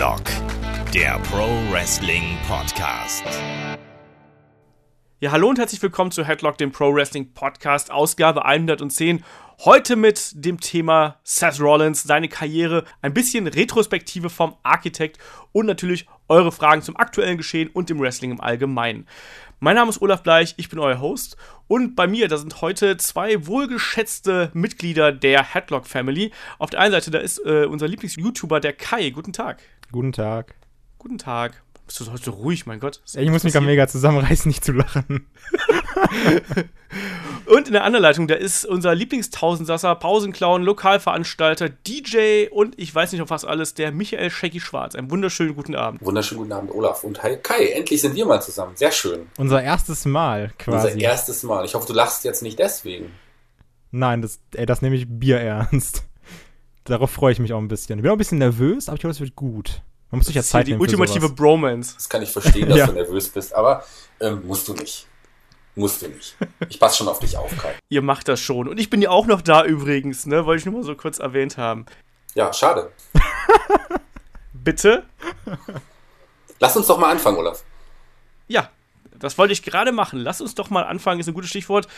Headlock, der Pro Wrestling Podcast. Ja, hallo und herzlich willkommen zu Headlock, dem Pro Wrestling Podcast, Ausgabe 110. Heute mit dem Thema Seth Rollins, seine Karriere, ein bisschen Retrospektive vom Architekt und natürlich eure Fragen zum aktuellen Geschehen und dem Wrestling im Allgemeinen. Mein Name ist Olaf Bleich, ich bin euer Host und bei mir, da sind heute zwei wohlgeschätzte Mitglieder der Headlock Family. Auf der einen Seite, da ist äh, unser Lieblings-YouTuber, der Kai. Guten Tag. Guten Tag. Guten Tag. Bist du heute so ruhig, mein Gott? Ja, ich muss mich gerade mega zusammenreißen, nicht zu lachen. und in der anderen Leitung, da ist unser Lieblingstausendsasser, Pausenclown, Lokalveranstalter, DJ und ich weiß nicht auf was alles, der Michael Shaggy Schwarz. Einen wunderschönen guten Abend. Wunderschönen guten Abend, Olaf. Und hi Kai, endlich sind wir mal zusammen. Sehr schön. Unser erstes Mal quasi. Unser erstes Mal. Ich hoffe, du lachst jetzt nicht deswegen. Nein, das, ey, das nehme ich bierernst. Darauf freue ich mich auch ein bisschen. Ich bin auch ein bisschen nervös, aber ich glaube, es wird gut. Man muss sich ja Zeit die nehmen. ultimative Bromance. Das kann ich verstehen, dass Ja. du nervös bist, aber ähm, musst du nicht. Musst du nicht. Ich passe schon auf dich auf, Kai. Ihr macht das schon. Und ich bin ja auch noch da übrigens, ne? Wollte ich nur mal so kurz erwähnt haben. Ja, schade. Bitte? Lass uns doch mal anfangen, Olaf. Ja, das wollte ich gerade machen. Lass uns doch mal anfangen, ist ein gutes Stichwort.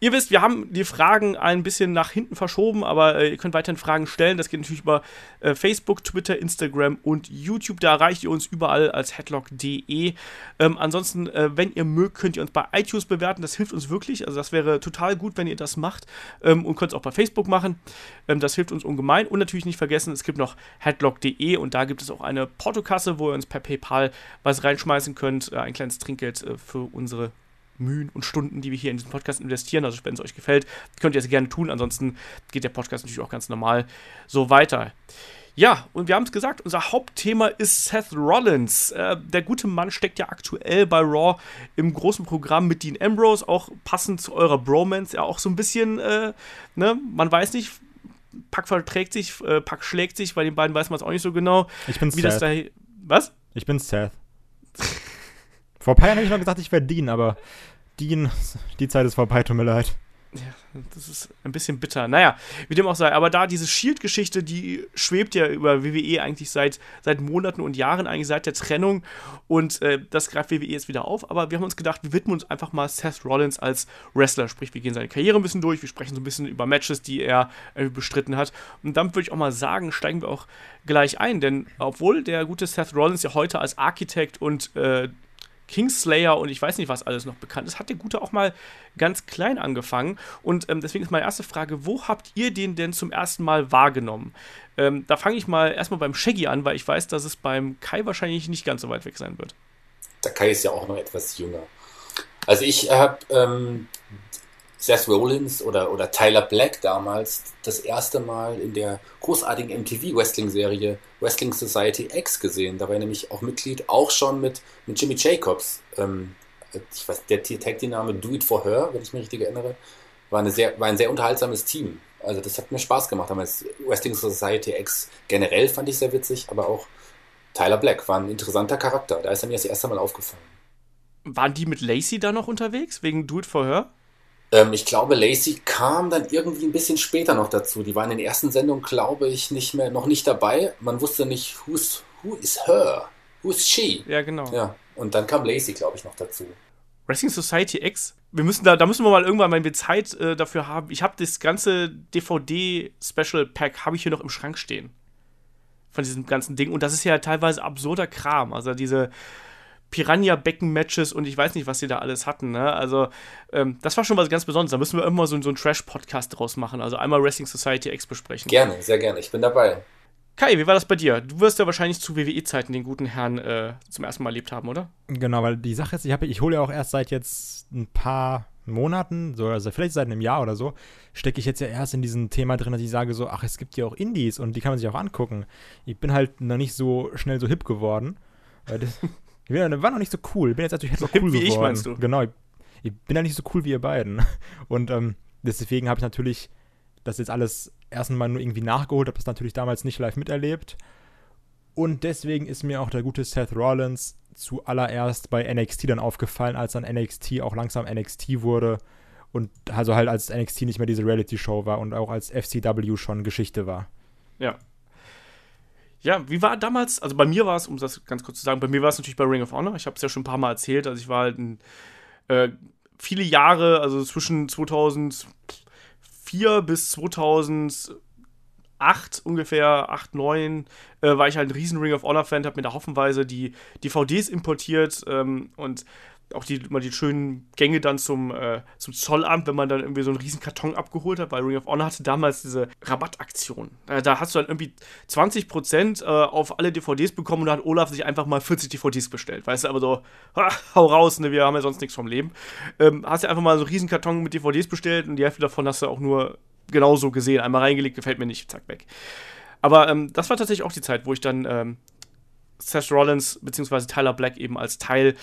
Ihr wisst, wir haben die Fragen ein bisschen nach hinten verschoben, aber äh, ihr könnt weiterhin Fragen stellen. Das geht natürlich über äh, Facebook, Twitter, Instagram und YouTube. Da erreicht ihr uns überall als headlock.de. Ähm, ansonsten, äh, wenn ihr mögt, könnt ihr uns bei iTunes bewerten. Das hilft uns wirklich. Also das wäre total gut, wenn ihr das macht. Ähm, und könnt es auch bei Facebook machen. Ähm, das hilft uns ungemein. Und natürlich nicht vergessen, es gibt noch headlock.de und da gibt es auch eine Portokasse, wo ihr uns per PayPal was reinschmeißen könnt. Äh, ein kleines Trinkgeld äh, für unsere Mühen und Stunden, die wir hier in diesen Podcast investieren. Also, wenn es euch gefällt, könnt ihr es gerne tun. Ansonsten geht der Podcast natürlich auch ganz normal so weiter. Ja, und wir haben es gesagt, unser Hauptthema ist Seth Rollins. Äh, der gute Mann steckt ja aktuell bei Raw im großen Programm mit Dean Ambrose, auch passend zu eurer Bromance, ja auch so ein bisschen, äh, ne, man weiß nicht, Pack verträgt sich, äh, Pack schlägt sich, bei den beiden weiß man es auch nicht so genau. Ich bin Seth. da. Was? Ich bin Seth. Vor ein paar Jahren habe ich noch gesagt, ich wäre Dean, aber Dean, die Zeit ist vorbei, tut mir leid. Das ist ein bisschen bitter. Naja, wie dem auch sei. Aber da diese Shield-Geschichte, die schwebt ja über WWE eigentlich seit, seit Monaten und Jahren, eigentlich seit der Trennung. Und äh, das greift WWE jetzt wieder auf. Aber wir haben uns gedacht, wir widmen uns einfach mal Seth Rollins als Wrestler. Sprich, wir gehen seine Karriere ein bisschen durch. Wir sprechen so ein bisschen über Matches, die er äh, bestritten hat. Und damit würde ich auch mal sagen, steigen wir auch gleich ein. Denn obwohl der gute Seth Rollins ja heute als Architekt und äh, Kingslayer und ich weiß nicht, was alles noch bekannt ist, hat der Gute auch mal ganz klein angefangen. Und ähm, deswegen ist meine erste Frage, wo habt ihr den denn zum ersten Mal wahrgenommen? Ähm, da fange ich mal erstmal beim Shaggy an, weil ich weiß, dass es beim Kai wahrscheinlich nicht ganz so weit weg sein wird. Der Kai ist ja auch noch etwas jünger. Also ich habe ähm, Seth Rollins oder, oder Tyler Black damals das erste Mal in der großartigen MTV-Wrestling-Serie Wrestling Society X gesehen. Da war er nämlich auch Mitglied, auch schon mit, mit Jimmy Jacobs. Ähm, ich weiß, der Tag-Team-Name Do It For Her, wenn ich mich richtig erinnere, war, eine sehr, war ein sehr unterhaltsames Team. Also das hat mir Spaß gemacht damals. Wrestling Society X generell fand ich sehr witzig, aber auch Tyler Black war ein interessanter Charakter. Da ist er mir das erste Mal aufgefallen. Waren die mit Lacey da noch unterwegs, wegen Do It For Her? Ähm, ich glaube, Lacey kam dann irgendwie ein bisschen später noch dazu. Die war in den ersten Sendungen, glaube ich, nicht mehr, noch nicht dabei. Man wusste nicht, who's, who is her? Who is she? Ja, genau. Ja, und dann kam Lacey, glaube ich, noch dazu. Wrestling Society X. Wir müssen da, da müssen wir mal irgendwann, wenn wir Zeit äh, dafür haben. Ich habe das ganze DVD Special Pack habe ich hier noch im Schrank stehen. Von diesem ganzen Ding. Und das ist ja teilweise absurder Kram. Also diese Piranha-Becken-Matches und ich weiß nicht, was sie da alles hatten. Ne? Also, ähm, das war schon was ganz Besonderes. Da müssen wir immer so, so einen Trash-Podcast draus machen. Also einmal Wrestling Society X besprechen. Gerne, sehr gerne. Ich bin dabei. Kai, wie war das bei dir? Du wirst ja wahrscheinlich zu WWE-Zeiten den guten Herrn äh, zum ersten Mal erlebt haben, oder? Genau, weil die Sache ist, ich, hab, ich hole ja auch erst seit jetzt ein paar Monaten, so, also vielleicht seit einem Jahr oder so, stecke ich jetzt ja erst in diesem Thema drin, dass ich sage so, ach, es gibt ja auch Indies und die kann man sich auch angucken. Ich bin halt noch nicht so schnell so hip geworden. Ich bin, war noch nicht so cool. Ich bin jetzt natürlich so cool wie geworden. ich, meinst du? Genau. Ich, ich bin ja nicht so cool wie ihr beiden. Und ähm, deswegen habe ich natürlich das jetzt alles erstmal nur irgendwie nachgeholt, habe das natürlich damals nicht live miterlebt. Und deswegen ist mir auch der gute Seth Rollins zuallererst bei NXT dann aufgefallen, als dann NXT auch langsam NXT wurde und also halt als NXT nicht mehr diese Reality-Show war und auch als FCW schon Geschichte war. Ja. Ja, wie war damals, also bei mir war es, um das ganz kurz zu sagen, bei mir war es natürlich bei Ring of Honor. Ich habe es ja schon ein paar Mal erzählt. Also ich war halt ein, äh, viele Jahre, also zwischen 2004 bis 2008 ungefähr, 8, 9, äh, war ich halt ein riesen Ring of Honor-Fan, habe mir da hoffenweise die DVDs importiert ähm, und auch die, immer die schönen Gänge dann zum, äh, zum Zollamt, wenn man dann irgendwie so einen riesen Karton abgeholt hat, weil Ring of Honor hatte damals diese Rabattaktion. Äh, da hast du dann irgendwie 20% äh, auf alle DVDs bekommen und da hat Olaf sich einfach mal 40 DVDs bestellt. Weißt du, aber so, ha, hau raus, ne, wir haben ja sonst nichts vom Leben. Ähm, hast du einfach mal so einen riesen Karton mit DVDs bestellt und die Hälfte davon hast du auch nur genauso gesehen. Einmal reingelegt, gefällt mir nicht, zack, weg. Aber ähm, das war tatsächlich auch die Zeit, wo ich dann ähm, Seth Rollins bzw. Tyler Black eben als Teil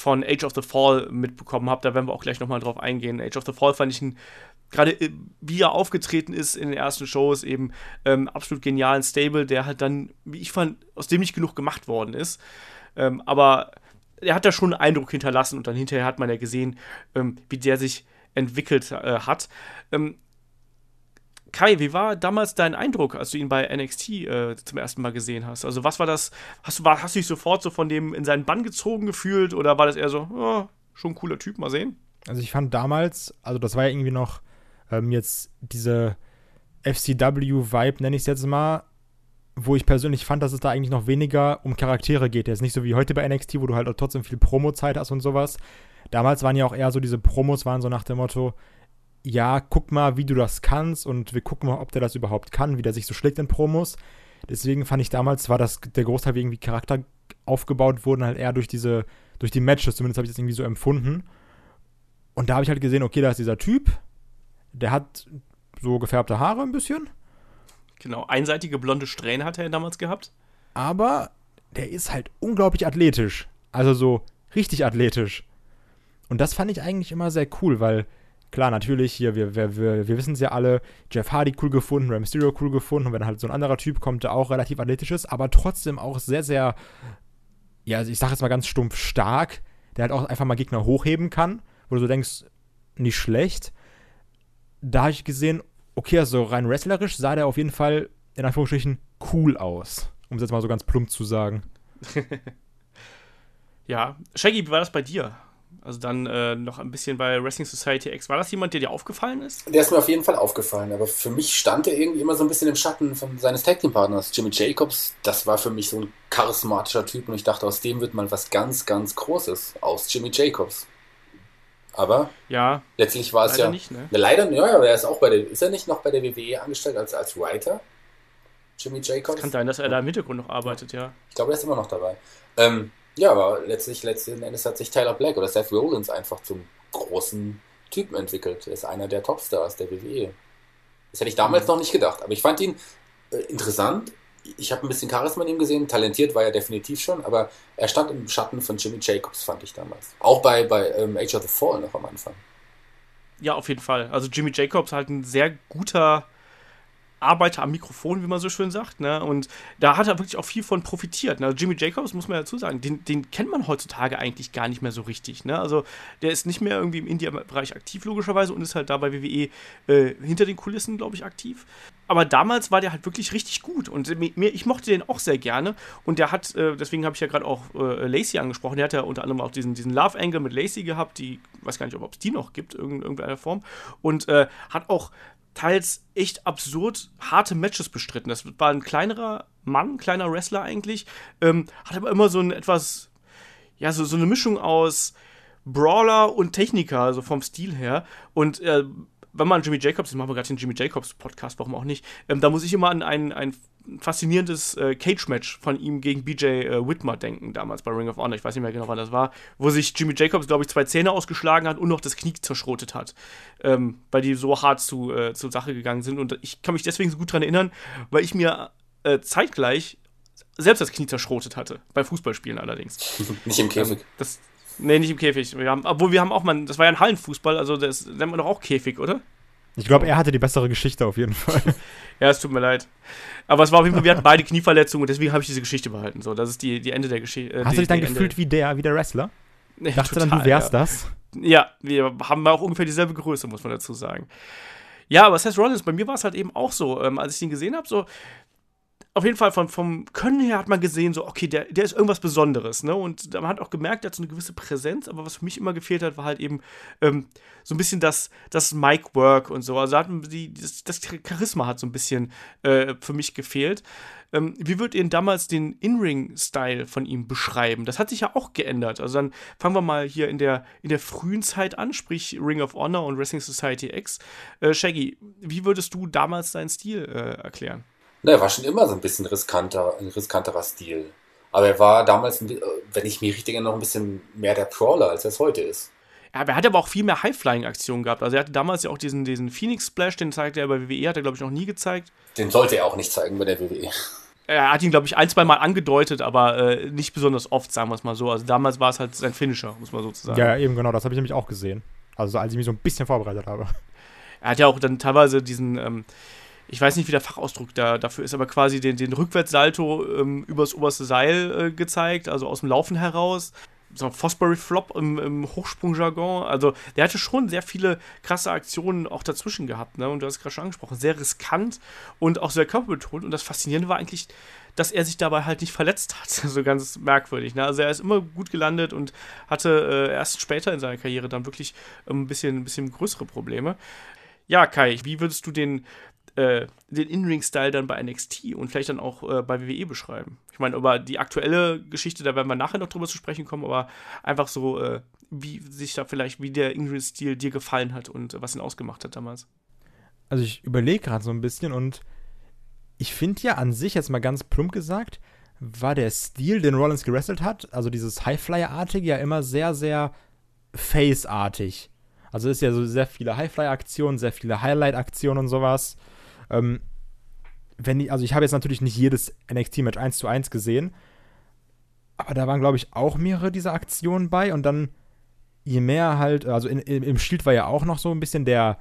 von Age of the Fall mitbekommen habe. Da werden wir auch gleich nochmal drauf eingehen. Age of the Fall fand ich ein, gerade äh, wie er aufgetreten ist in den ersten Shows, eben ähm, absolut genialen Stable, der halt dann, wie ich fand, aus dem nicht genug gemacht worden ist. Ähm, aber er hat da schon einen Eindruck hinterlassen und dann hinterher hat man ja gesehen, ähm, wie der sich entwickelt äh, hat. Ähm, Kai, wie war damals dein Eindruck, als du ihn bei NXT äh, zum ersten Mal gesehen hast? Also, was war das? Hast du, war, hast du dich sofort so von dem in seinen Bann gezogen gefühlt oder war das eher so, oh, schon ein cooler Typ, mal sehen? Also, ich fand damals, also, das war ja irgendwie noch ähm, jetzt diese FCW-Vibe, nenne ich es jetzt mal, wo ich persönlich fand, dass es da eigentlich noch weniger um Charaktere geht. Jetzt nicht so wie heute bei NXT, wo du halt auch trotzdem viel Promo-Zeit hast und sowas. Damals waren ja auch eher so diese Promos, waren so nach dem Motto, ja, guck mal, wie du das kannst und wir gucken mal, ob der das überhaupt kann, wie der sich so schlägt in Promos. Deswegen fand ich damals, war das der Großteil, wie irgendwie Charakter aufgebaut wurden, halt eher durch diese, durch die Matches, zumindest habe ich das irgendwie so empfunden. Und da habe ich halt gesehen, okay, da ist dieser Typ, der hat so gefärbte Haare ein bisschen. Genau, einseitige blonde Strähnen hat er damals gehabt. Aber der ist halt unglaublich athletisch. Also so richtig athletisch. Und das fand ich eigentlich immer sehr cool, weil klar, natürlich, hier, wir, wir, wir, wir wissen es ja alle, Jeff Hardy cool gefunden, Rey Mysterio cool gefunden und wenn halt so ein anderer Typ kommt, der auch relativ athletisch ist, aber trotzdem auch sehr, sehr, ja, also ich sag jetzt mal ganz stumpf stark, der halt auch einfach mal Gegner hochheben kann, wo du so denkst, nicht schlecht. Da habe ich gesehen, okay, also rein wrestlerisch sah der auf jeden Fall in Anführungsstrichen cool aus, um es jetzt mal so ganz plump zu sagen. ja, Shaggy, wie war das bei dir? Also dann äh, noch ein bisschen bei Wrestling Society X. War das jemand, der dir aufgefallen ist? Der ist mir auf jeden Fall aufgefallen, aber für mich stand er irgendwie immer so ein bisschen im Schatten von seines Tag Team Partners. Jimmy Jacobs, das war für mich so ein charismatischer Typ und ich dachte, aus dem wird mal was ganz, ganz Großes. Aus Jimmy Jacobs. Aber ja, letztlich war es ja. Nicht, ne? Leider, ja, aber er ist auch bei der. Ist er nicht noch bei der WWE angestellt als, als Writer? Jimmy Jacobs? Es kann sein, dass er da im Hintergrund noch arbeitet, ja. Ich glaube, er ist immer noch dabei. Ähm, ja, aber letztlich, letzten Endes hat sich Tyler Black oder Seth Rollins einfach zum großen Typen entwickelt. Er ist einer der Topstars der WWE. Das hätte ich damals mhm. noch nicht gedacht. Aber ich fand ihn äh, interessant. Ich habe ein bisschen Charisma in ihm gesehen. Talentiert war er definitiv schon, aber er stand im Schatten von Jimmy Jacobs, fand ich damals. Auch bei, bei ähm, Age of the Fall noch am Anfang. Ja, auf jeden Fall. Also Jimmy Jacobs halt ein sehr guter Arbeiter am Mikrofon, wie man so schön sagt. Ne? Und da hat er wirklich auch viel von profitiert. Ne? Jimmy Jacobs, muss man dazu sagen, den, den, kennt man heutzutage eigentlich gar nicht mehr so richtig. Ne? Also der ist nicht mehr irgendwie im India-Bereich aktiv, logischerweise, und ist halt da bei WWE äh, hinter den Kulissen, glaube ich, aktiv. Aber damals war der halt wirklich richtig gut und mir, ich mochte den auch sehr gerne. Und der hat, äh, deswegen habe ich ja gerade auch äh, Lacey angesprochen, der hat ja unter anderem auch diesen, diesen Love Angle mit Lacey gehabt, die, weiß gar nicht, ob es die noch gibt, in irgendeiner Form. Und äh, hat auch teils echt absurd harte Matches bestritten. Das war ein kleinerer Mann, kleiner Wrestler eigentlich, ähm, hat aber immer so ein etwas, ja, so, so eine Mischung aus Brawler und Techniker, also vom Stil her. Und äh, wenn man Jimmy Jacobs, ich mache gerade den Jimmy Jacobs Podcast, warum auch nicht, ähm, da muss ich immer an ein, ein faszinierendes äh, Cage-Match von ihm gegen BJ äh, Whitmer denken, damals bei Ring of Honor, ich weiß nicht mehr genau, wann das war, wo sich Jimmy Jacobs, glaube ich, zwei Zähne ausgeschlagen hat und noch das Knie zerschrotet hat, ähm, weil die so hart zu, äh, zur Sache gegangen sind. Und ich kann mich deswegen so gut daran erinnern, weil ich mir äh, zeitgleich selbst das Knie zerschrotet hatte, bei Fußballspielen allerdings. Nicht im Käfig. Ähm, das, nee, nicht im Käfig. Wir haben, obwohl wir haben auch mal, das war ja ein Hallenfußball, also das nennt man doch auch Käfig, oder? Ich glaube, er hatte die bessere Geschichte auf jeden Fall. ja, es tut mir leid. Aber es war auf jeden Fall, wir hatten beide Knieverletzungen und deswegen habe ich diese Geschichte behalten. So, das ist die, die Ende der Geschichte. Äh, Hast die, du dich dann gefühlt wie der, wie der Wrestler? Nee, Dachte total, dann, du wärst ja. das? Ja, wir haben auch ungefähr dieselbe Größe, muss man dazu sagen. Ja, aber Seth Rollins, bei mir war es halt eben auch so, ähm, als ich ihn gesehen habe, so auf jeden Fall vom, vom Können her hat man gesehen, so, okay, der, der ist irgendwas Besonderes, ne? Und man hat auch gemerkt, der hat so eine gewisse Präsenz, aber was für mich immer gefehlt hat, war halt eben ähm, so ein bisschen das, das Mic-Work und so. Also hat die, das, das Charisma hat so ein bisschen äh, für mich gefehlt. Ähm, wie würdet ihr damals den In-Ring-Style von ihm beschreiben? Das hat sich ja auch geändert. Also dann fangen wir mal hier in der, in der frühen Zeit an, sprich Ring of Honor und Wrestling Society X. Äh, Shaggy, wie würdest du damals seinen Stil äh, erklären? Na, er war schon immer so ein bisschen riskanter, ein riskanterer Stil. Aber er war damals, wenn ich mich richtig erinnere, noch ein bisschen mehr der Brawler, als er es heute ist. Ja, aber er hat aber auch viel mehr High-Flying-Aktionen gehabt. Also er hatte damals ja auch diesen, diesen Phoenix Splash, den zeigte er bei WWE, hat er glaube ich noch nie gezeigt. Den sollte er auch nicht zeigen bei der WWE. Er hat ihn, glaube ich, ein, zwei Mal angedeutet, aber äh, nicht besonders oft, sagen wir es mal so. Also damals war es halt sein Finisher, muss man sozusagen. Ja, eben genau, das habe ich nämlich auch gesehen. Also als ich mich so ein bisschen vorbereitet habe. Er hat ja auch dann teilweise diesen, ähm, ich weiß nicht, wie der Fachausdruck da, dafür ist, aber quasi den, den Rückwärtssalto ähm, übers oberste Seil äh, gezeigt, also aus dem Laufen heraus so ein Fosbury Flop im, im Hochsprungjargon. Also der hatte schon sehr viele krasse Aktionen auch dazwischen gehabt, ne? Und du hast es gerade schon angesprochen, sehr riskant und auch sehr körperbetont. Und das Faszinierende war eigentlich, dass er sich dabei halt nicht verletzt hat. So ganz merkwürdig. Ne? Also er ist immer gut gelandet und hatte äh, erst später in seiner Karriere dann wirklich ein bisschen, ein bisschen größere Probleme. Ja, Kai, wie würdest du den äh, den In-Ring-Style dann bei NXT und vielleicht dann auch äh, bei WWE beschreiben. Ich meine, über die aktuelle Geschichte, da werden wir nachher noch drüber zu sprechen kommen, aber einfach so, äh, wie sich da vielleicht, wie der In-Ring-Stil dir gefallen hat und was ihn ausgemacht hat damals. Also ich überlege gerade so ein bisschen und ich finde ja an sich, jetzt mal ganz plump gesagt, war der Stil, den Rollins gewrestelt hat, also dieses Highflyer-artige, ja immer sehr, sehr Face-artig. Also ist ja so sehr viele Highflyer-Aktionen, sehr viele Highlight-Aktionen und sowas. Ähm, wenn ich, also ich habe jetzt natürlich nicht jedes NXT-Match 1 zu 1 gesehen, aber da waren, glaube ich, auch mehrere dieser Aktionen bei und dann je mehr halt, also in, in, im Shield war ja auch noch so ein bisschen der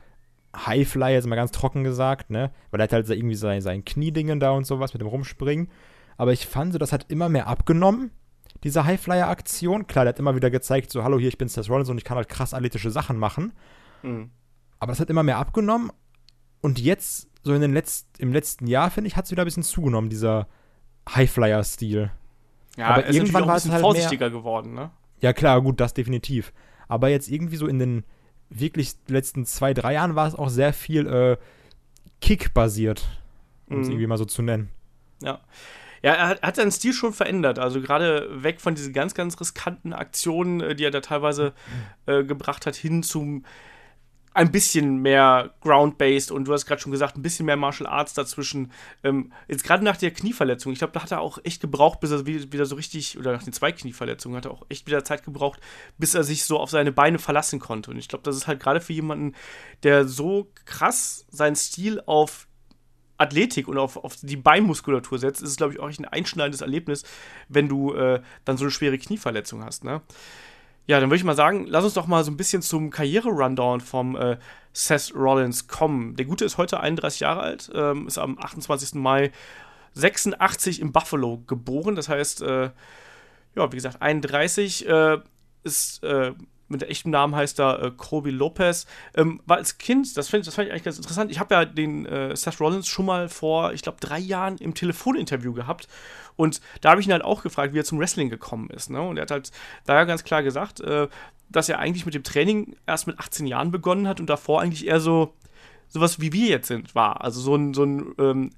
Highfly, jetzt mal ganz trocken gesagt, ne, weil er hat halt irgendwie sein, sein Kniedingen da und sowas mit dem Rumspringen, aber ich fand so, das hat immer mehr abgenommen, diese Highflyer-Aktion. Klar, der hat immer wieder gezeigt, so, hallo, hier, ich bin Seth Rollins und ich kann halt krass athletische Sachen machen. Mhm. Aber das hat immer mehr abgenommen und jetzt so in den letzten, im letzten Jahr, finde ich, hat es wieder ein bisschen zugenommen, dieser Highflyer-Stil. Ja, aber ist irgendwann war es halt vorsichtiger mehr, geworden, ne? Ja, klar, gut, das definitiv. Aber jetzt irgendwie so in den wirklich letzten zwei, drei Jahren war es auch sehr viel äh, Kick-basiert, um es mhm. irgendwie mal so zu nennen. Ja. Ja, er hat, hat, seinen Stil schon verändert. Also gerade weg von diesen ganz, ganz riskanten Aktionen, äh, die er da teilweise äh, gebracht hat, hin zum ein bisschen mehr ground-based und du hast gerade schon gesagt, ein bisschen mehr Martial Arts dazwischen. Ähm, jetzt gerade nach der Knieverletzung, ich glaube, da hat er auch echt gebraucht, bis er wieder so richtig, oder nach den zwei Knieverletzungen hat er auch echt wieder Zeit gebraucht, bis er sich so auf seine Beine verlassen konnte. Und ich glaube, das ist halt gerade für jemanden, der so krass seinen Stil auf Athletik und auf, auf die Beinmuskulatur setzt, ist es, glaube ich, auch ein einschneidendes Erlebnis, wenn du äh, dann so eine schwere Knieverletzung hast. Ne? Ja, dann würde ich mal sagen, lass uns doch mal so ein bisschen zum Karriere-Rundown vom äh, Seth Rollins kommen. Der Gute ist heute 31 Jahre alt, ähm, ist am 28. Mai 86 in Buffalo geboren. Das heißt, äh, ja, wie gesagt, 31 äh, ist äh, mit echtem Namen heißt er äh, Kobe Lopez. Ähm, war als Kind, das, find, das fand ich eigentlich ganz interessant. Ich habe ja den äh, Seth Rollins schon mal vor, ich glaube, drei Jahren im Telefoninterview gehabt. Und da habe ich ihn halt auch gefragt, wie er zum Wrestling gekommen ist. Ne? Und er hat halt da ganz klar gesagt, äh, dass er eigentlich mit dem Training erst mit 18 Jahren begonnen hat und davor eigentlich eher so sowas wie wir jetzt sind, war. Also so ein, so ein ähm,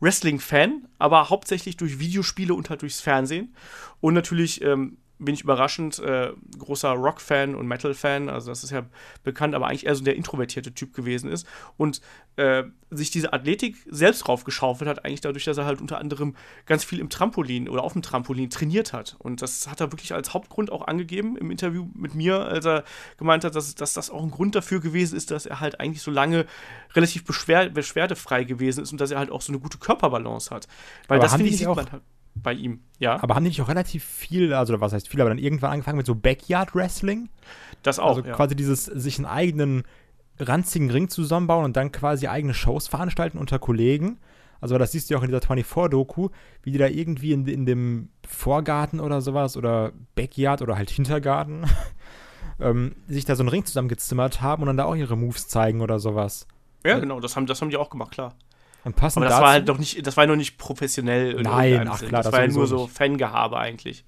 Wrestling-Fan, aber hauptsächlich durch Videospiele und halt durchs Fernsehen. Und natürlich ähm, wenig überraschend, äh, großer Rock-Fan und Metal-Fan, also das ist ja bekannt, aber eigentlich eher so der introvertierte Typ gewesen ist und äh, sich diese Athletik selbst draufgeschaufelt hat, eigentlich dadurch, dass er halt unter anderem ganz viel im Trampolin oder auf dem Trampolin trainiert hat. Und das hat er wirklich als Hauptgrund auch angegeben im Interview mit mir, als er gemeint hat, dass, dass das auch ein Grund dafür gewesen ist, dass er halt eigentlich so lange relativ beschwer beschwerdefrei gewesen ist und dass er halt auch so eine gute Körperbalance hat. Weil aber das finde ich, sieht man halt bei ihm, ja. Aber haben die nicht auch relativ viel, also was heißt viel, aber dann irgendwann angefangen mit so Backyard Wrestling? Das auch. Also ja. quasi dieses, sich einen eigenen ranzigen Ring zusammenbauen und dann quasi eigene Shows veranstalten unter Kollegen. Also das siehst du ja auch in dieser 24-Doku, wie die da irgendwie in, in dem Vorgarten oder sowas oder Backyard oder halt Hintergarten ähm, sich da so einen Ring zusammengezimmert haben und dann da auch ihre Moves zeigen oder sowas. Ja, genau, das haben, das haben die auch gemacht, klar. Und passend Aber das dazu, war halt noch nicht, das war noch nicht professionell. in Nein, ach Sinn. klar, das, das war ja nur so Fangehabe eigentlich.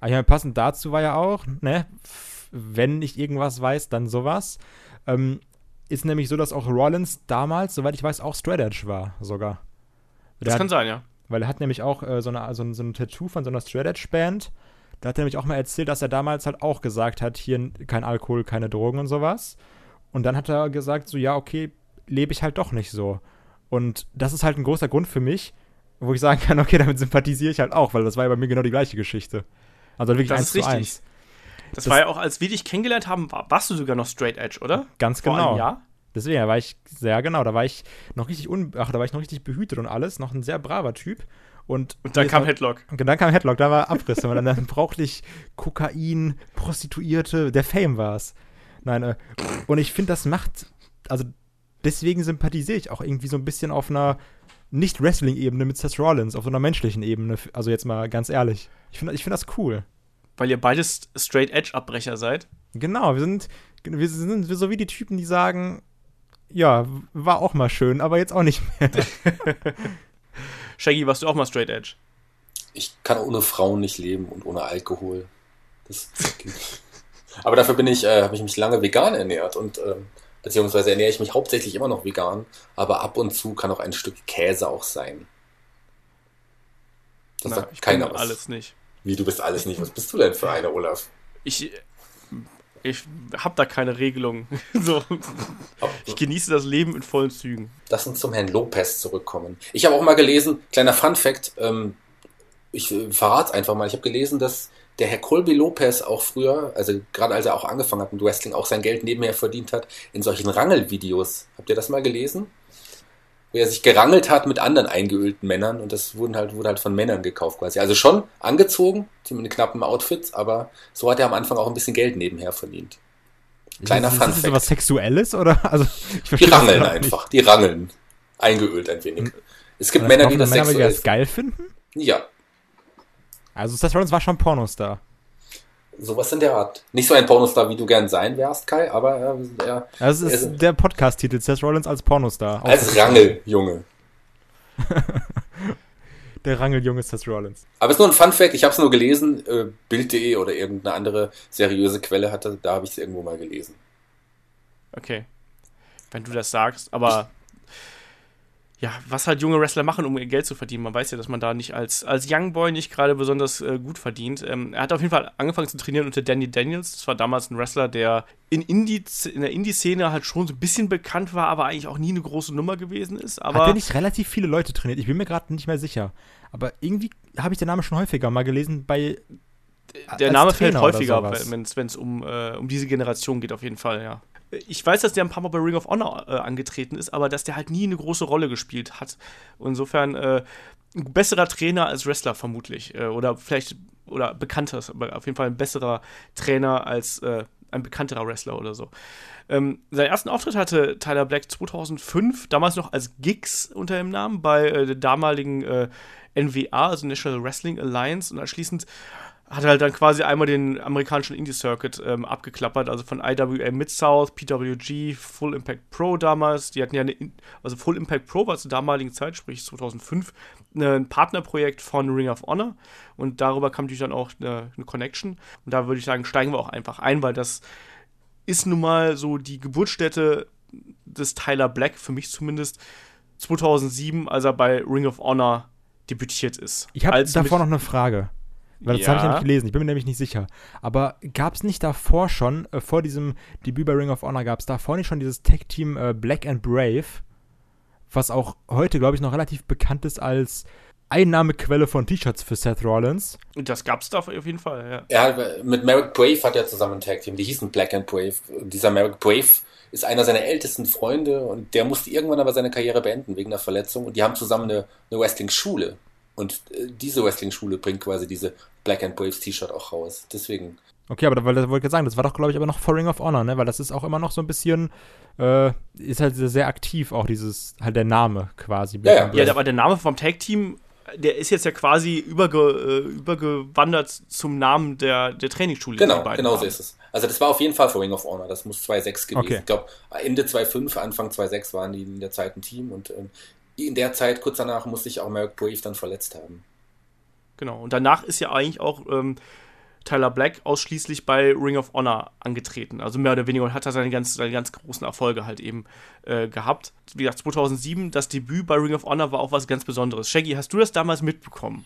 Ah, ja, passend dazu war ja auch, ne, wenn ich irgendwas weiß, dann sowas. Ähm, ist nämlich so, dass auch Rollins damals, soweit ich weiß, auch Straight Edge war sogar. Der Das hat, kann sein, ja. Weil er hat nämlich auch äh, so, eine, so, ein, so ein Tattoo von so einer Straight Edge Band. Da hat er nämlich auch mal erzählt, dass er damals halt auch gesagt hat, hier kein Alkohol, keine Drogen und sowas. Und dann hat er gesagt, so ja, okay, lebe ich halt doch nicht so. Und das ist halt ein großer Grund für mich, wo ich sagen kann, okay, damit sympathisiere ich halt auch, weil das war ja bei mir genau die gleiche Geschichte. Also wirklich Das eins zu eins. Das, Das- war ja auch, als wir dich kennengelernt haben, war, warst du sogar noch Straight Edge, oder? Ganz Vor genau. Jahr? Deswegen, da war ich sehr genau, da war ich noch richtig un ach, da war ich noch richtig behütet und alles, noch ein sehr braver Typ. Und, Und dann kam Headlock. Und dann kam Headlock, da war Abriss. und dann, dann brauchte ich Kokain, Prostituierte, der Fame war's. Nein, äh, und ich finde, das macht, also deswegen sympathisiere ich auch irgendwie so ein bisschen auf einer nicht-Wrestling-Ebene mit Seth Rollins, auf so einer menschlichen Ebene. Also jetzt mal ganz ehrlich. Ich finde ich find das cool. Weil ihr beides Straight Edge-Abbrecher seid. Genau, wir sind, wir sind so wie die Typen, die sagen, ja, war auch mal schön, aber jetzt auch nicht mehr. Shaggy, warst du auch mal Straight Edge? Ich kann ohne Frauen nicht leben und ohne Alkohol. Das geht nicht. Aber dafür bin ich, äh, habe ich mich lange vegan ernährt und ähm, beziehungsweise ernähre ich mich hauptsächlich immer noch vegan, aber ab und zu kann auch ein Stück Käse auch sein. Das Na, sagt ich keiner bin was. alles nicht. Wie, du bist alles nicht. Was bist du denn für einer, Olaf? Ich, ich hab da keine Regelung. so, ich genieße das Leben in vollen Zügen. Lass uns zum Herrn Lopez zurückkommen. Ich habe auch mal gelesen, kleiner Fun Fact, ähm, ich äh, verrate einfach mal, ich habe gelesen, dass der Herr Colby Lopez auch früher, also gerade als er auch angefangen hat mit Wrestling, auch sein Geld nebenher verdient hat in solchen Rangelvideos. Habt ihr das mal gelesen? Wo er sich gerangelt hat mit anderen eingeölten Männern und das wurden halt, wurde halt von Männern gekauft quasi. Also schon angezogen, in knappen Outfits, aber so hat er am Anfang auch ein bisschen Geld nebenher verdient. Kleiner Fun ist das Fact. was Sexuelles oder? Also, ich Die verstehe das rangeln überhaupt nicht. einfach, die rangeln. Eingeölt ein wenig. Es gibt Männer, die das Männer, weil die sexuell das geil finden? Ja, Also Seth Rollins war schon Pornostar. sowas in der Art. Nicht so ein Pornostar, wie du gern sein wärst, Kai, aber er, er Also es ist Also- der Podcast-Titel, Seth Rollins als Pornostar. als Rangeljunge. Der Rangeljunge Seth Rollins. Aber es ist nur ein Fun Fact, ich habe es nur gelesen, äh, Bild.de oder irgendeine andere seriöse Quelle hatte, da habe ich es irgendwo mal gelesen. Okay. Wenn du das sagst, aber ja, was halt junge Wrestler machen, um ihr Geld zu verdienen. Man weiß ja, dass man da nicht als, als Young Boy nicht gerade besonders äh, gut verdient. Ähm, er hat auf jeden Fall angefangen zu trainieren unter Danny Daniels. Das war damals ein Wrestler, der in, Indie, in der Indie-Szene halt schon so ein bisschen bekannt war, aber eigentlich auch nie eine große Nummer gewesen ist. Aber Hat der nicht relativ viele Leute trainiert? Ich bin mir gerade nicht mehr sicher. Aber irgendwie habe ich den Namen schon häufiger mal gelesen bei. der als Name fällt Trainer oder häufiger, wenn es um, äh, um diese Generation geht, auf jeden Fall, ja. Ich weiß, dass der ein paar Mal bei Ring of Honor äh, angetreten ist, aber dass der halt nie eine große Rolle gespielt hat. Insofern äh, ein besserer Trainer als Wrestler vermutlich. Äh, oder vielleicht, oder bekannter, aber auf jeden Fall ein besserer Trainer als äh, ein bekannterer Wrestler oder so. Ähm, seinen ersten Auftritt hatte Tyler Black 2005, damals noch als Gigs unter dem Namen, bei äh, der damaligen äh, NWA, also National Wrestling Alliance, und anschließend hat halt dann quasi einmal den amerikanischen Indie-Circuit ähm, abgeklappert, also von IWA Mid-South, PWG, Full Impact Pro damals. Die hatten ja eine, In- also Full Impact Pro war zur damaligen Zeit, sprich 2005, ne, ein Partnerprojekt von Ring of Honor und darüber kam natürlich dann auch eine, eine Connection. Und da würde ich sagen, steigen wir auch einfach ein, weil das ist nun mal so die Geburtsstätte des Tyler Black, für mich zumindest, 2007, als er bei Ring of Honor debütiert ist. Ich habe davor noch eine Frage. Weil das Ja. habe ich ja nicht gelesen. Ich bin mir nämlich nicht sicher. Aber gab es nicht davor schon, äh, vor diesem Debüt bei Ring of Honor, gab es davor nicht schon dieses Tag-Team äh, Black and Brave, was auch heute, glaube ich, noch relativ bekannt ist als Einnahmequelle von T-Shirts für Seth Rollins. Das gab's da auf jeden Fall, ja. Hat, mit Merrick Brave hat er zusammen ein Tag Team, die hießen Black and Brave. Und dieser Merrick Brave ist einer seiner ältesten Freunde und der musste irgendwann aber seine Karriere beenden wegen einer Verletzung und die haben zusammen eine, eine Wrestling-Schule. Und äh, diese Wrestling-Schule bringt quasi diese Black and Braves T-Shirt auch raus. Deswegen. Okay, aber da wollte ich jetzt sagen, das war doch, glaube ich, aber noch vor Ring of Honor, ne? Weil das ist auch immer noch so ein bisschen, äh, ist halt sehr aktiv, auch dieses, halt der Name quasi. Ja, ja. Ja, aber der Name vom Tag-Team, der ist jetzt ja quasi überge, äh, übergewandert zum Namen der, der Trainingsschule. Genau, genau so ist es. Also das war auf jeden Fall für Ring of Honor. Das muss 2.6 gewesen. Okay. Ich glaube, Ende 2.5, Anfang 2.6 waren die in der Zeit ein Team und ähm, in der Zeit, kurz danach, musste sich auch Merrick Brave dann verletzt haben. Genau. Und danach ist ja eigentlich auch ähm, Tyler Black ausschließlich bei Ring of Honor angetreten. Also mehr oder weniger und hat er seine ganz, seine ganz großen Erfolge halt eben äh, gehabt. Wie gesagt, 2007, das Debüt bei Ring of Honor war auch was ganz Besonderes. Shaggy, hast du das damals mitbekommen?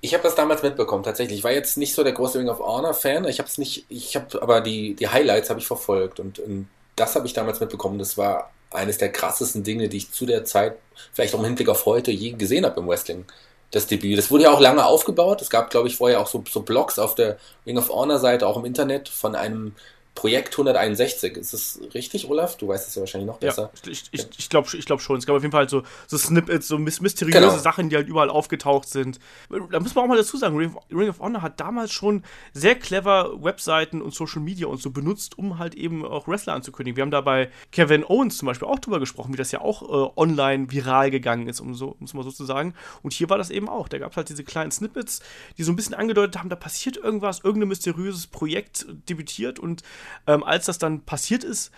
Ich habe das damals mitbekommen, tatsächlich. Ich war jetzt nicht so der große Ring of Honor-Fan. Ich habe es nicht, ich habe aber die, die Highlights habe ich verfolgt und, und das habe ich damals mitbekommen. Das war eines der krassesten Dinge, die ich zu der Zeit, vielleicht auch im Hinblick auf heute, je gesehen habe im Wrestling. Das Debüt. Das wurde ja auch lange aufgebaut. Es gab, glaube ich, vorher auch so, so Blogs auf der Ring of Honor-Seite, auch im Internet, von einem Projekt 161. Ist das richtig, Olaf? Du weißt es ja wahrscheinlich noch besser. Ja, ich, ich, ich glaube ich glaub schon. Es gab auf jeden Fall so, so Snippets, so mysteriöse genau. Sachen, die halt überall aufgetaucht sind. Da muss man auch mal dazu sagen, Ring of Honor hat damals schon sehr clever Webseiten und Social Media und so benutzt, um halt eben auch Wrestler anzukündigen. Wir haben da bei Kevin Owens zum Beispiel auch drüber gesprochen, wie das ja auch äh, online viral gegangen ist, um so, muss man so zu sagen. Und hier war das eben auch. Da gab es halt diese kleinen Snippets, die so ein bisschen angedeutet haben, da passiert irgendwas, irgendein mysteriöses Projekt debütiert und ähm, als das dann passiert ist,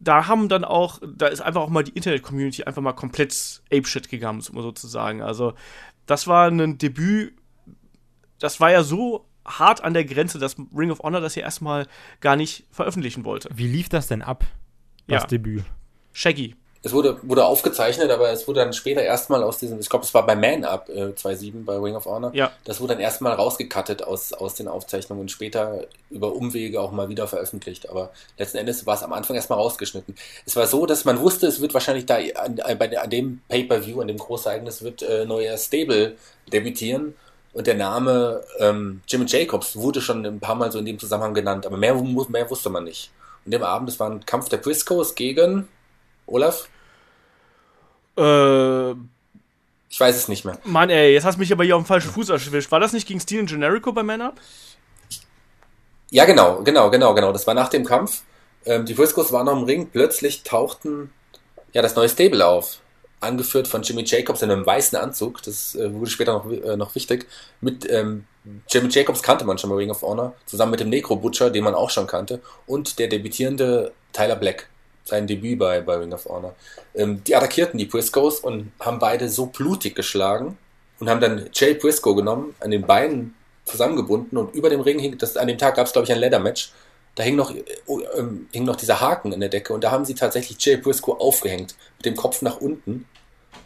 da haben dann auch, da ist einfach auch mal die Internet-Community einfach mal komplett apeshit gegangen, sozusagen. Also, das war ein Debüt, das war ja so hart an der Grenze, dass Ring of Honor das ja erstmal gar nicht veröffentlichen wollte. Wie lief das denn ab, das ja. Debüt? Shaggy es wurde, wurde aufgezeichnet, aber es wurde dann später erstmal aus diesem, ich glaube, es war bei Man Up äh, 2.7 bei Ring of Honor. Ja. Das wurde dann erstmal rausgekattet aus, aus den Aufzeichnungen und später über Umwege auch mal wieder veröffentlicht. Aber letzten Endes war es am Anfang erstmal rausgeschnitten. Es war so, dass man wusste, es wird wahrscheinlich da an, an dem Pay-Per-View, an dem Großereignis wird äh, neuer Stable debütieren. Und der Name ähm, Jimmy Jacobs wurde schon ein paar Mal so in dem Zusammenhang genannt, aber mehr, mehr wusste man nicht. Und dem Abend, es war ein Kampf der Briscoes gegen Olaf? Äh. Ich weiß es nicht mehr. Mann, ey, jetzt hast du mich aber hier auf dem falschen Fuß erwischt. War das nicht gegen Steven Generico bei Man Up? Ja, genau, genau, genau, genau. Das war nach dem Kampf. Ähm, die Briscoes waren noch im Ring. Plötzlich tauchten ja das neue Stable auf. Angeführt von Jimmy Jacobs in einem weißen Anzug. Das äh, wurde später noch, äh, noch wichtig. Mit ähm, Jimmy Jacobs kannte man schon bei Ring of Honor. Zusammen mit dem Necro Butcher, den man auch schon kannte. Und der debütierende Tyler Black sein Debüt bei, bei Ring of Honor. Ähm, die attackierten die Briscoes und haben beide so blutig geschlagen und haben dann Jay Briscoe genommen, an den Beinen zusammengebunden und über dem Ring hing, das, an dem Tag gab es glaube ich ein Leather-Match, da hing noch, äh, ähm, hing noch dieser Haken in der Decke und da haben sie tatsächlich Jay Briscoe aufgehängt, mit dem Kopf nach unten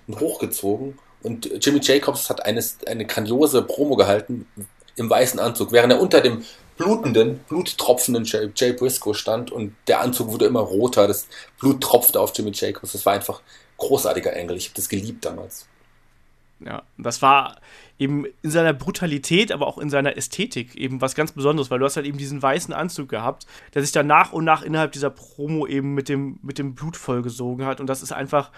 und hochgezogen und Jimmy Jacobs hat eines, eine grandiose Promo gehalten im weißen Anzug, während er unter dem blutenden, bluttropfenden Jay, Jay Briscoe stand und der Anzug wurde immer roter, das Blut tropfte auf Jimmy Jacobs. Das war einfach großartiger Engel. Ich habe das geliebt damals. Ja, das war eben in seiner Brutalität, aber auch in seiner Ästhetik eben was ganz Besonderes, weil du hast halt eben diesen weißen Anzug gehabt, der sich dann nach und nach innerhalb dieser Promo eben mit dem, mit dem Blut vollgesogen hat und das ist einfach,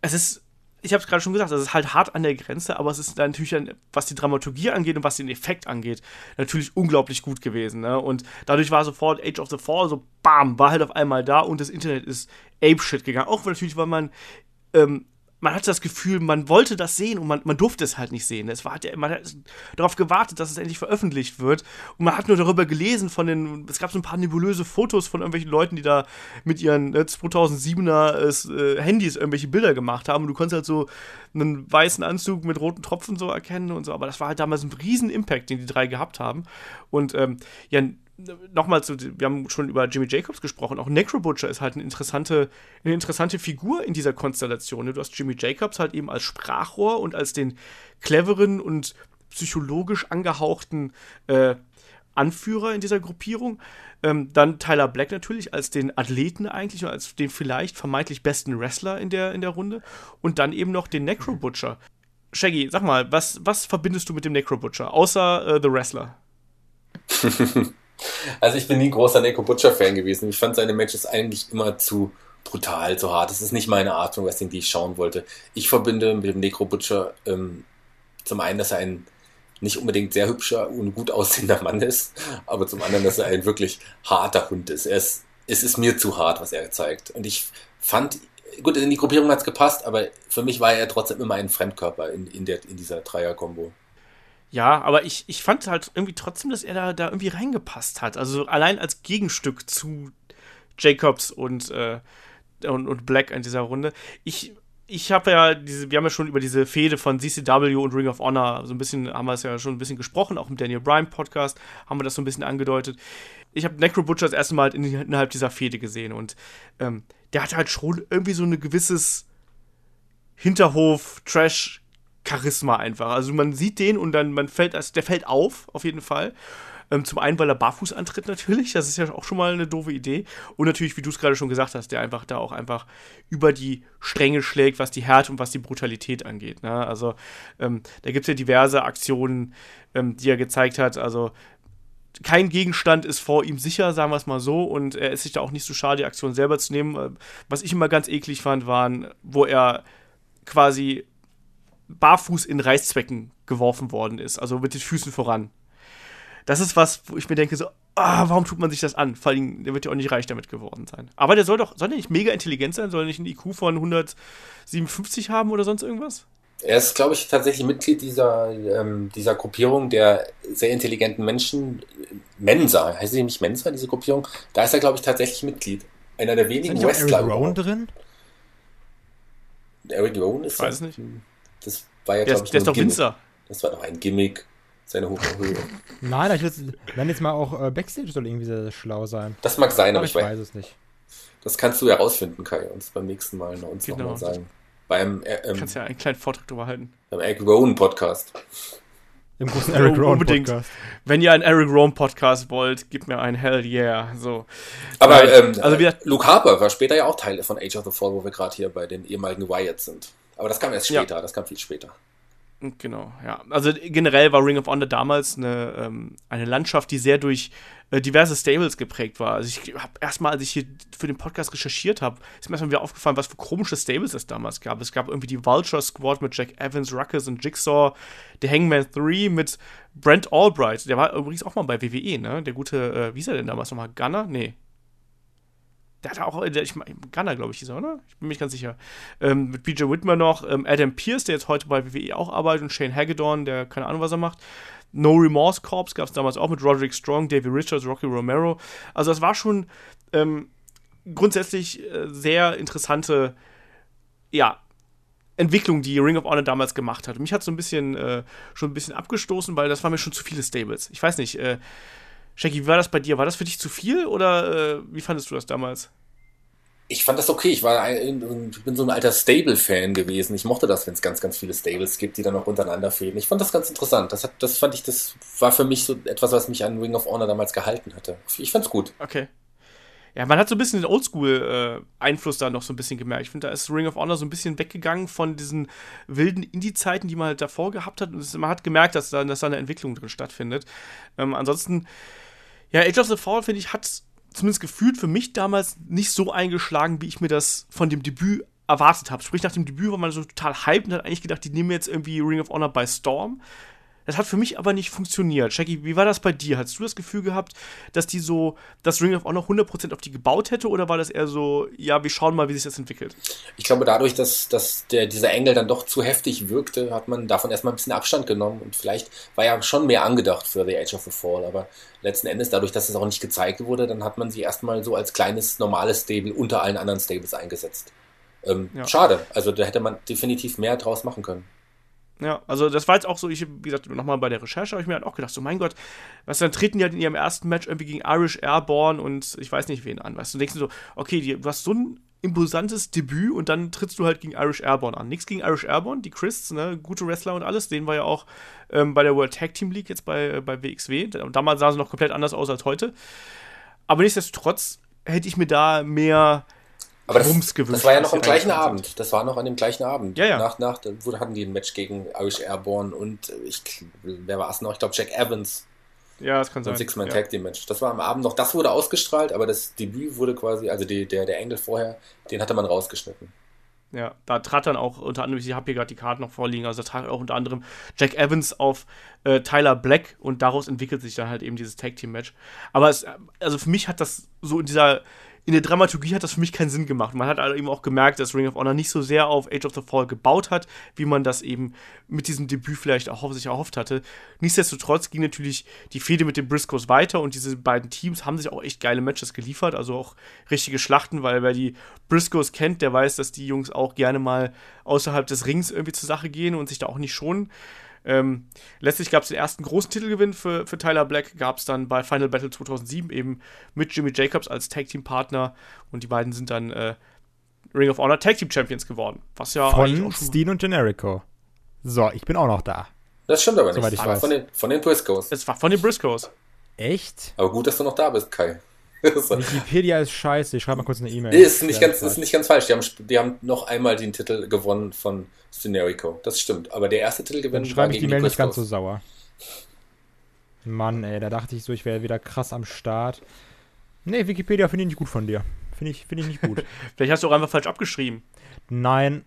es ist ich habe es gerade schon gesagt, es ist halt hart an der Grenze, aber es ist natürlich, was die Dramaturgie angeht und was den Effekt angeht, natürlich unglaublich gut gewesen. Ne? Und dadurch war sofort Age of the Fall so, bam, war halt auf einmal da und das Internet ist ape-shit gegangen. Auch natürlich, weil man ähm, man hatte das Gefühl, man wollte das sehen und man, man durfte es halt nicht sehen. Es war, man hat darauf gewartet, dass es endlich veröffentlicht wird. Und man hat nur darüber gelesen von den, es gab so ein paar nebulöse Fotos von irgendwelchen Leuten, die da mit ihren äh, 2007er äh, Handys irgendwelche Bilder gemacht haben. Und du konntest halt so einen weißen Anzug mit roten Tropfen so erkennen und so. Aber das war halt damals ein riesen Impact, den die drei gehabt haben. Und ähm, ja, nochmal zu, wir haben schon über Jimmy Jacobs gesprochen, auch Necro Butcher ist halt eine interessante, eine interessante Figur in dieser Konstellation. Ne? Du hast Jimmy Jacobs halt eben als Sprachrohr und als den cleveren und psychologisch angehauchten äh, Anführer in dieser Gruppierung. Ähm, dann Tyler Black natürlich als den Athleten eigentlich und als den vielleicht vermeintlich besten Wrestler in der, in der Runde. Und dann eben noch den Necro Butcher. Shaggy, sag mal, was, was verbindest du mit dem Necro Butcher, außer äh, The Wrestler? Also ich bin nie großer Neko Butcher-Fan gewesen. Ich fand seine Matches eigentlich immer zu brutal, zu hart. Das ist nicht meine Art von Wrestling, die ich schauen wollte. Ich verbinde mit dem Necro Butcher ähm, zum einen, dass er ein nicht unbedingt sehr hübscher und gut aussehender Mann ist, aber zum anderen, dass er ein wirklich harter Hund ist. Er ist es ist mir zu hart, was er zeigt. Und ich fand, gut, in die Gruppierung hat es gepasst, aber für mich war er trotzdem immer ein Fremdkörper in, in, der, in dieser Dreier-Kombo. Ja, aber ich, ich fand halt irgendwie trotzdem, dass er da, da irgendwie reingepasst hat. Also allein als Gegenstück zu Jacobs und, äh, und, und Black in dieser Runde. Ich ich habe ja diese, wir haben ja schon über diese Fehde von CCW und Ring of Honor so ein bisschen, haben wir es ja schon ein bisschen gesprochen, auch im Daniel Bryan Podcast haben wir das so ein bisschen angedeutet. Ich habe Necro Butcher das erste Mal in, innerhalb dieser Fehde gesehen und ähm, der hat halt schon irgendwie so ein gewisses Hinterhof-Trash-Charisma einfach. Also man sieht den und dann man fällt, also der fällt auf, auf jeden Fall. Ähm, zum einen, weil er barfuß antritt natürlich, das ist ja auch schon mal eine doofe Idee. Und natürlich, wie du es gerade schon gesagt hast, der einfach da auch einfach über die Stränge schlägt, was die Härte und was die Brutalität angeht. Ne? Also ähm, da gibt es ja diverse Aktionen, ähm, die er gezeigt hat. Also kein Gegenstand ist vor ihm sicher, sagen wir es mal so, und er ist sich da auch nicht so schade, die Aktion selber zu nehmen. Äh, was ich immer ganz eklig fand, waren, wo er quasi barfuß in Reißzwecken geworfen worden ist, also mit den Füßen voran das ist was, wo ich mir denke, so, ah, warum tut man sich das an? Vor allem, der wird ja auch nicht reich damit geworden sein. Aber der soll doch, soll der nicht mega intelligent sein? Soll er nicht ein IQ von 157 haben oder sonst irgendwas? Er ist, glaube ich, tatsächlich Mitglied dieser, ähm, dieser Gruppierung der sehr intelligenten Menschen. Mensa, heißt sie nicht Mensa, diese Gruppierung? Da ist er, glaube ich, tatsächlich Mitglied. Einer der wenigen ist Wrestler. Eric Rowan drin? Eric Rowan ist. Ich weiß nicht. Das war ja, glaube ich, der ist doch Winzer. Das war doch ein Gimmick seine hohe Höhe. Nein, ich will jetzt mal auch äh, Backstage soll irgendwie sehr schlau sein. Das mag sein, aber, aber ich, weiß es nicht. Das kannst du ja rausfinden, Kai, uns beim nächsten Mal noch, uns genau. nochmal sagen. Beim, äh, ähm, kannst ja einen kleinen Vortrag drüber halten. Beim Eric Rowan Podcast. Im großen Eric Rowan Unbedingt. Podcast. Wenn ihr einen Eric Rowan Podcast wollt, gebt mir einen Hell yeah. So. Aber ähm, also wieder, Luke Harper war später ja auch Teil von Age of the Fall, wo wir gerade hier bei den ehemaligen Wyatt sind. Aber das kam erst später, ja. das kam viel später. Genau, ja. Also generell war Ring of Honor damals eine, ähm, eine Landschaft, die sehr durch äh, diverse Stables geprägt war. Also ich habe erstmal, als ich hier für den Podcast recherchiert habe, ist mir erstmal wieder aufgefallen, was für komische Stables es damals gab. Es gab irgendwie die Vulture Squad mit Jack Evans, Ruckus und Jigsaw, der Hangman 3 mit Brent Albright, der war übrigens auch mal bei WWE, ne? Der gute, äh, wie ist er denn damals nochmal? Gunner? Nee, der hatte auch, der, ich Gunner, glaube ich, hieß er, oder? Ich bin mir nicht ganz sicher. Ähm, mit BJ Whitmer noch, ähm, Adam Pierce, der jetzt heute bei WWE auch arbeitet, und Shane Hagedorn, der keine Ahnung, was er macht. No Remorse Corps gab es damals auch mit Roderick Strong, Davey Richards, Rocky Romero. Also das war schon ähm, grundsätzlich äh, sehr interessante, ja, Entwicklung, die Ring of Honor damals gemacht hat. Mich hat so ein bisschen, äh, schon ein bisschen abgestoßen, weil das waren mir schon zu viele Stables. Ich weiß nicht, äh, Shaggy, wie war das bei dir? War das für dich zu viel oder äh, wie fandest du das damals? Ich fand das okay. Ich war ein, ich bin so ein alter Stable-Fan gewesen. Ich mochte das, wenn es ganz, ganz viele Stables gibt, die dann auch untereinander fehlen. Ich fand das ganz interessant. Das, hat, das fand ich, das war für mich so etwas, was mich an Ring of Honor damals gehalten hatte. Ich fand's gut. Okay. Ja, man hat so ein bisschen den Oldschool-Einfluss äh, da noch so ein bisschen gemerkt. Ich finde, da ist Ring of Honor so ein bisschen weggegangen von diesen wilden Indie-Zeiten, die man halt davor gehabt hat. Und man hat gemerkt, dass da, dass da eine Entwicklung drin stattfindet. Ähm, ansonsten ja, Age of the Fall, finde ich, hat zumindest gefühlt für mich damals nicht so eingeschlagen, wie ich mir das von dem Debüt erwartet habe. Sprich, nach dem Debüt war man so total hyped und hat eigentlich gedacht, die nehmen jetzt irgendwie Ring of Honor by Storm. Das hat für mich aber nicht funktioniert. Shaggy, wie war das bei dir? Hast du das Gefühl gehabt, dass die so, dass Ring of Honor 100% auf die gebaut hätte oder war das eher so, ja, wir schauen mal, wie sich das entwickelt? Ich glaube, dadurch, dass, dass der, dieser Engel dann doch zu heftig wirkte, hat man davon erstmal ein bisschen Abstand genommen und vielleicht war ja schon mehr angedacht für The Age of the Fall, aber letzten Endes, dadurch, dass es auch nicht gezeigt wurde, dann hat man sie erstmal so als kleines, normales Stable unter allen anderen Stables eingesetzt. Ähm, ja. Schade, also da hätte man definitiv mehr draus machen können. Ja, also das war jetzt auch so, ich, wie gesagt, nochmal bei der Recherche habe ich mir halt auch gedacht, so mein Gott, was dann treten die halt in ihrem ersten Match irgendwie gegen Irish Airborne und ich weiß nicht wen an, weißt du, denkst du so, okay, die, du hast so ein imposantes Debüt und dann trittst du halt gegen Irish Airborne an. Nichts gegen Irish Airborne, die Christs, ne, gute Wrestler und alles, den war ja auch ähm, bei der World Tag Team League jetzt bei, bei WXW. Damals sahen sie noch komplett anders aus als heute. Aber nichtsdestotrotz hätte ich mir da mehr aber das, das war ja noch am gleichen Abend. Das war noch an dem gleichen Abend. Ja, ja. Nach, nach, wo hatten die ein Match gegen Irish Airborne und ich, wer war es noch? Ich glaube, Jack Evans. Ja, das kann sein. Six-Man ja. Tag Team Match. Das war am Abend noch. Das wurde ausgestrahlt, aber das Debüt wurde quasi, also die, der, der Engel vorher, den hatte man rausgeschnitten. Ja, da trat dann auch unter anderem, ich habe hier gerade die Karten noch vorliegen, also da trat auch unter anderem Jack Evans auf äh, Tyler Black und daraus entwickelt sich dann halt eben dieses Tag Team Match. Aber es, also für mich hat das so in dieser in der Dramaturgie hat das für mich keinen Sinn gemacht. Man hat eben auch gemerkt, dass Ring of Honor nicht so sehr auf Age of the Fall gebaut hat, wie man das eben mit diesem Debüt vielleicht auch sich erhofft hatte. Nichtsdestotrotz ging natürlich die Fehde mit den Briscoes weiter und diese beiden Teams haben sich auch echt geile Matches geliefert, also auch richtige Schlachten, weil wer die Briscoes kennt, der weiß, dass die Jungs auch gerne mal außerhalb des Rings irgendwie zur Sache gehen und sich da auch nicht schonen. Ähm, letztlich gab es den ersten großen Titelgewinn für, für Tyler Black, gab es dann bei Final Battle 2007 eben mit Jimmy Jacobs als Tag Team Partner und die beiden sind dann äh, Ring of Honor Tag Team Champions geworden. Was ja Von Steen und Generico. So, ich bin auch noch da. Das stimmt aber nicht. Soweit ich das war weiß. von den, von den Briscoes. Es war von den Briscoes. Echt? Aber gut, dass du noch da bist, Kai. Wikipedia ist scheiße. Ich schreibe mal kurz eine E-Mail. ist nicht, ganz, ist nicht ganz falsch. Die haben, die haben noch einmal den Titel gewonnen von Scenerico. Das stimmt. Aber der erste Titelgewinn Dann schreibe ich die Mail nicht ganz so sauer. Mann, ey, da dachte ich so, ich wäre wieder krass am Start. Nee, Wikipedia finde ich nicht gut von dir. Finde ich, finde ich nicht gut. Vielleicht hast du auch einfach falsch abgeschrieben. Nein.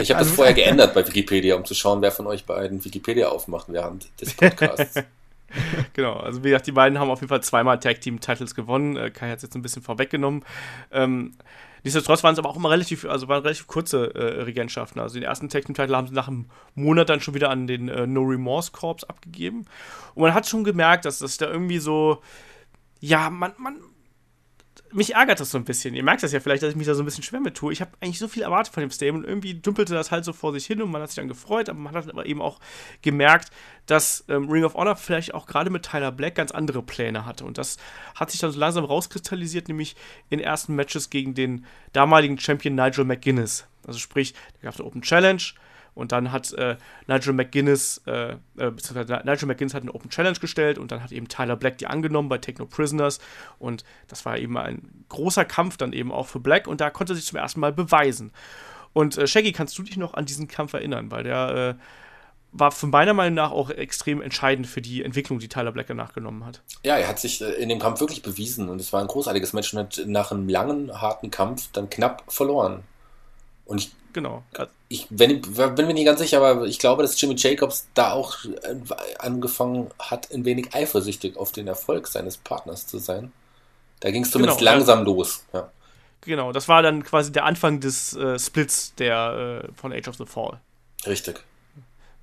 Ich habe Also- das vorher geändert bei Wikipedia, um zu schauen, wer von euch beiden Wikipedia aufmacht während des Podcasts. Genau, also wie gesagt, die beiden haben auf jeden Fall zweimal Tag Team Titles gewonnen. Äh, Kai hat es jetzt ein bisschen vorweggenommen. Ähm, nichtsdestotrotz waren es aber auch immer relativ, also waren relativ kurze äh, Regentschaften. Also den ersten Tag Team Title haben sie nach einem Monat dann schon wieder an den äh, No Remorse Corps abgegeben. Und man hat schon gemerkt, dass das da irgendwie so, ja, man, man, mich ärgert das so ein bisschen. Ihr merkt das ja vielleicht, dass ich mich da so ein bisschen schwer mit tue. Ich habe eigentlich so viel erwartet von dem Stable und irgendwie dümpelte das halt so vor sich hin und man hat sich dann gefreut, aber man hat aber eben auch gemerkt, dass ähm, Ring of Honor vielleicht auch gerade mit Tyler Black ganz andere Pläne hatte. Und das hat sich dann so langsam rauskristallisiert, nämlich in ersten Matches gegen den damaligen Champion Nigel McGuinness. Also sprich, da gab es eine Open Challenge und dann hat äh, Nigel McGuinness, äh, äh, beziehungsweise Nigel McGuinness hat eine Open Challenge gestellt und dann hat eben Tyler Black die angenommen bei Take No Prisoners und das war eben ein großer Kampf dann eben auch für Black und da konnte er sich zum ersten Mal beweisen. Und äh, Shaggy, kannst du dich noch an diesen Kampf erinnern? Weil der äh, war von meiner Meinung nach auch extrem entscheidend für die Entwicklung, die Tyler Black danach genommen hat. Ja, er hat sich äh, in dem Kampf wirklich bewiesen und es war ein großartiges Match und hat nach einem langen, harten Kampf dann knapp verloren. Und ich, Genau. ich wenn, bin mir nicht ganz sicher, aber ich glaube, dass Jimmy Jacobs da auch äh, angefangen hat, ein wenig eifersüchtig auf den Erfolg seines Partners zu sein. Da ging es zumindest Genau, ja. langsam los. Ja. Genau, das war dann quasi der Anfang des äh, Splits der äh, von Age of the Fall. Richtig.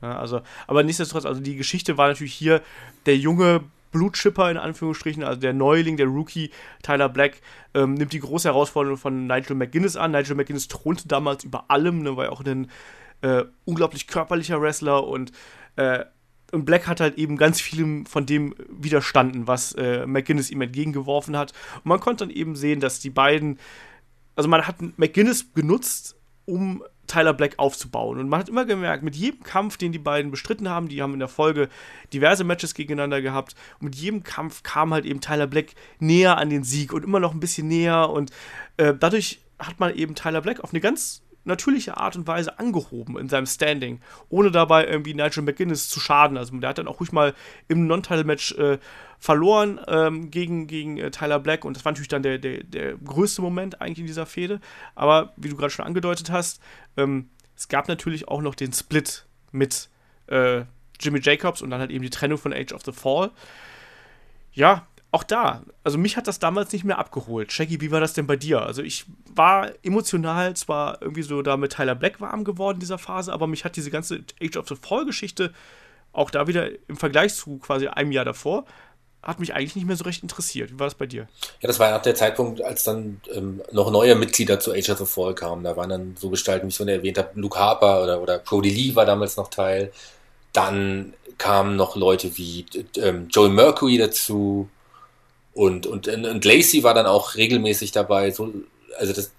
Ja, also, aber nichtsdestotrotz, also die Geschichte war natürlich hier der junge Blutschipper in Anführungsstrichen, also der Neuling, der Rookie Tyler Black, ähm, nimmt die große Herausforderung von Nigel McGuinness an. Nigel McGuinness thronte damals über allem, ne, war ja auch ein äh, unglaublich körperlicher Wrestler und, äh, und Black hat halt eben ganz vielem von dem widerstanden, was äh, McGuinness ihm entgegengeworfen hat. Und man konnte dann eben sehen, dass die beiden, also man hat McGuinness genutzt, um Tyler Black aufzubauen. Und man hat immer gemerkt, mit jedem Kampf, den die beiden bestritten haben, die haben in der Folge diverse Matches gegeneinander gehabt, mit jedem Kampf kam halt eben Tyler Black näher an den Sieg und immer noch ein bisschen näher. Und äh, dadurch hat man eben Tyler Black auf eine ganz natürliche Art und Weise angehoben in seinem Standing, ohne dabei irgendwie Nigel McGuinness zu schaden. Also der hat dann auch ruhig mal im Non-Title-Match äh, verloren ähm, gegen, gegen äh, Tyler Black und das war natürlich dann der, der, der größte Moment eigentlich in dieser Fehde. Aber wie du gerade schon angedeutet hast, ähm, es gab natürlich auch noch den Split mit äh, Jimmy Jacobs und dann halt eben die Trennung von Age of the Fall. Ja, auch da, also mich hat das damals nicht mehr abgeholt. Shaggy, wie war das denn bei dir? Also ich war emotional zwar irgendwie so da mit Tyler Black warm geworden in dieser Phase, aber mich hat diese ganze Age of the Fall Geschichte auch da wieder im Vergleich zu quasi einem Jahr davor hat mich eigentlich nicht mehr so recht interessiert. Wie war das bei dir? Ja, das war ja auch der Zeitpunkt, als dann ähm, noch neue Mitglieder zu Age of the Fall kamen. Da waren dann so Gestalten, wie ich schon erwähnt habe, Luke Harper oder, oder Brody Lee war damals noch Teil. Dann kamen noch Leute wie ähm, Joey Mercury dazu und, und, und Lacey war dann auch regelmäßig dabei. So, also das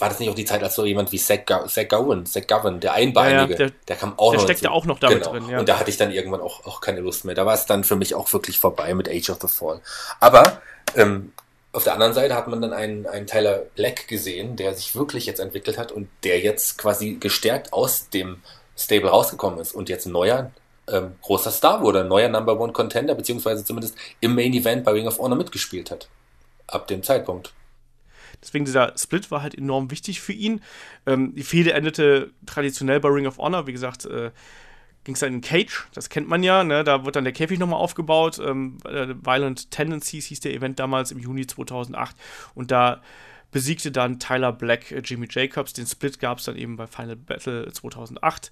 war das nicht auch die Zeit, als so jemand wie Zach, Go Zach Gowen, Zach Gowen, der Einbeinige, Ja, ja, der- der kam auch der noch steckte dazu. auch noch damit genau. drin, ja. Und da hatte ich dann irgendwann auch, auch keine Lust mehr. Da war es dann für mich auch wirklich vorbei mit Age of the Fall. Aber ähm, auf der anderen Seite hat man dann einen, einen Tyler Black gesehen, der sich wirklich jetzt entwickelt hat und der jetzt quasi gestärkt aus dem Stable rausgekommen ist und jetzt ein neuer ähm, großer Star wurde, neuer Number One Contender, beziehungsweise zumindest im Main Event bei Ring of Honor mitgespielt hat. Ab dem Zeitpunkt. Deswegen dieser Split war halt enorm wichtig für ihn. Ähm, die Fehde endete traditionell bei Ring of Honor. Wie gesagt, äh, ging es dann in Cage, das kennt man ja, ne? da wird dann der Käfig nochmal aufgebaut. Ähm, äh, Violent Tendencies hieß der Event damals im Juni 2008 und da besiegte dann Tyler Black äh, Jimmy Jacobs. Den Split gab es dann eben bei Final Battle 2008.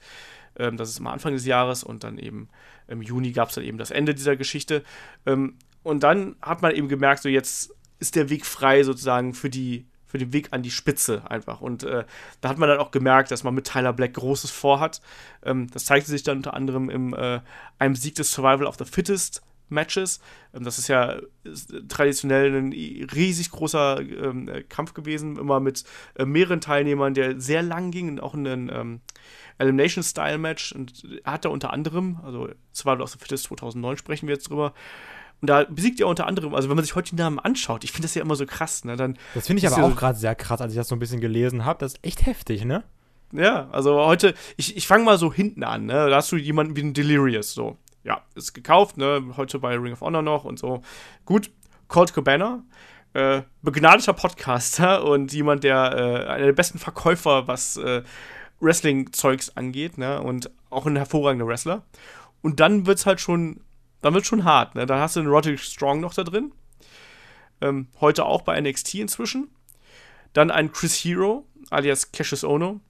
Ähm, das ist am Anfang des Jahres und dann eben im Juni gab es dann eben das Ende dieser Geschichte. Ähm, und dann hat man eben gemerkt, so jetzt ist der Weg frei sozusagen für die für den Weg an die Spitze einfach. Und äh, da hat man dann auch gemerkt, dass man mit Tyler Black Großes vorhat. Ähm, das zeigte sich dann unter anderem im äh, einem Sieg des Survival of the Fittest Matches. Ähm, das ist ja ist traditionell ein riesig großer ähm, Kampf gewesen, immer mit äh, mehreren Teilnehmern, der sehr lang ging, auch ein ähm, Elimination-Style-Match. Und er hat da unter anderem, also Survival of the Fittest 2009 sprechen wir jetzt drüber, und da besiegt er unter anderem, also wenn man sich heute die Namen anschaut, ich finde das ja immer so krass, ne? Dann das finde ich aber auch gerade sehr krass, als ich das so ein bisschen gelesen habe. Das ist echt heftig, ne? Ja, also heute, ich, ich fange mal so hinten an, ne? Da hast du jemanden wie ein Delirious, so. Ja, ist gekauft, ne? Heute bei Ring of Honor noch und so. Gut, Colt Cabana, äh, begnadeter Podcaster und jemand, der äh, einer der besten Verkäufer, was äh, Wrestling-Zeugs angeht, ne? Und auch ein hervorragender Wrestler. Und dann wird es halt schon dann wird schon hart. Ne? Dann hast du den Roderick Strong noch da drin. Ähm, heute auch bei NXT inzwischen. Dann ein Chris Hero, alias Cassius Ono.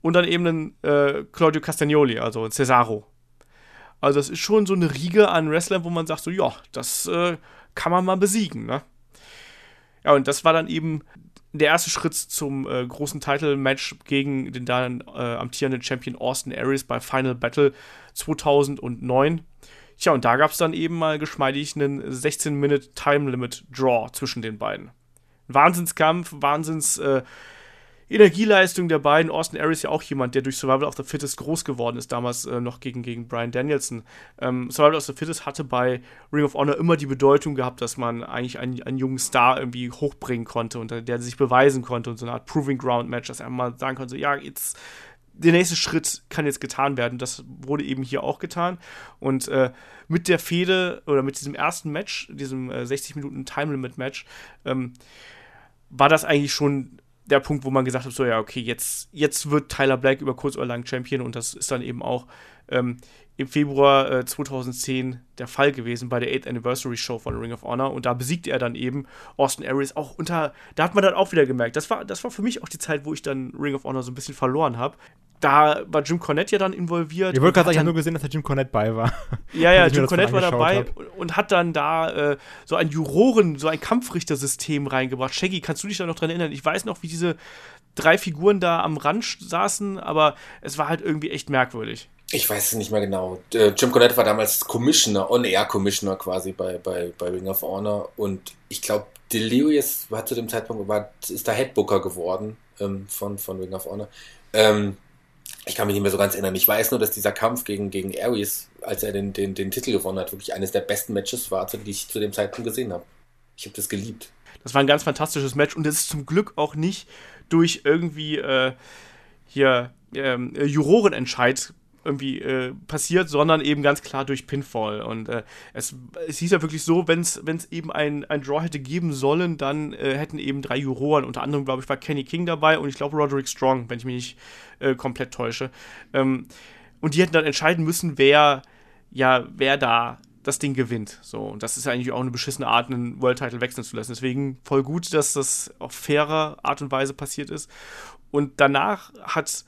Und dann eben einen äh, Claudio Castagnoli, also Cesaro. Also das ist schon so eine Riege an Wrestlern, wo man sagt so, ja, das äh, kann man mal besiegen, ne? Ja, und das war dann eben der erste Schritt zum äh, großen Title-Match gegen den dann äh, amtierenden Champion Austin Aries bei Final Battle 2009. Tja, und da gab es dann eben mal geschmeidig einen 16-Minute Time Limit Draw zwischen den beiden. Wahnsinnskampf, Wahnsinns äh, Energieleistung der beiden. Austin Aries ja auch jemand, der durch Survival of the Fittest groß geworden ist, damals äh, noch gegen, gegen Brian Danielson. Ähm, Survival of the Fittest hatte bei Ring of Honor immer die Bedeutung gehabt, dass man eigentlich einen, einen jungen Star irgendwie hochbringen konnte und der sich beweisen konnte und so eine Art Proving Ground Match, dass er mal sagen konnte, ja, jetzt der nächste Schritt kann jetzt getan werden. Das wurde eben hier auch getan. Und äh, mit der Fehde oder mit diesem ersten Match, diesem äh, 60 Minuten Time Limit Match, ähm, war das eigentlich schon der Punkt, wo man gesagt hat, so ja, okay, jetzt, jetzt wird Tyler Black über kurz oder lang Champion und das ist dann eben auch ähm, im Februar äh, 2010 der Fall gewesen bei der 8th Anniversary Show von Ring of Honor und da besiegte er dann eben Austin Aries auch unter, da hat man dann auch wieder gemerkt, das war, das war für mich auch die Zeit, wo ich dann Ring of Honor so ein bisschen verloren habe. Da war Jim Cornette ja dann involviert. Ich wollte gerade sagen, ich habe nur gesehen, dass da Jim Cornette bei war. Ja, ja, Jim Cornette war dabei hab. und hat dann da äh, so ein Juroren, so ein Kampfrichtersystem reingebracht. Shaggy, kannst du dich da noch dran erinnern? Ich weiß noch, wie diese drei Figuren da am Rand saßen, aber es war halt irgendwie echt merkwürdig. Ich weiß es nicht mehr genau. Äh, Jim Cornette war damals Commissioner, On-Air-Commissioner quasi bei, bei, bei Ring of Honor. Und ich glaube, Delirious war zu dem Zeitpunkt, war, ist da Headbooker geworden ähm, von, von Ring of Honor. Ähm, ich kann mich nicht mehr so ganz erinnern. Ich weiß nur, dass dieser Kampf gegen, gegen Aries, als er den, den, den Titel gewonnen hat, wirklich eines der besten Matches war, die ich zu dem Zeitpunkt gesehen habe. Ich habe das geliebt. Das war ein ganz fantastisches Match und es ist zum Glück auch nicht durch irgendwie äh, hier ähm, Jurorenentscheid irgendwie äh, passiert, sondern eben ganz klar durch Pinfall. Und äh, es, es hieß ja wirklich so, wenn es eben ein, ein Draw hätte geben sollen, dann äh, hätten eben drei Juroren, unter anderem, glaube ich, war Kenny King dabei und ich glaube Roderick Strong, wenn ich mich nicht äh, komplett täusche. Ähm, und die hätten dann entscheiden müssen, wer ja, wer da das Ding gewinnt. So, und das ist ja eigentlich auch eine beschissene Art, einen World Title wechseln zu lassen. Deswegen voll gut, dass das auf fairer Art und Weise passiert ist. Und danach hat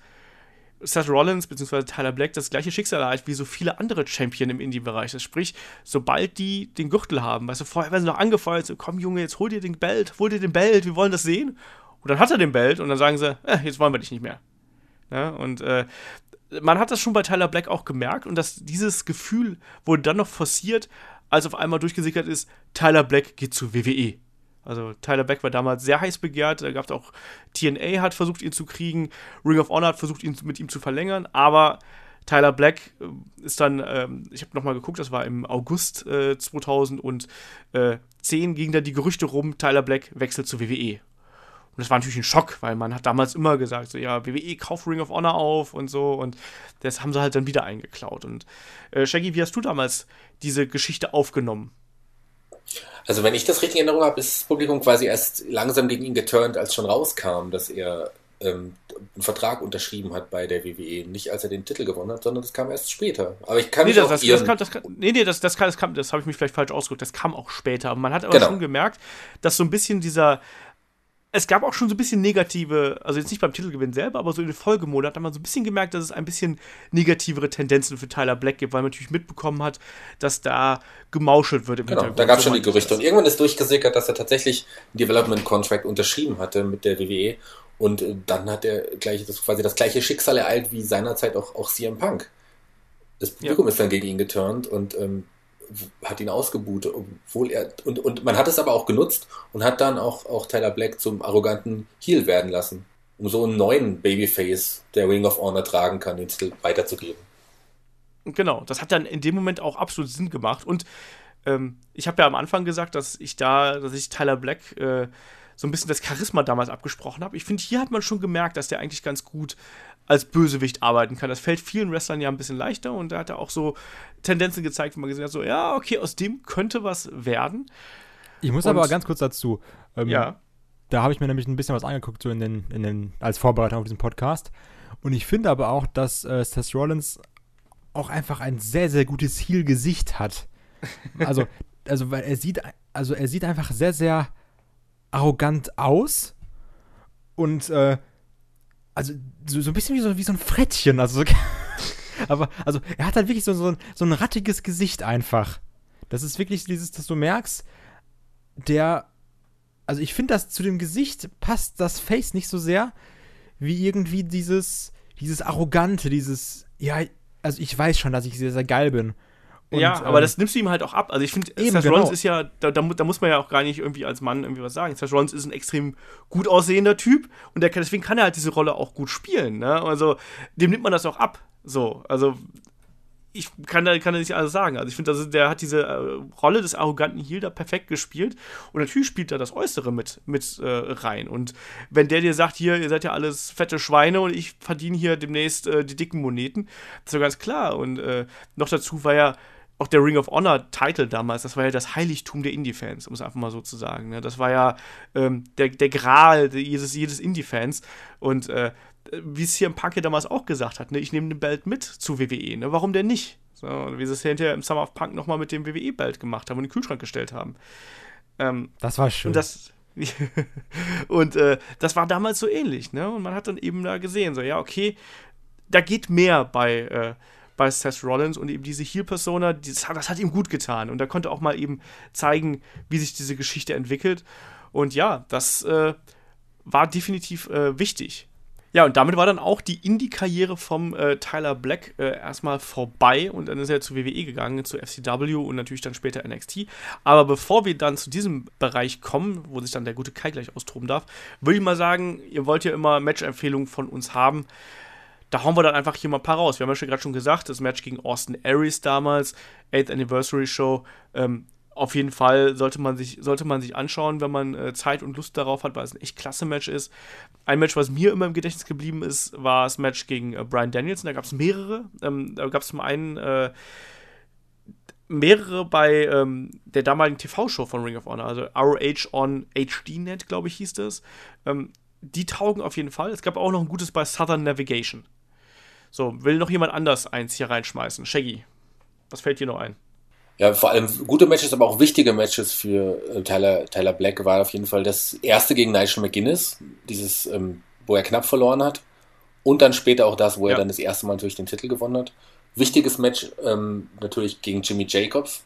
Seth Rollins bzw. Tyler Black das gleiche Schicksal erreicht wie so viele andere Champion im Indie-Bereich. Das sprich, sobald die den Gürtel haben, weißt du, vorher werden sie noch angefeuert, so komm Junge, jetzt hol dir den Belt, hol dir den Belt, wir wollen das sehen. Und dann hat er den Belt und dann sagen sie, eh, jetzt wollen wir dich nicht mehr. Ja, und äh, man hat das schon bei Tyler Black auch gemerkt und dass dieses Gefühl wurde dann noch forciert, als auf einmal durchgesickert ist, Tyler Black geht zu WWE. Also Tyler Beck war damals sehr heiß begehrt. Da gab es auch TNA hat versucht, ihn zu kriegen. Ring of Honor hat versucht, ihn mit ihm zu verlängern. Aber Tyler Black äh, ist dann, ähm, ich habe nochmal geguckt, das war im August äh, 2010, ging da die Gerüchte rum, Tyler Black wechselt zu WWE. Und das war natürlich ein Schock, weil man hat damals immer gesagt, so ja, WWE kauft Ring of Honor auf und so. Und das haben sie halt dann wieder eingeklaut. Und äh, Shaggy, wie hast du damals diese Geschichte aufgenommen? Also wenn ich das richtig in Erinnerung habe, ist das Publikum quasi erst langsam gegen ihn geturnt, als schon rauskam, dass er ähm, einen Vertrag unterschrieben hat bei der WWE. Nicht als er den Titel gewonnen hat, sondern das kam erst später. Aber ich kann nee, das, auch das, das, kam, das, kam, nee, nee, das, das, kam, das, kam, das habe ich mich vielleicht falsch ausgedrückt. Das kam auch später. Man hat aber Genau. schon gemerkt, dass so ein bisschen dieser. Es gab auch schon so ein bisschen negative, also jetzt nicht beim Titelgewinn selber, aber so in den Folgemonaten hat man so ein bisschen gemerkt, dass es ein bisschen negativere Tendenzen für Tyler Black gibt, weil man natürlich mitbekommen hat, dass da gemauschelt wird im Genau, Hintergrund. da gab es So schon die Gerüchte. Und irgendwann ist durchgesickert, dass er tatsächlich einen Development Contract unterschrieben hatte mit der WWE. Und äh, dann hat er gleich das, quasi das gleiche Schicksal ereilt wie seinerzeit auch, auch CM Punk. Das Publikum ist dann gegen ihn geturnt und ähm, hat ihn ausgebuht, obwohl er und, und man hat es aber auch genutzt und hat dann auch, auch Tyler Black zum arroganten Heel werden lassen, um so einen neuen Babyface, der Ring of Honor tragen kann, den Titel weiterzugeben. Genau, das hat dann in dem Moment auch absolut Sinn gemacht. Und ähm, ich habe ja am Anfang gesagt, dass ich da, dass ich Tyler Black äh, so ein bisschen das Charisma damals abgesprochen habe. Ich finde, hier hat man schon gemerkt, dass der eigentlich ganz gut als Bösewicht arbeiten kann. Das fällt vielen Wrestlern ja ein bisschen leichter und da hat er auch so Tendenzen gezeigt, wo man gesehen hat, so, ja, okay, aus dem könnte was werden. Ich muss Und- aber ganz kurz dazu. Ähm, Ja. Da habe ich mir nämlich ein bisschen was angeguckt, so in den, in den, als Vorbereitung auf diesen Podcast. Und ich finde aber auch, dass äh, Seth Rollins auch einfach ein sehr, sehr gutes Heel-Gesicht hat. Also, also, weil er sieht, also er sieht einfach sehr, sehr arrogant aus. Und äh, also so, so ein bisschen wie so, wie so ein Frettchen. Also, so, aber also er hat halt wirklich so, so, ein, so ein rattiges Gesicht einfach. Das ist wirklich dieses, dass du merkst, der also ich finde, dass zu dem Gesicht passt das Face nicht so sehr, wie irgendwie dieses, dieses Arrogante, dieses, ja, also ich weiß schon, dass ich sehr, sehr geil bin. Und, ja, aber ähm, das nimmst du ihm halt auch ab. Also ich finde, Eben, Seth genau. Rollins ist ja, da, da, da muss man ja auch gar nicht irgendwie als Mann irgendwie was sagen. Seth Rollins ist ein extrem gut aussehender Typ und der kann, deswegen kann er halt diese Rolle auch gut spielen. Ne? Also dem nimmt man das auch ab. So, also ich kann da, kann da nicht alles sagen. Also ich finde, also der hat diese äh, Rolle des arroganten Heel da perfekt gespielt und natürlich spielt er das Äußere mit, mit äh, rein. Und wenn der dir sagt, hier, ihr seid ja alles fette Schweine und ich verdiene hier demnächst äh, die dicken Moneten, das ist ja ganz klar. Und äh, noch dazu war ja auch der Ring of Honor Title damals, das war ja das Heiligtum der Indie-Fans, um es einfach mal so zu sagen. Ne? Das war ja ähm, der, der Gral jedes, jedes Indie-Fans. Und äh, wie es hier im Punk ja damals auch gesagt hat, ne? ich nehme den Belt mit zu WWE. Ne? Warum denn nicht? So, wie sie es hinterher im Summer of Punk nochmal mit dem WWE-Belt gemacht haben und in den Kühlschrank gestellt haben. Ähm, das war schön. und das. und äh, das war damals so ähnlich, ne? Und man hat dann eben da gesehen, so, ja, okay, da geht mehr bei, äh, bei Seth Rollins und eben diese Heel-Persona, das, hat- das hat ihm gut getan. Und da konnte auch mal eben zeigen, wie sich diese Geschichte entwickelt. Und ja, das äh, war definitiv äh, wichtig. Ja, und damit war dann auch die Indie-Karriere vom äh, Tyler Black äh, erstmal vorbei und dann ist er zu WWE gegangen, zu FCW und natürlich dann später NXT. Aber bevor wir dann zu diesem Bereich kommen, wo sich dann der gute Kai gleich austoben darf, würde ich mal sagen, ihr wollt ja immer Match-Empfehlungen von uns haben. Da hauen wir dann einfach hier mal ein paar raus. Wir haben ja schon gerade schon gesagt, das Match gegen Austin Aries damals, 8th Anniversary Show, ähm, auf jeden Fall sollte man sich, sollte man sich anschauen, wenn man äh, Zeit und Lust darauf hat, weil es ein echt klasse Match ist. Ein Match, was mir immer im Gedächtnis geblieben ist, war das Match gegen äh, Brian Danielson. Da gab es mehrere. Ähm, da gab es zum einen äh, mehrere bei ähm, der damaligen TV-Show von Ring of Honor, also ROH on HDNet, glaube ich, hieß das. Ähm, die taugen auf jeden Fall. Es gab auch noch ein gutes bei Southern Navigation. So, will noch jemand anders eins hier reinschmeißen? Shaggy, was fällt dir noch ein? Ja, vor allem gute Matches, aber auch wichtige Matches für äh, Tyler, Tyler Black war auf jeden Fall das erste gegen Nigel McGuinness, dieses, ähm, wo er knapp verloren hat. Und dann später auch das, wo er Ja. dann das erste Mal natürlich den Titel gewonnen hat. Wichtiges Match ähm, natürlich gegen Jimmy Jacobs.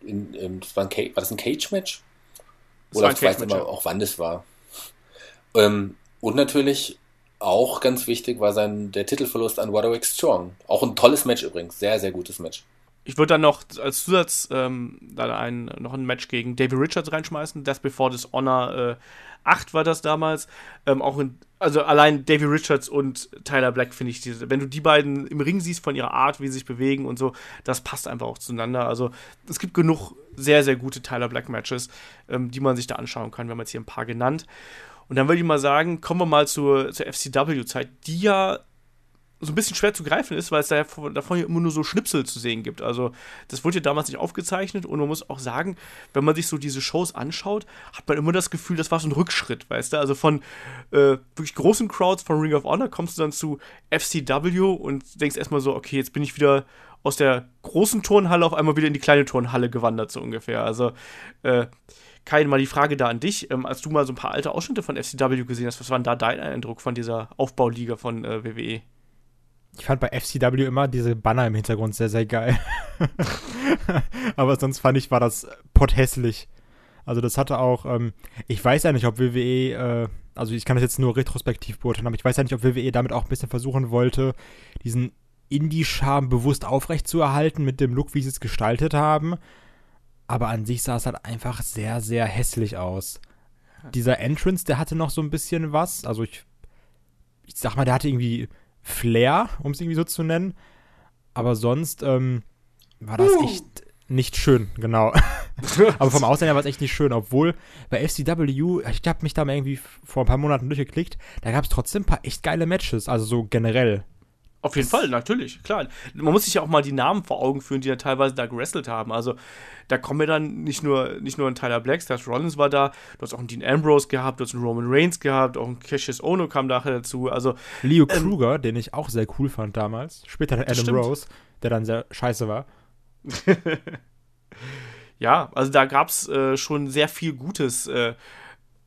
In, in, das war, war das ein Cage-Match? Das Oder ich weiß immer ja. auch, wann das war. Ähm, und natürlich auch ganz wichtig war sein der Titelverlust an Roderick Strong. Auch ein tolles Match übrigens. Sehr, sehr gutes Match. Ich würde dann noch als Zusatz ähm, dann ein, noch ein Match gegen Davey Richards reinschmeißen. Death Before Dishonor äh, 8 war das damals. Ähm, auch in, also allein Davey Richards und Tyler Black finde ich, diese, wenn du die beiden im Ring siehst von ihrer Art, wie sie sich bewegen und so, das passt einfach auch zueinander. Also es gibt genug sehr, sehr gute Tyler Black Matches, ähm, die man sich da anschauen kann. Wir haben jetzt hier ein paar genannt. Und dann würde ich mal sagen, kommen wir mal zur, zur FCW-Zeit, die ja so ein bisschen schwer zu greifen ist, weil es da ja davon ja immer nur so Schnipsel zu sehen gibt. Also, das wurde ja damals nicht aufgezeichnet und man muss auch sagen, wenn man sich so diese Shows anschaut, hat man immer das Gefühl, das war so ein Rückschritt, weißt du? Also von äh, wirklich großen Crowds von Ring of Honor kommst du dann zu FCW und denkst erstmal so, okay, jetzt bin ich wieder aus der großen Turnhalle auf einmal wieder in die kleine Turnhalle gewandert, so ungefähr. Also, äh, Kai, mal die Frage da an dich. Ähm, als du mal so ein paar alte Ausschnitte von FCW gesehen hast, was war denn da dein Eindruck von dieser Aufbauliga von äh, WWE? Ich fand bei FCW immer diese Banner im Hintergrund sehr, sehr geil. Aber sonst fand ich, war das pothässlich. Also das hatte auch, ähm, ich weiß ja nicht, ob WWE, äh, also ich kann das jetzt nur retrospektiv beurteilen, aber ich weiß ja nicht, ob WWE damit auch ein bisschen versuchen wollte, diesen Indie-Charme bewusst aufrechtzuerhalten mit dem Look, wie sie es gestaltet haben. Aber an sich sah es halt einfach sehr, sehr hässlich aus. Dieser Entrance, der hatte noch so ein bisschen was. Also ich, ich sag mal, der hatte irgendwie Flair, um es irgendwie so zu nennen. Aber sonst ähm, war das uh. echt nicht schön, genau. Aber vom Aussehen her war es echt nicht schön, obwohl bei FCW, ich habe mich da mal irgendwie vor ein paar Monaten durchgeklickt, da gab es trotzdem ein paar echt geile Matches, also so generell. Auf jeden das Fall, natürlich, klar. Man muss sich ja auch mal die Namen vor Augen führen, die ja teilweise da gewrestelt haben. Also da kommen wir dann nicht nur, nicht nur ein Tyler Black, Seth Rollins war da, du hast auch einen Dean Ambrose gehabt, du hast einen Roman Reigns gehabt, auch ein Cassius Ono kam nachher dazu. Also Leo ähm, Kruger, den ich auch sehr cool fand damals. Später Adam stimmt. Rose, der dann sehr scheiße war. ja, also da gab es äh, schon sehr viel Gutes. Äh,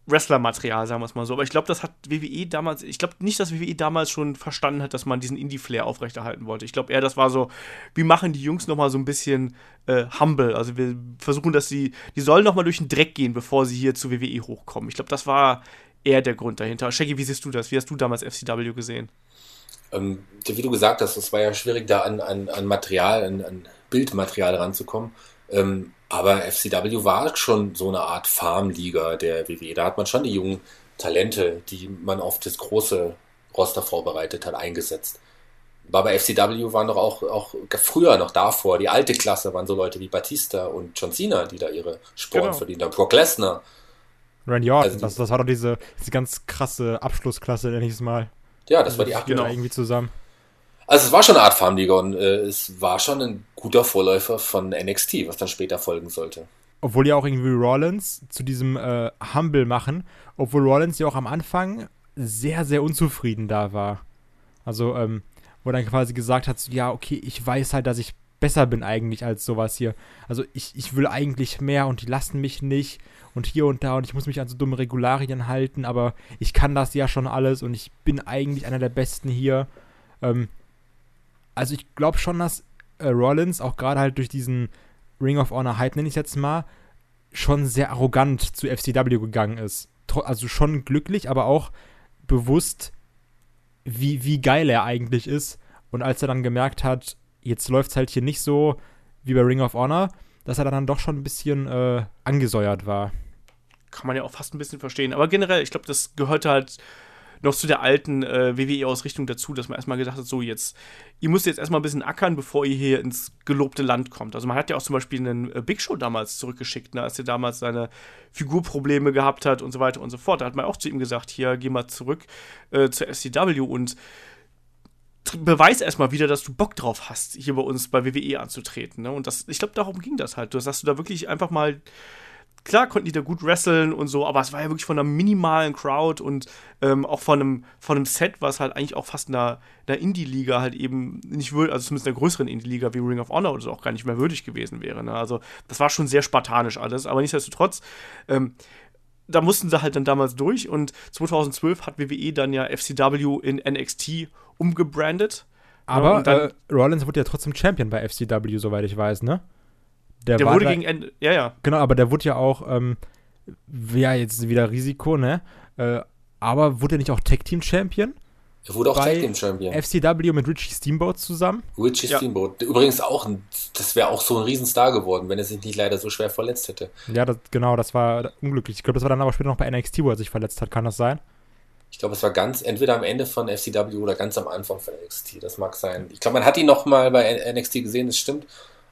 Wrestler-Material, sagen wir es mal so. Aber ich glaube, das hat WWE damals, ich glaube nicht, dass WWE damals schon verstanden hat, dass man diesen Indie-Flair aufrechterhalten wollte. Ich glaube eher, das war so, wir machen die Jungs nochmal so ein bisschen äh, humble. Also wir versuchen, dass sie, die sollen nochmal durch den Dreck gehen, bevor sie hier zu WWE hochkommen. Ich glaube, das war eher der Grund dahinter. Shaggy, wie siehst du das? Wie hast du damals FCW gesehen? Ähm, wie du gesagt hast, es war ja schwierig, da an, an, an Material, an, an Bildmaterial ranzukommen. Ähm, aber FCW war schon so eine Art Farmliga der WWE. Da hat man schon die jungen Talente, die man auf das große Roster vorbereitet hat, eingesetzt. War bei FCW waren doch auch, auch früher noch davor, die alte Klasse waren so Leute wie Batista und John Cena, die da ihre Sporen genau. verdient haben. Brock Lesnar. Randy Orton, also, das, das war doch diese, diese ganz krasse Abschlussklasse, nenne ich es mal. Ja, das also war die achte. Genau. irgendwie zusammen. Also es war schon eine Art Farmliga und äh, es war schon ein guter Vorläufer von NXT, was dann später folgen sollte. Obwohl ja auch irgendwie Rollins zu diesem äh, Humble machen, obwohl Rollins ja auch am Anfang sehr, sehr unzufrieden da war. Also, ähm, wo dann quasi gesagt hat, so, ja, okay, ich weiß halt, dass ich besser bin eigentlich als sowas hier. Also ich, ich will eigentlich mehr und die lassen mich nicht und hier und da und ich muss mich an so dumme Regularien halten, aber ich kann das ja schon alles und ich bin eigentlich einer der Besten hier. Ähm, also ich glaube schon, dass äh, Rollins auch gerade halt durch diesen Ring of Honor Hype, nenne ich jetzt mal, schon sehr arrogant zu FCW gegangen ist. Also schon glücklich, aber auch bewusst, wie, wie geil er eigentlich ist. Und als er dann gemerkt hat, jetzt läuft es halt hier nicht so wie bei Ring of Honor, dass er dann doch schon ein bisschen äh, angesäuert war. Kann man ja auch fast ein bisschen verstehen. Aber generell, ich glaube, das gehört halt noch zu der alten äh, WWE-Ausrichtung dazu, dass man erstmal gedacht hat, so jetzt, ihr müsst jetzt erstmal ein bisschen ackern, bevor ihr hier ins gelobte Land kommt. Also man hat ja auch zum Beispiel einen äh, Big Show damals zurückgeschickt, ne, als er damals seine Figurprobleme gehabt hat und so weiter und so fort. Da hat man auch zu ihm gesagt, hier, geh mal zurück äh, zur SCW und beweis erstmal wieder, dass du Bock drauf hast, hier bei uns bei WWE anzutreten. Ne? Und das, ich glaube, darum ging das halt. Du hast du da wirklich einfach mal klar konnten die da gut wresteln und so, aber es war ja wirklich von einer minimalen Crowd und ähm, auch von einem, von einem Set, was halt eigentlich auch fast einer, einer Indie-Liga halt eben nicht würdig, also zumindest einer größeren Indie-Liga wie Ring of Honor oder so auch gar nicht mehr würdig gewesen wäre. Ne? Also das war schon sehr spartanisch alles, aber nichtsdestotrotz, ähm, da mussten sie halt dann damals durch und 2012 hat WWE dann ja FCW in NXT umgebrandet. Aber dann, äh, Rollins wurde ja trotzdem Champion bei FCW, soweit ich weiß, ne? Der, der wurde da, gegen Ende, ja, ja. Genau, aber der wurde ja auch, ähm, ja, jetzt wieder Risiko, ne? Äh, aber wurde er nicht auch Tag Team Champion? Er wurde auch Tag Team Champion. FCW mit Richie Steamboat zusammen. Richie ja. Steamboat. Übrigens auch, ein, das wäre auch so ein Riesenstar geworden, wenn er sich nicht leider so schwer verletzt hätte. Ja, das, genau, das war unglücklich. Ich glaube, das war dann aber später noch bei NXT, wo er sich verletzt hat. Kann das sein? Ich glaube, es war ganz, entweder am Ende von FCW oder ganz am Anfang von NXT. Das mag sein. Ich glaube, man hat ihn noch mal bei NXT gesehen, das stimmt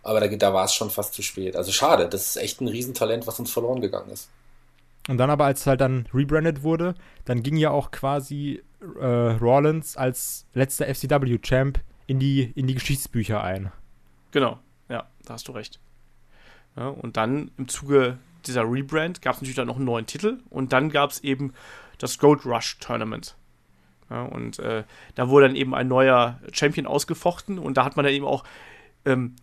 aber da, da war es schon fast zu spät. Also schade, das ist echt ein Riesentalent, was uns verloren gegangen ist. Und dann aber, als es halt dann rebranded wurde, dann ging ja auch quasi äh, Rollins als letzter FCW-Champ in die, in die Geschichtsbücher ein. Genau, ja, da hast du recht. Ja, und dann im Zuge dieser Rebrand gab es natürlich dann noch einen neuen Titel und dann gab es eben das Gold Rush Tournament. Ja, und äh, da wurde dann eben ein neuer Champion ausgefochten und da hat man dann eben auch ähm,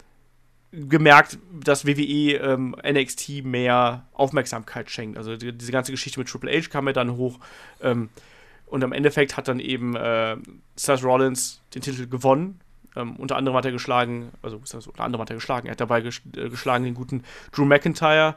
gemerkt, dass WWE ähm, NXT mehr Aufmerksamkeit schenkt. Also die, diese ganze Geschichte mit Triple H kam ja dann hoch. Ähm, und im Endeffekt hat dann eben äh, Seth Rollins den Titel gewonnen. Ähm, unter anderem hat er geschlagen, also unter anderem hat er geschlagen, er hat dabei ges äh, geschlagen den guten Drew McIntyre,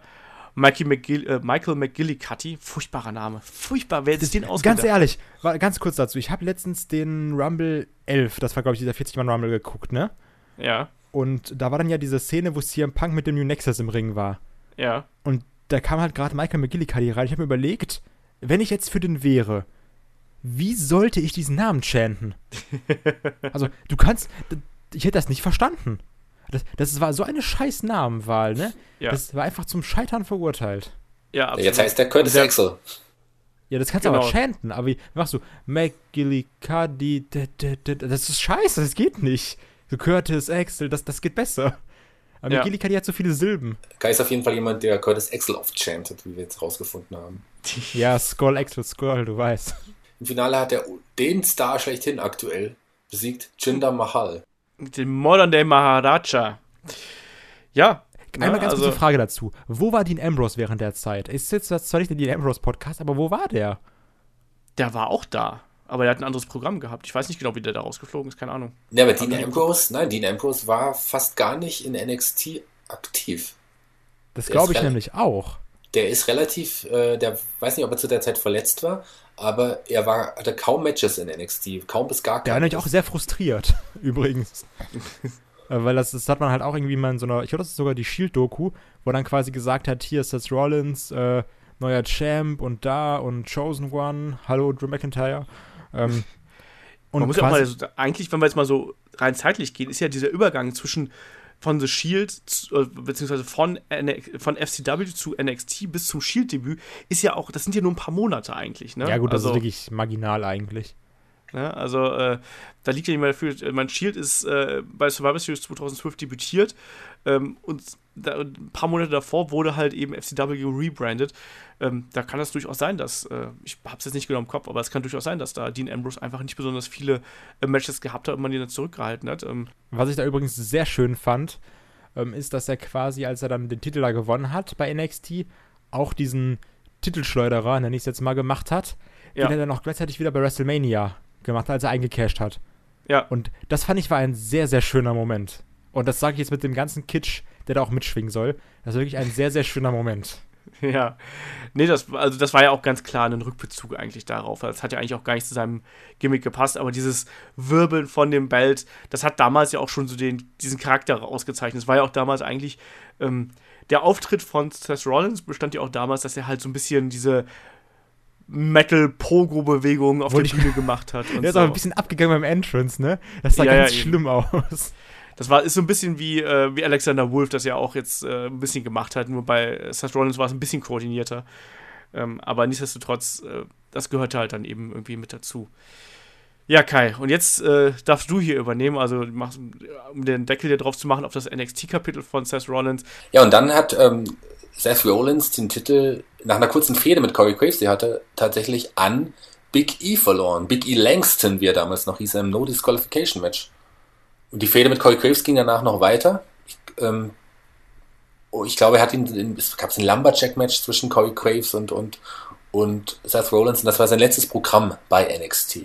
Mikey McGill, äh, Michael McGillicuddy, furchtbarer Name, furchtbar, wer hätte den ausgedacht? Ganz ehrlich, ganz kurz dazu, ich habe letztens den Rumble 11, das war glaube ich dieser 40-Mann-Rumble geguckt, ne? Ja. Und da war dann ja diese Szene, wo CM Punk mit dem New Nexus im Ring war. Ja. Und da kam halt gerade Michael McGillicuddy rein. Ich habe mir überlegt, wenn ich jetzt für den wäre, wie sollte ich diesen Namen chanten? also, du kannst, ich hätte das nicht verstanden. Das, das war so eine scheiß Namenwahl, ne? Ja. Das war einfach zum Scheitern verurteilt. Ja, absolut. Jetzt heißt der Curtis Axel. Ja, das kannst du Genau. aber chanten, aber wie machst du McGillicuddy, das ist scheiße, das geht nicht. So Curtis, Axel, das, das geht besser. Aber Ja. Hat so viele Silben. Kai ist auf jeden Fall jemand, der Curtis Axel oft chantet, wie wir jetzt rausgefunden haben. Ja, Skull, Axel, Skull, du weißt. Im Finale hat er den Star schlechthin aktuell besiegt, Jinder Mahal. Dem Modern Day Maharaja. Ja. Einmal ne, ganz also, kurze Frage dazu. Wo war Dean Ambrose während der Zeit? Ist jetzt zwar nicht der Dean Ambrose Podcast, aber wo war der? Der war auch da. Aber der hat ein anderes Programm gehabt. Ich weiß nicht genau, wie der da rausgeflogen ist, keine Ahnung. Ne, aber Dean Ambrose, nein, Dean Ambrose war fast gar nicht in NXT aktiv. Das glaube ich nämlich auch. Der ist relativ, äh, der weiß nicht, ob er zu der Zeit verletzt war, aber er war, hatte kaum Matches in NXT, kaum bis gar Der war keine. nämlich auch sehr frustriert, übrigens. Äh, Weil das, das hat man halt auch irgendwie mal in so einer, ich glaube, das ist sogar die Shield-Doku, wo er dann quasi gesagt hat, hier ist Seth Rollins, äh, neuer Champ und da und Chosen One, hallo Drew McIntyre. Ähm, und Man muss ja auch mal, eigentlich, wenn wir jetzt mal so rein zeitlich gehen, ist ja dieser Übergang zwischen von The Shield, zu, äh, beziehungsweise von, von FCW zu NXT bis zum Shield-Debüt, ist ja auch, das sind ja nur ein paar Monate eigentlich, ne? ja gut, das also, ist wirklich marginal eigentlich. Ne? Also, äh, da liegt ja nicht mehr dafür. äh, Mein Shield ist äh, bei Survivor Series 2012 debütiert ähm, und da, ein paar Monate davor wurde halt eben FCW rebrandet. Ähm, da kann es durchaus sein, dass, äh, ich habe es jetzt nicht genau im Kopf, aber es kann durchaus sein, dass da Dean Ambrose einfach nicht besonders viele äh, Matches gehabt hat und man ihn dann zurückgehalten hat. Ähm, Was ich da übrigens sehr schön fand, ähm, ist, dass er quasi, als er dann den Titel da gewonnen hat bei NXT, auch diesen Titelschleuderer, nenne ich es jetzt mal, gemacht hat, Ja. den er dann auch gleichzeitig wieder bei WrestleMania gemacht hat, als er eingecashed hat. ja, Und das fand ich war ein sehr, sehr schöner Moment. Und das sage ich jetzt mit dem ganzen Kitsch, der da auch mitschwingen soll. Das ist wirklich ein sehr, sehr schöner Moment. Ja. Nee, das, also das war ja auch ganz klar ein Rückbezug eigentlich darauf. Das hat ja eigentlich auch gar nicht zu seinem Gimmick gepasst, aber dieses Wirbeln von dem Belt, das hat damals ja auch schon so den, diesen Charakter ausgezeichnet. Es war ja auch damals eigentlich, ähm, der Auftritt von Seth Rollins bestand ja auch damals, dass er halt so ein bisschen diese Metal-Pogo-Bewegung auf Wollte der Bühne gemacht hat. Und Der ist so. aber ein bisschen abgegangen beim Entrance, ne? Das sah Ja, ja, ganz eben. schlimm aus. Das war, ist so ein bisschen wie, äh, wie Alexander Wolf das ja auch jetzt äh, ein bisschen gemacht hat, nur bei Seth Rollins war es ein bisschen koordinierter. Ähm, aber nichtsdestotrotz, äh, das gehörte halt dann eben irgendwie mit dazu. Ja, Kai, und jetzt äh, darfst du hier übernehmen, also machst, um den Deckel hier drauf zu machen auf das NXT-Kapitel von Seth Rollins. Ja, und dann hat ähm, Seth Rollins den Titel nach einer kurzen Fehde mit Corey Graves, die hatte, tatsächlich an Big E verloren. Big E Langston, wie er damals noch hieß, im No Disqualification Match. Und die Fehde mit Corey Graves ging danach noch weiter. Ich, ähm, oh, ich glaube, er hat ihn, in, es gab ein Lumberjack-Match zwischen Corey Graves und, und, und Seth Rollins und das war sein letztes Programm bei NXT.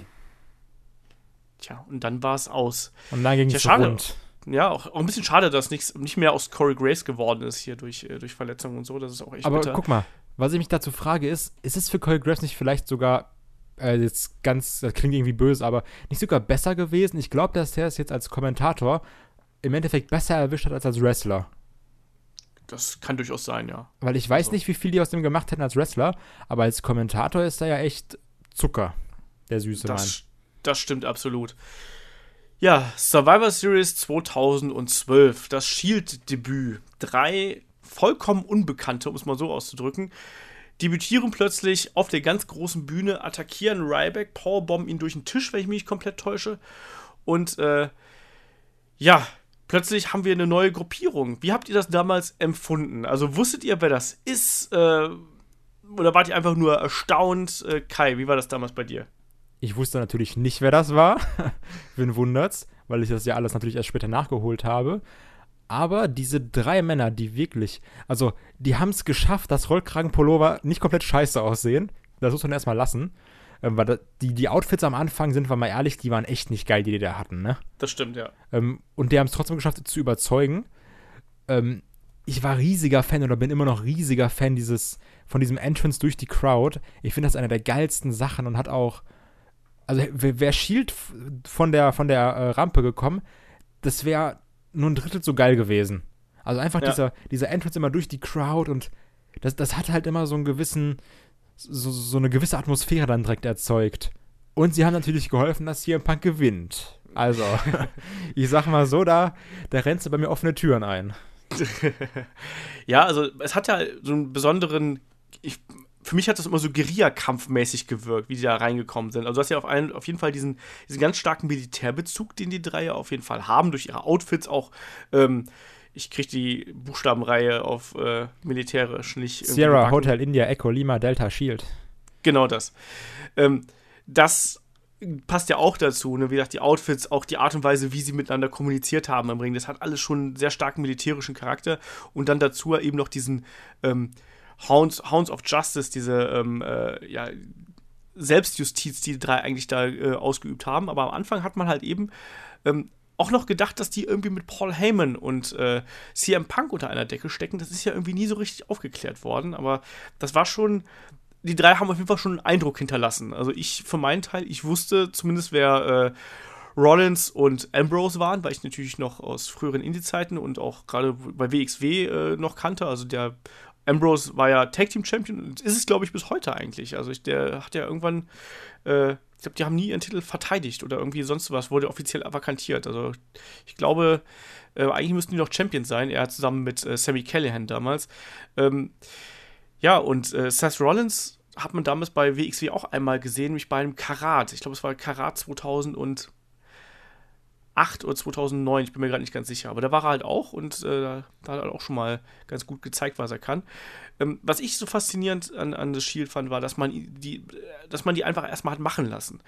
Tja, und dann war es aus. Und dann ging es schade. rund. Ja, auch, auch ein bisschen schade, dass nichts nicht mehr aus Corey Grace geworden ist hier durch, äh, durch Verletzungen und so. Das ist auch echt Aber bitter. guck mal, was ich mich dazu frage ist, ist es für Corey Graves nicht vielleicht sogar, äh, jetzt ganz, das klingt irgendwie böse, aber nicht sogar besser gewesen? Ich glaube, dass der es jetzt als Kommentator im Endeffekt besser erwischt hat als als Wrestler. Das kann durchaus sein, ja. Weil ich weiß Also. nicht, wie viel die aus dem gemacht hätten als Wrestler, aber als Kommentator ist er ja echt Zucker, der süße Mann. Das, das stimmt absolut. Ja, Survivor Series 2012, das Shield-Debüt. Drei vollkommen Unbekannte, um es mal so auszudrücken, debütieren plötzlich auf der ganz großen Bühne, attackieren Ryback, powerbomben ihn durch den Tisch, wenn ich mich komplett täusche. Und äh, ja, plötzlich haben wir eine neue Gruppierung. Wie habt ihr das damals empfunden? Also wusstet ihr, wer das ist? Äh, oder wart ihr einfach nur erstaunt? Äh, Kai, wie war das damals bei dir? Ich wusste natürlich nicht, wer das war. Wen wundert's, weil ich das ja alles natürlich erst später nachgeholt habe. Aber diese drei Männer, die wirklich, also die haben es geschafft, dass Rollkragenpullover nicht komplett scheiße aussehen. Das muss man erstmal lassen. Ähm, weil da, die, die Outfits am Anfang, sind wir mal ehrlich, die waren echt nicht geil, die die da hatten, ne? Das stimmt, ja. Ähm, und die haben es trotzdem geschafft, zu überzeugen. Ähm, ich war riesiger Fan oder bin immer noch riesiger Fan dieses, von diesem Entrance durch die Crowd. Ich finde das eine der geilsten Sachen und hat auch. Also, wäre Shield von der, von der äh, Rampe gekommen, das wäre nur ein Drittel so geil gewesen. Also einfach ja. dieser, dieser Entrance immer durch die Crowd und das, das hat halt immer so einen gewissen, so, so eine gewisse Atmosphäre dann direkt erzeugt. Und sie haben natürlich geholfen, dass hier ein Punk gewinnt. Also, ich sag mal so, da, da rennst du bei mir offene Türen ein. ja, also es hat ja so einen besonderen. Ich, für mich hat das immer so Guerilla-Kampfmäßig gewirkt, wie die da reingekommen sind. Also du hast ja auf, einen, auf jeden Fall diesen, diesen ganz starken Militärbezug, den die drei ja auf jeden Fall haben, durch ihre Outfits auch. Ähm, ich kriege die Buchstabenreihe auf äh, militärisch nicht. Sierra, Hotel India, Echo, Lima, Delta, Shield. Genau das. Ähm, das passt ja auch dazu, ne? wie gesagt, die Outfits, auch die Art und Weise, wie sie miteinander kommuniziert haben im Ring, das hat alles schon einen sehr starken militärischen Charakter und dann dazu eben noch diesen ähm, Hounds, Hounds of Justice, diese ähm, äh, ja, Selbstjustiz, die die drei eigentlich da äh, ausgeübt haben, aber am Anfang hat man halt eben ähm, auch noch gedacht, dass die irgendwie mit Paul Heyman und äh, CM Punk unter einer Decke stecken. Das ist ja irgendwie nie so richtig aufgeklärt worden, aber das war schon. Die drei haben auf jeden Fall schon einen Eindruck hinterlassen. Also ich für meinen Teil, ich wusste zumindest, wer äh, Rollins und Ambrose waren, weil ich natürlich noch aus früheren Indie-Zeiten und auch gerade bei WXW äh, noch kannte. Also der Ambrose war ja Tag Team Champion und ist es, glaube ich, bis heute eigentlich. Also ich, der hat ja irgendwann äh, ich glaube, die haben nie ihren Titel verteidigt oder irgendwie sonst was, wurde offiziell vakantiert. Also ich glaube, äh, eigentlich müssten die noch Champions sein. Er zusammen mit äh, Sammy Callahan damals. Ähm, ja, und äh, Seth Rollins hat man damals bei WXW auch einmal gesehen, nämlich bei einem Karat. Ich glaube, es war Karat 2000 und 2008 oder 2009, ich bin mir gerade nicht ganz sicher. Aber da war er halt auch und äh, da hat er auch schon mal ganz gut gezeigt, was er kann. Ähm, was ich so faszinierend an, an The Shield fand, war, dass man die, dass man die einfach erstmal hat machen lassen.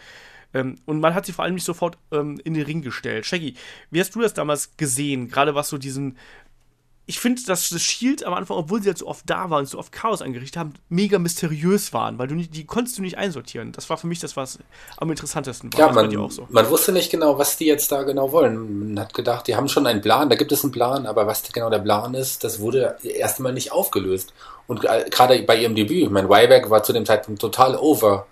Ähm, und man hat sie vor allem nicht sofort ähm, in den Ring gestellt. Shaggy, wie hast du das damals gesehen? Gerade was so diesen ich finde, dass das Shield am Anfang, obwohl sie halt so oft da waren und so oft Chaos angerichtet haben, mega mysteriös waren, weil du nicht, die konntest du nicht einsortieren. Das war für mich das, was am interessantesten war. Ja, man, so. man wusste nicht genau, was die jetzt da genau wollen. Man hat gedacht, die haben schon einen Plan, da gibt es einen Plan, aber was genau der Plan ist, das wurde erst einmal nicht aufgelöst. Und gerade bei ihrem Debüt, ich meine, Ryback war zu dem Zeitpunkt total over.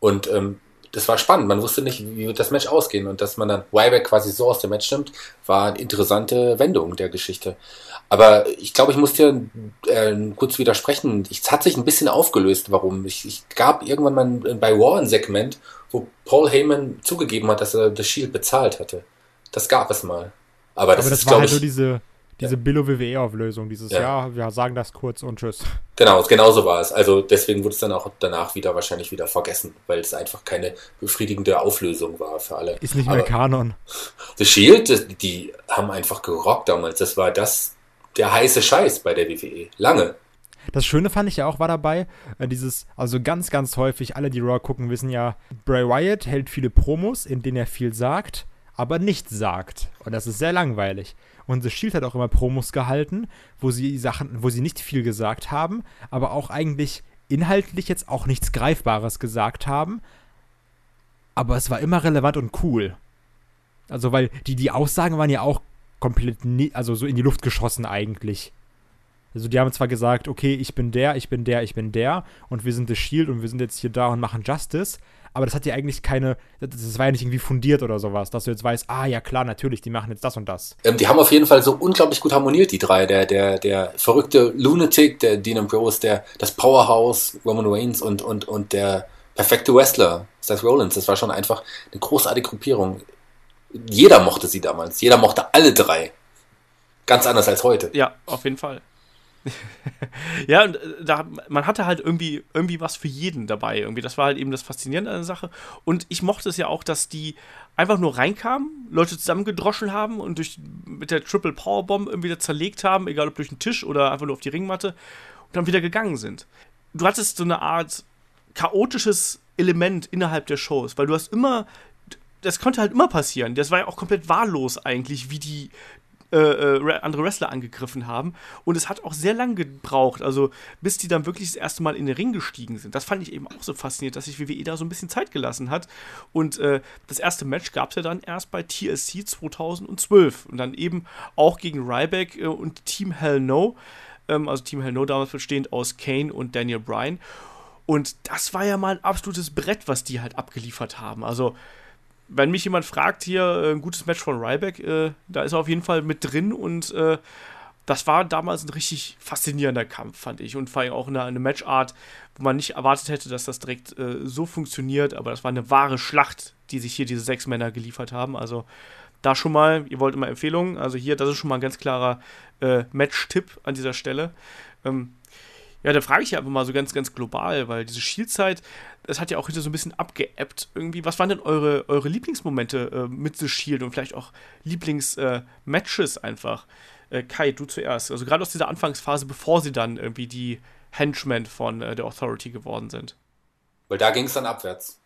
Und ähm, das war spannend. Man wusste nicht, wie wird das Match ausgehen. Und dass man dann Ryback quasi so aus dem Match nimmt, war eine interessante Wendung der Geschichte. Aber ich glaube, ich muss dir äh, kurz widersprechen. Es hat sich ein bisschen aufgelöst, warum. Ich, ich gab irgendwann mal bei War ein Segment, wo Paul Heyman zugegeben hat, dass er das Shield bezahlt hatte. Das gab es mal. Aber das, Aber das ist, war halt ich, nur diese, diese. Billo-WWE-Auflösung, dieses ja. ja, wir sagen das kurz und tschüss. Genau, genau so war es. Also deswegen wurde es dann auch danach wieder wahrscheinlich wieder vergessen, weil es einfach keine befriedigende Auflösung war für alle. Ist nicht mehr Aber Kanon. The Shield, die haben einfach gerockt damals. Das war das, der heiße Scheiß bei der WWE. Lange. Das Schöne fand ich ja auch war dabei, äh, dieses, also ganz, ganz häufig, alle, die Raw gucken, wissen ja, Bray Wyatt hält viele Promos, in denen er viel sagt, aber nichts sagt. Und das ist sehr langweilig. Und The Shield hat auch immer Promos gehalten, wo sie Sachen, wo sie nicht viel gesagt haben, aber auch eigentlich inhaltlich jetzt auch nichts Greifbares gesagt haben. Aber es war immer relevant und cool. Also, weil die, die Aussagen waren ja auch komplett, also so in die Luft geschossen eigentlich. Also die haben zwar gesagt, okay, ich bin der, ich bin der, ich bin der und wir sind The Shield und wir sind jetzt hier da und machen Justice, aber das hat ja eigentlich keine, das war ja nicht irgendwie fundiert oder sowas, dass du jetzt weißt, ah ja klar, natürlich, die machen jetzt das und das. Ähm, die haben auf jeden Fall so unglaublich gut harmoniert, die drei. Der, der, der verrückte Lunatic, der Dean Ambrose, der, das Powerhouse, Roman Reigns und, und, und der perfekte Wrestler, Seth Rollins. Das war schon einfach eine großartige Gruppierung. Jeder mochte sie damals. Jeder mochte alle drei. Ganz anders als heute. Ja, auf jeden Fall. ja, und äh, da, man hatte halt irgendwie, irgendwie was für jeden dabei. Irgendwie. Das war halt eben das Faszinierende an der Sache. Und ich mochte es ja auch, dass die einfach nur reinkamen, Leute zusammengedroschen haben und durch, mit der Triple Powerbomb irgendwie wieder zerlegt haben, egal ob durch den Tisch oder einfach nur auf die Ringmatte und dann wieder gegangen sind. Du hattest so eine Art chaotisches Element innerhalb der Shows, weil du hast immer das konnte halt immer passieren. Das war ja auch komplett wahllos eigentlich, wie die äh, äh, andere Wrestler angegriffen haben. Und es hat auch sehr lange gebraucht, also bis die dann wirklich das erste Mal in den Ring gestiegen sind. Das fand ich eben auch so faszinierend, dass sich WWE da so ein bisschen Zeit gelassen hat. Und äh, das erste Match gab es ja dann erst bei TLC 2012 und dann eben auch gegen Ryback äh, und Team Hell No. Ähm, also Team Hell No damals bestehend aus Kane und Daniel Bryan. Und das war ja mal ein absolutes Brett, was die halt abgeliefert haben. Also wenn mich jemand fragt, hier äh, ein gutes Match von Ryback, äh, da ist er auf jeden Fall mit drin und äh, das war damals ein richtig faszinierender Kampf, fand ich. Und vor allem auch eine, eine Matchart, wo man nicht erwartet hätte, dass das direkt äh, so funktioniert. Aber das war eine wahre Schlacht, die sich hier diese sechs Männer geliefert haben. Also da schon mal, ihr wollt immer Empfehlungen. Also hier, das ist schon mal ein ganz klarer äh, Match-Tipp an dieser Stelle. Ähm, ja, da frage ich ja einfach mal so ganz, ganz global, weil diese Shield-Zeit, das hat ja auch hinter so ein bisschen abgeebbt irgendwie. Was waren denn eure, eure Lieblingsmomente äh, mit The Shield und vielleicht auch Lieblingsmatches äh, einfach? Äh, Kai, du zuerst. Also gerade aus dieser Anfangsphase, bevor sie dann irgendwie die Henchmen von äh, der Authority geworden sind. Weil da ging es dann abwärts.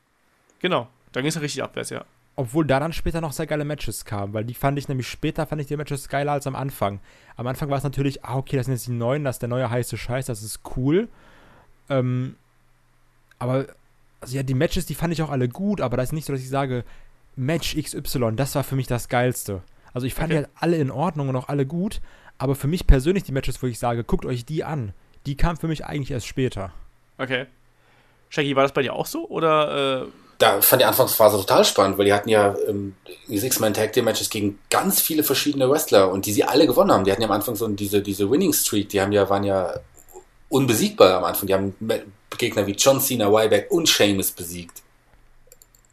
Genau, da ging es dann richtig abwärts, ja. Obwohl da dann später noch sehr geile Matches kamen, weil die fand ich nämlich später, fand ich die Matches geiler als am Anfang. Am Anfang war es natürlich, ah, okay, das sind jetzt die neuen, das ist der neue heiße Scheiß, das ist cool. Ähm, aber, also ja, die Matches, die fand ich auch alle gut, aber das ist nicht so, dass ich sage, Match XY, das war für mich das Geilste. Also ich fand okay. die halt alle in Ordnung und auch alle gut, aber für mich persönlich die Matches, wo ich sage, guckt euch die an, die kamen für mich eigentlich erst später. Okay. Shaggy, war das bei dir auch so? Oder äh da fand die Anfangsphase total spannend, weil die hatten ja ähm, die Six-Man Tag Team Matches gegen ganz viele verschiedene Wrestler und die sie alle gewonnen haben. Die hatten ja am Anfang so diese, diese Winning Streak, die haben ja, waren ja unbesiegbar am Anfang. Die haben Gegner wie John Cena, Ryback und Sheamus besiegt.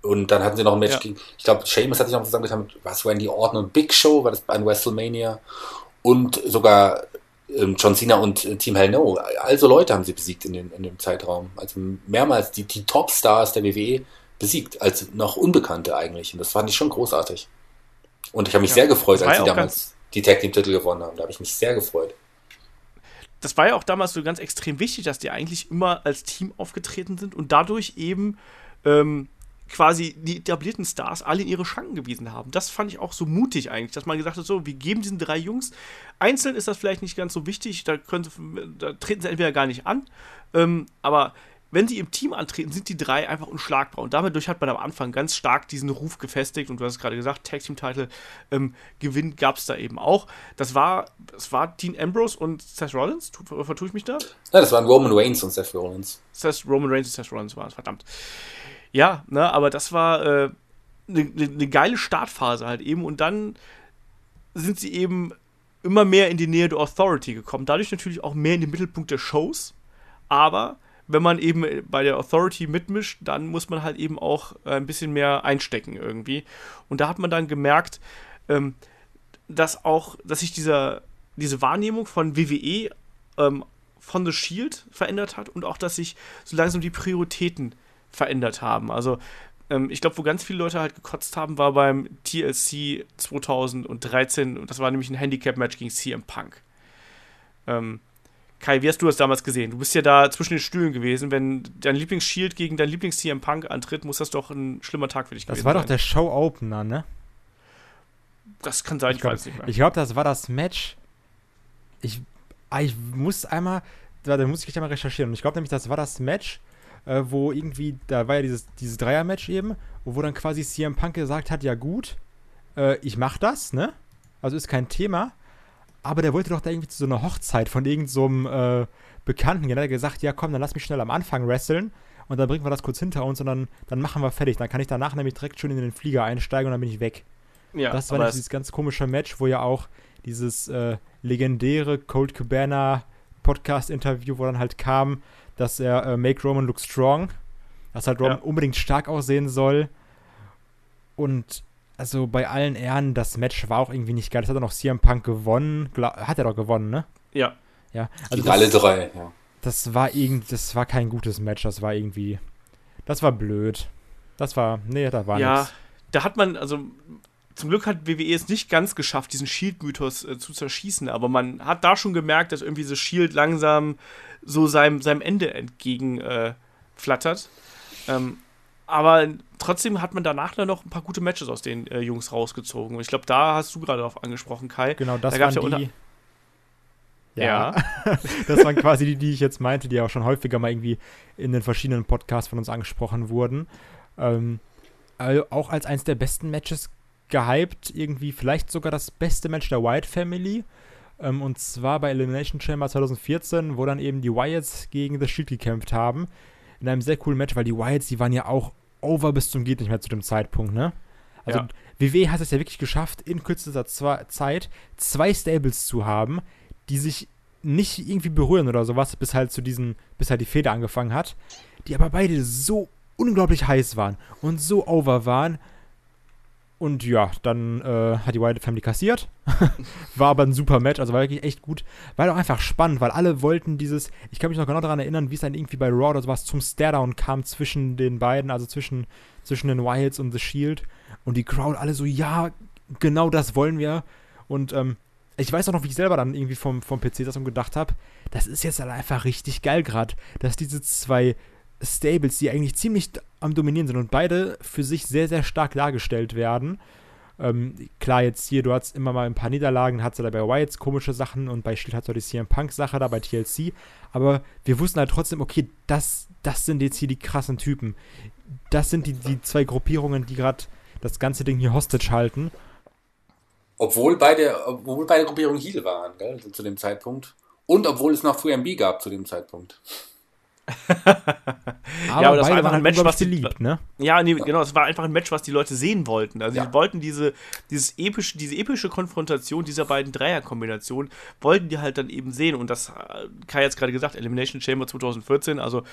Und dann hatten sie noch ein Match ja. gegen, ich glaube, Sheamus hat sich noch zusammengetan mit, was, Randy Orton und Big Show, war das bei WrestleMania. Und sogar ähm, John Cena und äh, Team Hell No. Also Leute haben sie besiegt in, den, in dem Zeitraum. Also mehrmals die, die Top-Stars der WWE besiegt, als noch Unbekannte eigentlich. Und das fand ich schon großartig. Und ich habe mich ja, sehr gefreut, als sie damals die Tag Team Titel gewonnen haben. Da habe ich mich sehr gefreut. Das war ja auch damals so ganz extrem wichtig, dass die eigentlich immer als Team aufgetreten sind und dadurch eben ähm, quasi die etablierten Stars alle in ihre Schranken gewiesen haben. Das fand ich auch so mutig eigentlich, dass man gesagt hat, so, wir geben diesen drei Jungs. Einzeln ist das vielleicht nicht ganz so wichtig, da, können sie, da treten sie entweder gar nicht an, ähm, aber wenn sie im Team antreten, sind die drei einfach unschlagbar. Und damit hat man am Anfang ganz stark diesen Ruf gefestigt. Und du hast es gerade gesagt, Tag Team Title ähm, Gewinn gab es da eben auch. Das war, das war Dean Ambrose und Seth Rollins. Vertue ich mich da? Nein, das waren Roman Reigns und Seth Rollins. Seth, Roman Reigns und Seth Rollins waren es, verdammt. Ja, ne, aber das war eine äh, ne, ne, ne geile Startphase halt eben. Und dann sind sie eben immer mehr in die Nähe der Authority gekommen. Dadurch natürlich auch mehr in den Mittelpunkt der Shows. Aber wenn man eben bei der Authority mitmischt, dann muss man halt eben auch äh, ein bisschen mehr einstecken irgendwie. Und da hat man dann gemerkt, ähm, dass auch, dass sich dieser, diese Wahrnehmung von WWE ähm, von The Shield verändert hat und auch, dass sich so langsam die Prioritäten verändert haben. Also ähm, ich glaube, wo ganz viele Leute halt gekotzt haben, war beim TLC 2013 und das war nämlich ein Handicap-Match gegen CM Punk. Ähm, Kai, wie hast du das damals gesehen? Du bist ja da zwischen den Stühlen gewesen. Wenn dein Lieblingsshield gegen dein Lieblings-CM Punk antritt, muss das doch ein schlimmer Tag für dich das gewesen sein. Das war doch der Show-Opener, ne? Das kann sein, ich, ich glaub, weiß nicht mehr. Ich glaube, das war das Match. Ich, ah, ich muss einmal, da, da muss ich einmal recherchieren. Und ich glaube nämlich, das war das Match, äh, wo irgendwie, da war ja dieses, dieses Dreier-Match eben, wo dann quasi CM Punk gesagt hat, ja gut, äh, ich mach das, ne? Also ist kein Thema aber der wollte doch da irgendwie zu so einer Hochzeit von irgendeinem so äh, Bekannten. Dann hat er gesagt, ja komm, dann lass mich schnell am Anfang wresteln und dann bringen wir das kurz hinter uns und dann, dann machen wir fertig. Dann kann ich danach nämlich direkt schon in den Flieger einsteigen und dann bin ich weg. Ja, das war dieses ganz komische Match, wo ja auch dieses äh, legendäre Cold Cabana Podcast-Interview, wo dann halt kam, dass er äh, Make Roman Look Strong, dass halt Roman ja. unbedingt stark aussehen soll. Und also bei allen Ehren, das Match war auch irgendwie nicht geil. Das hat dann auch CM Punk gewonnen. Hat er doch gewonnen, ne? Ja. Ja, Also das, alle drei, ja. das war irgend, das war kein gutes Match, das war irgendwie, das war blöd. Das war, nee, da war ja, nichts. da hat man, also zum Glück hat WWE es nicht ganz geschafft, diesen Shield-Mythos äh, zu zerschießen, aber man hat da schon gemerkt, dass irgendwie das Shield langsam so seinem, seinem Ende entgegen äh, flattert. Ähm, aber trotzdem hat man danach dann noch ein paar gute Matches aus den äh, Jungs rausgezogen. Und ich glaube, da hast du gerade darauf angesprochen, Kai. Genau, das da waren ja die. Ja. das waren quasi die, die ich jetzt meinte, die auch schon häufiger mal irgendwie in den verschiedenen Podcasts von uns angesprochen wurden. Ähm, also auch als eins der besten Matches gehypt, irgendwie vielleicht sogar das beste Match der Wyatt Family. Ähm, und zwar bei Elimination Chamber 2014, wo dann eben die Wyatts gegen The Shield gekämpft haben. In einem sehr coolen Match, weil die Wyatts, die waren ja auch over bis zum geht nicht mehr zu dem Zeitpunkt, ne? Also Ja. WWE hat es ja wirklich geschafft, in kürzester Zeit zwei Stables zu haben, die sich nicht irgendwie berühren oder sowas, bis halt zu diesen, bis halt die Feder angefangen hat, die aber beide so unglaublich heiß waren und so over waren. Und ja, dann äh, hat die Wyatt Family kassiert. war aber ein super Match, also war wirklich echt gut. War doch einfach spannend, weil alle wollten dieses, ich kann mich noch genau daran erinnern, wie es dann irgendwie bei Raw oder sowas zum Staredown kam zwischen den beiden, also zwischen, zwischen den Wyatts und The Shield. Und die Crowd alle so, ja, genau das wollen wir. Und ähm, ich weiß auch noch, wie ich selber dann irgendwie vom, vom PC das und gedacht habe, das ist jetzt halt einfach richtig geil gerade, dass diese zwei Stables, die eigentlich ziemlich am Dominieren sind und beide für sich sehr, sehr stark dargestellt werden. Ähm, klar, jetzt hier, du hattest immer mal ein paar Niederlagen, hattest du da bei Wyatts komische Sachen und bei Shield hattest du die CM Punk-Sache da bei TLC. Aber wir wussten halt trotzdem, okay, das, das sind jetzt hier die krassen Typen. Das sind die, die zwei Gruppierungen, die gerade das ganze Ding hier hostage halten. Obwohl beide, obwohl beide Gruppierungen Heal waren, gell, zu dem Zeitpunkt. Und obwohl es noch 3MB gab zu dem Zeitpunkt. Aber, aber das war einfach ein Match, was die- beliebt, ne? Ja, nee, genau, es war einfach ein Match, was die Leute sehen wollten. Also Ja. die wollten diese, dieses epische, diese epische Konfrontation dieser beiden Dreierkombinationen, wollten die halt dann eben sehen. Und das, äh, Kai hat es gerade gesagt, Elimination Chamber 2014, also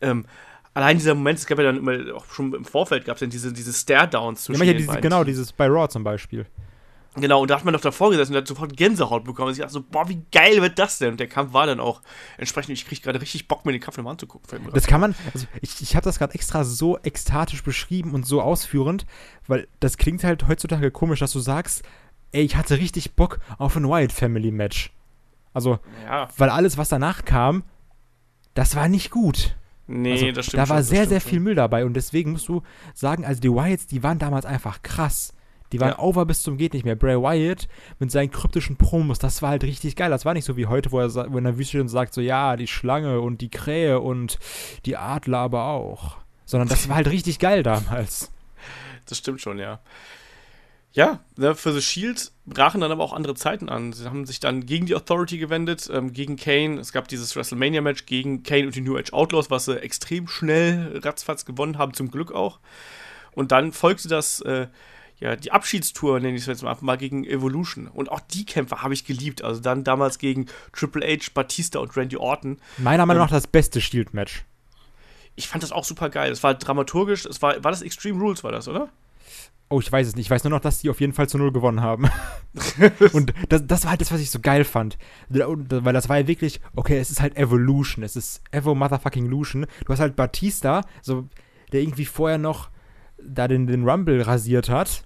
ähm, allein dieser Moment, es gab ja dann immer, auch schon im Vorfeld gab es dann diese, diese Stare-Downs Ja, zwischen manche den diese, beiden genau, dieses bei Raw zum Beispiel. Genau, und da hat man doch davor gesessen und hat sofort Gänsehaut bekommen. Und ich dachte so, boah, wie geil wird das denn? Und der Kampf war dann auch entsprechend, ich kriege gerade richtig Bock, mir den Kampf nochmal anzugucken. Das kann man, also ich, ich habe das gerade extra so ekstatisch beschrieben und so ausführend, weil das klingt halt heutzutage komisch, dass du sagst, ey, ich hatte richtig Bock auf ein Wyatt Family Match. Also. Ja, weil alles, was danach kam, das war nicht gut. nee, Also, das stimmt da war schon, sehr, sehr viel Müll dabei und deswegen musst du sagen, also die Wyatts, die waren damals einfach krass. Die waren Ja. over bis zum geht nicht mehr. Bray Wyatt mit seinen kryptischen Promos, das war halt richtig geil. Das war nicht so wie heute, wo er, sa- wenn er wüstet und sagt so, ja, die Schlange und die Krähe und die Adler aber auch. Sondern das war halt richtig geil damals. Das stimmt schon, ja. Ja, ne, für The Shield brachen dann aber auch andere Zeiten an. Sie haben sich dann gegen die Authority gewendet, ähm, gegen Kane. Es gab dieses WrestleMania-Match gegen Kane und die New Age Outlaws, was sie extrem schnell ratzfatz gewonnen haben, zum Glück auch. Und dann folgte das, äh, ja, die Abschiedstour, nenne ich es jetzt mal, mal gegen Evolution. Und auch die Kämpfe habe ich geliebt. Also dann damals gegen Triple H, Batista und Randy Orton. Meiner Meinung Ähm, nach das beste Shield-Match. Ich fand das auch super geil. Es war dramaturgisch, es war, war das Extreme Rules, war das, oder? Oh, ich weiß es nicht. Ich weiß nur noch, dass die auf jeden Fall zu Null gewonnen haben. und das, das war halt das, was ich so geil fand. Weil das war ja wirklich, okay, es ist halt Evolution. Es ist Evo Motherfucking Lution. Du hast halt Batista, so, der irgendwie vorher noch da den, den Rumble rasiert hat.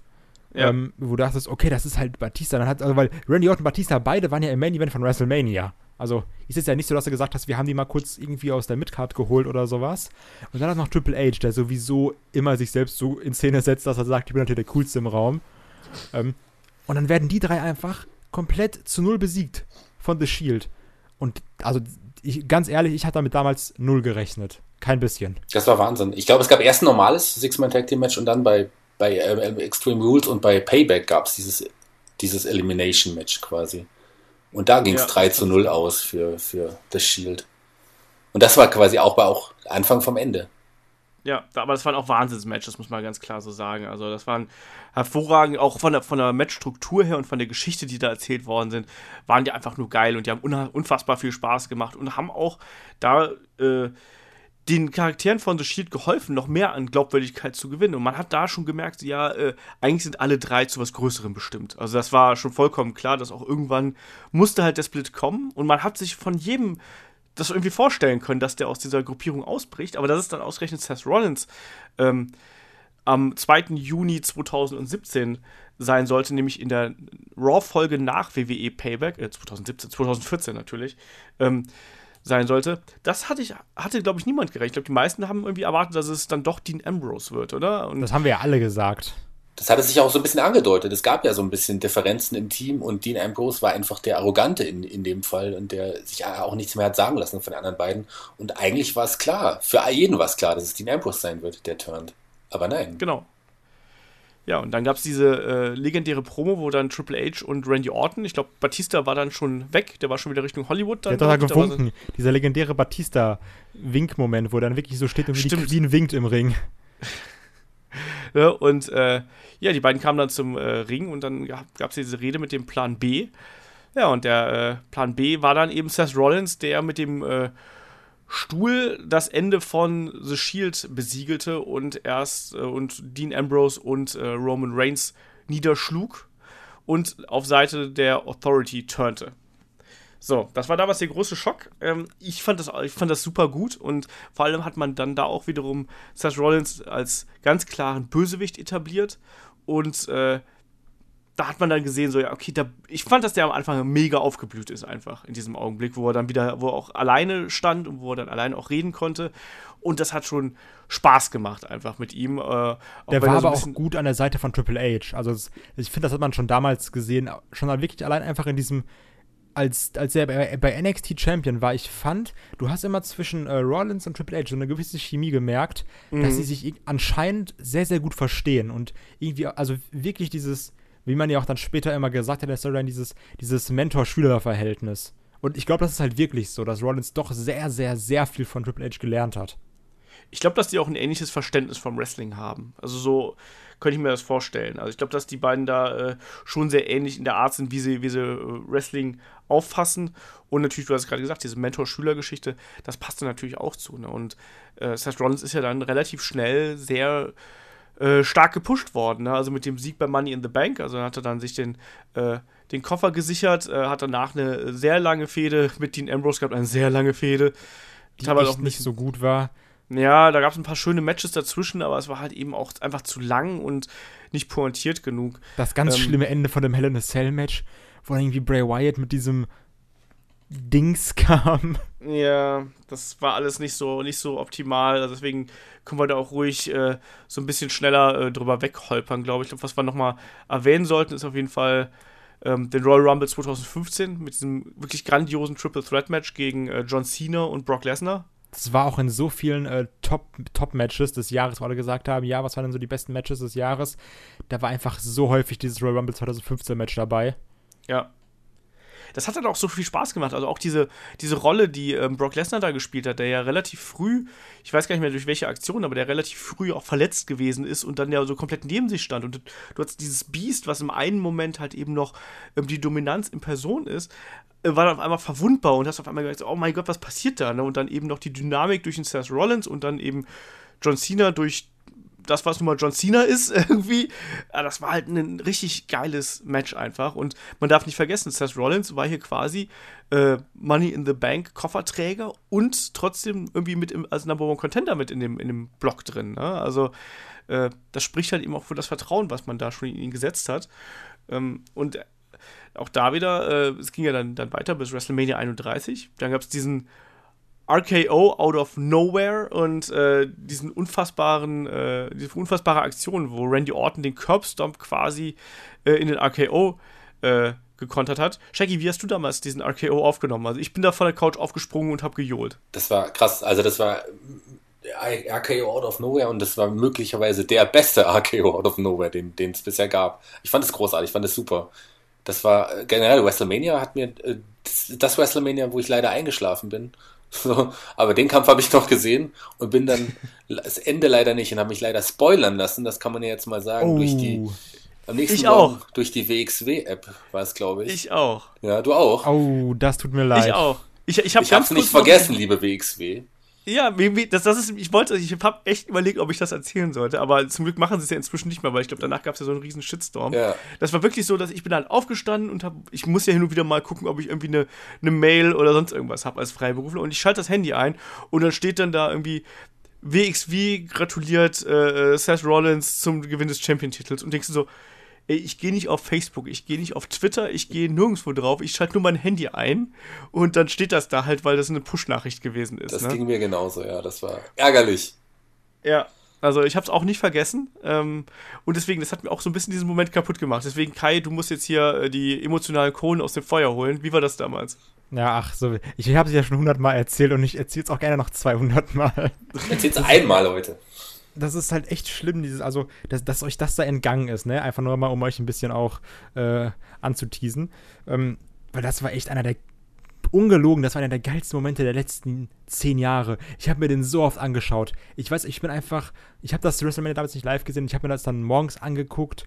Ja. Ähm, wo du dachtest, okay, das ist halt Batista. Dann hat, also, weil Randy Orton und Batista, beide waren ja im Main Event von WrestleMania. Also ist es ja nicht so, dass du gesagt hast, wir haben die mal kurz irgendwie aus der Midcard geholt oder sowas. Und dann hat noch Triple H, der sowieso immer sich selbst so in Szene setzt, dass er sagt, ich bin natürlich der Coolste im Raum. Ähm, und dann werden die drei einfach komplett zu null besiegt von The Shield. Und also, ich, ganz ehrlich, ich hatte damit damals null gerechnet. Kein bisschen. Das war Wahnsinn. Ich glaube, es gab erst ein normales Six-Man-Tag-Team-Match und dann bei, bei ähm, Extreme Rules und bei Payback gab es dieses, dieses Elimination-Match quasi. Und da ging es Ja, 3 das zu 0 aus für, für das Shield. Und das war quasi auch bei auch Anfang vom Ende. Ja, aber das waren auch Wahnsinnsmatches, muss man ganz klar so sagen. Also das waren hervorragend, auch von der, von der Matchstruktur her und von der Geschichte, die da erzählt worden sind, waren die einfach nur geil und die haben unfassbar viel Spaß gemacht und haben auch da äh, den Charakteren von The Shield geholfen, noch mehr an Glaubwürdigkeit zu gewinnen. Und man hat da schon gemerkt, ja, äh, eigentlich sind alle drei zu was Größerem bestimmt. Also das war schon vollkommen klar, dass auch irgendwann musste halt der Split kommen. Und man hat sich von jedem das irgendwie vorstellen können, dass der aus dieser Gruppierung ausbricht. Aber das ist dann ausgerechnet Seth Rollins ähm, am 2. Juni 2017 sein sollte, nämlich in der Raw-Folge nach WWE Payback, äh, 2017, 2014 natürlich, ähm, sein sollte. Das hatte ich, hatte, glaube ich, niemand gerechnet. Ich glaube, die meisten haben irgendwie erwartet, dass es dann doch Dean Ambrose wird, oder? Und das haben wir ja alle gesagt. Das hatte sich auch so ein bisschen angedeutet. Es gab ja so ein bisschen Differenzen im Team und Dean Ambrose war einfach der Arrogante in, in dem Fall und der sich auch nichts mehr hat sagen lassen von den anderen beiden. Und eigentlich war es klar, für jeden war es klar, dass es Dean Ambrose sein wird, der turned. Aber nein. Genau. Ja, und dann gab es diese äh, legendäre Promo, wo dann Triple H und Randy Orton, ich glaube, Batista war dann schon weg, der war schon wieder Richtung Hollywood. Dann der hat doch da gewunken. So Dieser legendäre Batista-Wink-Moment, wo er dann wirklich so steht und wie die Queen winkt im Ring. ja, und äh, ja, die beiden kamen dann zum äh, Ring und dann gab es diese Rede mit dem Plan B. Ja, und der äh, Plan B war dann eben Seth Rollins, der mit dem äh, Stuhl das Ende von The Shield besiegelte und erst äh, und Dean Ambrose und äh, Roman Reigns niederschlug und auf Seite der Authority turnte. So, das war damals der große Schock. Ähm, ich, fand das, ich fand das super gut und vor allem hat man dann da auch wiederum Seth Rollins als ganz klaren Bösewicht etabliert und äh, da hat man dann gesehen, so, ja, okay, da, ich fand, dass der am Anfang mega aufgeblüht ist, einfach in diesem Augenblick, wo er dann wieder, wo er auch alleine stand und wo er dann alleine auch reden konnte. Und das hat schon Spaß gemacht, einfach mit ihm. Äh, der war so aber auch gut an der Seite von Triple H. Also, ich finde, das hat man schon damals gesehen, schon wirklich allein einfach in diesem. Als, als er bei, bei NXT Champion war, ich fand, du hast immer zwischen äh, Rollins und Triple H so eine gewisse Chemie gemerkt, mhm. dass sie sich anscheinend sehr, sehr gut verstehen und irgendwie, also wirklich dieses, wie man ja auch dann später immer gesagt hat in der Storyline, dieses, dieses Mentor-Schüler-Verhältnis. Und ich glaube, das ist halt wirklich so, dass Rollins doch sehr, sehr, sehr viel von Triple H gelernt hat. Ich glaube, dass die auch ein ähnliches Verständnis vom Wrestling haben. Also so könnte ich mir das vorstellen. Also ich glaube, dass die beiden da äh, schon sehr ähnlich in der Art sind, wie sie, wie sie äh, Wrestling auffassen. Und natürlich, du hast gerade gesagt, diese Mentor-Schüler-Geschichte, das passt da natürlich auch zu. Ne? Und äh, Seth Rollins ist ja dann relativ schnell sehr äh, stark gepusht worden. Ne? Also mit dem Sieg bei Money in the Bank. Also hat er dann sich den, äh, den Koffer gesichert, äh, hat danach eine sehr lange Fehde mit Dean Ambrose gehabt, eine sehr lange Fehde. Die aber auch nicht so gut war. Ja, da gab es ein paar schöne Matches dazwischen, aber es war halt eben auch einfach zu lang und nicht pointiert genug. Das ganz ähm, schlimme Ende von dem Hell in a Cell Match, wo irgendwie Bray Wyatt mit diesem Dings kam. Ja, das war alles nicht so, nicht so optimal. Also deswegen können wir da auch ruhig äh, so ein bisschen schneller äh, drüber wegholpern, glaube ich. glaube, was wir nochmal erwähnen sollten, ist auf jeden Fall ähm, den Royal Rumble 2015 mit diesem wirklich grandiosen Triple Threat Match gegen äh, John Cena und Brock Lesnar. Das war auch in so vielen äh, Top-Matches Top des Jahres, wo alle gesagt haben, ja, was waren denn so die besten Matches des Jahres? Da war einfach so häufig dieses Royal Rumble 2015 Match dabei. Ja, das hat dann auch so viel Spaß gemacht. Also auch diese, diese Rolle, die ähm, Brock Lesnar da gespielt hat, der ja relativ früh, ich weiß gar nicht mehr durch welche Aktion, aber der relativ früh auch verletzt gewesen ist und dann ja so komplett neben sich stand. Und du hast dieses Biest, was im einen Moment halt eben noch ähm, die Dominanz in Person ist, äh, war dann auf einmal verwundbar und hast auf einmal gesagt, oh mein Gott, was passiert da? Ne? Und dann eben noch die Dynamik durch den Seth Rollins und dann eben John Cena durch das, was nun mal John Cena ist, irgendwie. Ja, das war halt ein richtig geiles Match einfach. Und man darf nicht vergessen, Seth Rollins war hier quasi äh, Money in the Bank Kofferträger und trotzdem irgendwie mit im, als Number One Contender mit in dem, in dem Block drin. Ne? Also, äh, das spricht halt eben auch für das Vertrauen, was man da schon in ihn gesetzt hat. Ähm, und auch da wieder, äh, es ging ja dann, dann weiter bis WrestleMania 31. Dann gab es diesen RKO out of nowhere und äh, diesen unfassbaren, äh, diese unfassbare Aktion, wo Randy Orton den Curbstomp quasi äh, in den RKO äh, gekontert hat. Shaggy, wie hast du damals diesen RKO aufgenommen? Also ich bin da von der Couch aufgesprungen und habe gejohlt. Das war krass, also das war RKO out of nowhere und das war möglicherweise der beste RKO out of nowhere, den es bisher gab. Ich fand es großartig, ich fand es super. Das war äh, generell WrestleMania hat mir äh, das, das WrestleMania, wo ich leider eingeschlafen bin so, aber den Kampf habe ich noch gesehen und bin dann das Ende leider nicht und habe mich leider spoilern lassen, das kann man ja jetzt mal sagen, oh. durch die am nächsten ich Morgen auch. durch die WXW-App war es, glaube ich. Ich auch. Ja, du auch. Oh, das tut mir leid. Ich auch. Ich, ich habe es nicht vergessen, liebe WXW. Ja, wie, wie, das, das ist, ich wollte, ich habe echt überlegt, ob ich das erzählen sollte, aber zum Glück machen sie es ja inzwischen nicht mehr, weil ich glaube, danach gab es ja so einen riesen Shitstorm. Ja. Das war wirklich so, dass ich bin halt aufgestanden und hab, ich muss ja hin und wieder mal gucken, ob ich irgendwie eine, eine Mail oder sonst irgendwas habe als Freiberufler und ich schalte das Handy ein und dann steht dann da irgendwie WXW gratuliert äh, Seth Rollins zum Gewinn des Champion-Titels und denkst du so, ich gehe nicht auf Facebook, ich gehe nicht auf Twitter, ich gehe nirgendwo drauf, ich schalte nur mein Handy ein und dann steht das da halt, weil das eine Push-Nachricht gewesen ist. Das ne? ging mir genauso, ja. Das war ärgerlich. Ja, also ich habe es auch nicht vergessen ähm, und deswegen, das hat mir auch so ein bisschen diesen Moment kaputt gemacht. Deswegen, Kai, du musst jetzt hier äh, die emotionalen Kohlen aus dem Feuer holen. Wie war das damals? Ja, ach so. Ich habe es ja schon hundertmal erzählt und ich erzähle es auch gerne noch 200 Mal. Erzähl's einmal heute. Das ist halt echt schlimm, dieses, also, dass, dass euch das da entgangen ist, ne? Einfach nur mal, um euch ein bisschen auch äh, anzuteasen. Ähm, weil das war echt einer der, ungelogen, das war einer der geilsten Momente der letzten zehn Jahre. Ich habe mir den so oft angeschaut. Ich weiß, ich bin einfach, ich habe das WrestleMania damals nicht live gesehen, ich habe mir das dann morgens angeguckt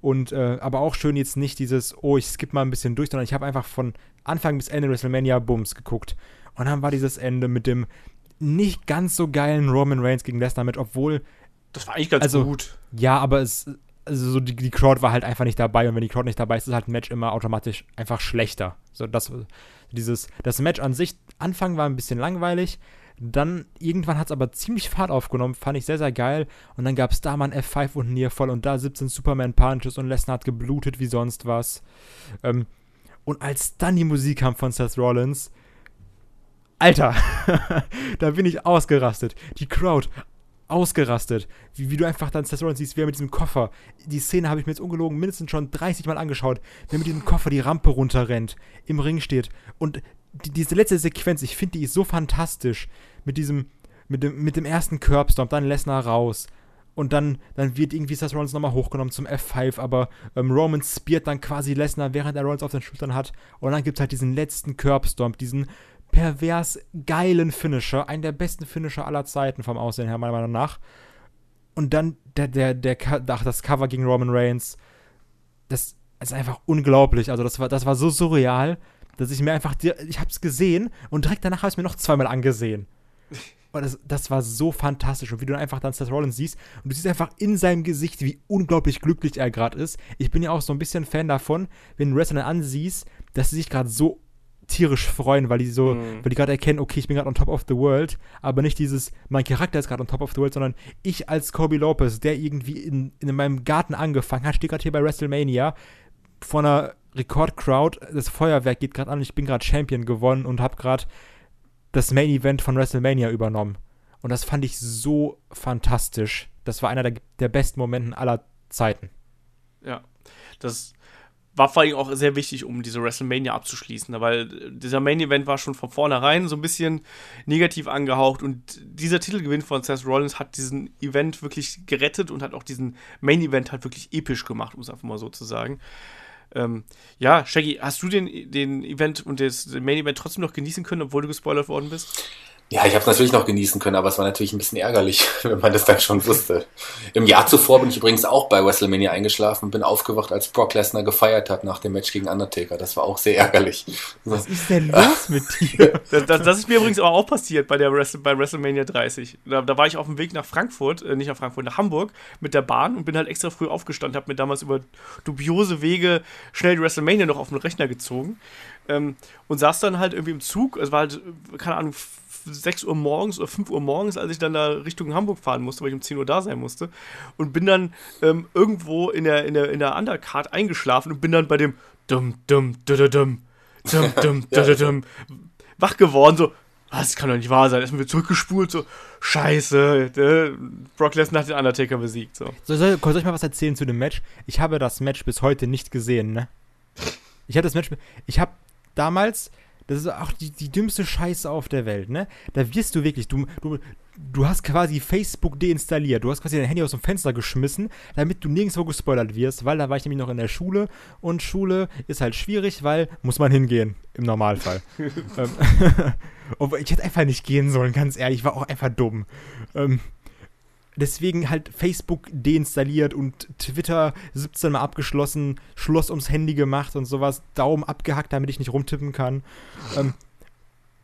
und, äh, aber auch schön jetzt nicht dieses, oh, ich skippe mal ein bisschen durch, sondern ich habe einfach von Anfang bis Ende WrestleMania Bums geguckt. Und dann war dieses Ende mit dem nicht ganz so geilen Roman Reigns gegen Lesnar mit, obwohl Das war eigentlich ganz Also- gut. ja, aber es, also so die, die Crowd war halt einfach nicht dabei und wenn die Crowd nicht dabei ist, ist halt ein Match immer automatisch einfach schlechter. So das, dieses, das Match an sich, Anfang war ein bisschen langweilig, dann irgendwann hat es aber ziemlich Fahrt aufgenommen, fand ich sehr, sehr geil und dann gab es da mal ein F5 und Nearfall und da 17 Superman Punches und Lesnar hat geblutet wie sonst was. Ähm, und als dann die Musik kam von Seth Rollins, Alter, da bin ich ausgerastet. Die Crowd ausgerastet. Wie, wie du einfach dann Seth Rollins siehst, wie er mit diesem Koffer. Die Szene habe ich mir jetzt ungelogen mindestens schon 30 Mal angeschaut, wie er mit diesem Koffer die Rampe runterrennt, im Ring steht. Und die, diese letzte Sequenz, ich finde, die ist so fantastisch. Mit diesem, mit dem, mit dem ersten Curbstomp, dann Lesnar raus. Und dann, dann wird irgendwie Seth Rollins nochmal hochgenommen zum F5, aber ähm, Roman speart dann quasi Lesnar, während er Rollins auf den Schultern hat. Und dann gibt es halt diesen letzten Curbstomp, diesen pervers geilen Finisher, einen der besten Finisher aller Zeiten vom Aussehen her, meiner Meinung nach. Und dann der, der, der, ach, das Cover gegen Roman Reigns, das ist einfach unglaublich. Also das war, das war so surreal, dass ich mir einfach, ich hab's gesehen und direkt danach habe ich mir noch zweimal angesehen. Und das, das war so fantastisch. Und wie du dann einfach dann Seth Rollins siehst und du siehst einfach in seinem Gesicht, wie unglaublich glücklich er gerade ist. Ich bin ja auch so ein bisschen Fan davon, wenn du Wrestler ansiehst, dass sie sich gerade so tierisch freuen, weil die so, Mhm. weil die gerade erkennen, okay, ich bin gerade on top of the world, aber nicht dieses, mein Charakter ist gerade on top of the world, sondern ich als Kobe Lopez, der irgendwie in, in meinem Garten angefangen hat, stehe gerade hier bei WrestleMania vor einer Rekordcrowd, das Feuerwerk geht gerade an ich bin gerade Champion gewonnen und habe gerade das Main Event von WrestleMania übernommen. Und das fand ich so fantastisch. Das war einer der, der besten Momenten aller Zeiten. Ja. Das war vor allem auch sehr wichtig, um diese WrestleMania abzuschließen, weil dieser Main Event war schon von vornherein so ein bisschen negativ angehaucht und dieser Titelgewinn von Seth Rollins hat diesen Event wirklich gerettet und hat auch diesen Main Event halt wirklich episch gemacht, um es einfach mal so zu sagen. Ähm, ja, Shaggy, hast du den, den Event und das Main Event trotzdem noch genießen können, obwohl du gespoilert worden bist? Ja, ich habe es natürlich noch genießen können, aber es war natürlich ein bisschen ärgerlich, wenn man das dann schon wusste. Im Jahr zuvor bin ich übrigens auch bei WrestleMania eingeschlafen und bin aufgewacht, als Brock Lesnar gefeiert hat nach dem Match gegen Undertaker. Das war auch sehr ärgerlich. Was ist denn los mit dir? Das, das, das ist mir übrigens aber auch passiert bei, der Wrestle, bei WrestleMania 30. Da, da war ich auf dem Weg nach Frankfurt, äh, nicht nach Frankfurt, nach Hamburg mit der Bahn und bin halt extra früh aufgestanden, habe mir damals über dubiose Wege schnell die WrestleMania noch auf den Rechner gezogen ähm, und saß dann halt irgendwie im Zug. Es war halt, keine Ahnung, 6 Uhr morgens oder 5 Uhr morgens, als ich dann da Richtung Hamburg fahren musste, weil ich um 10 Uhr da sein musste. Und bin dann ähm, irgendwo in der, in, der, in der Undercard eingeschlafen und bin dann bei dem dum dum dum dum dum dum dum dum wach geworden, so, was, das kann doch nicht wahr sein. Erstmal wieder zurückgespult, so, scheiße, äh, Brock Lesnar hat den Undertaker besiegt, so. So, soll, soll ich mal was erzählen zu dem Match? Ich habe das Match bis heute nicht gesehen, ne? Ich habe das Match. Ich habe damals. Das ist auch die, die dümmste Scheiße auf der Welt, ne? Da wirst du wirklich. Du, du, du hast quasi Facebook deinstalliert. Du hast quasi dein Handy aus dem Fenster geschmissen, damit du nirgendwo gespoilert wirst, weil da war ich nämlich noch in der Schule und Schule ist halt schwierig, weil muss man hingehen, im Normalfall. ähm, Obwohl, ich hätte einfach nicht gehen sollen, ganz ehrlich, ich war auch einfach dumm. Ähm, deswegen halt Facebook deinstalliert und Twitter 17 Mal abgeschlossen, Schloss ums Handy gemacht und sowas, Daumen abgehackt, damit ich nicht rumtippen kann. Ähm,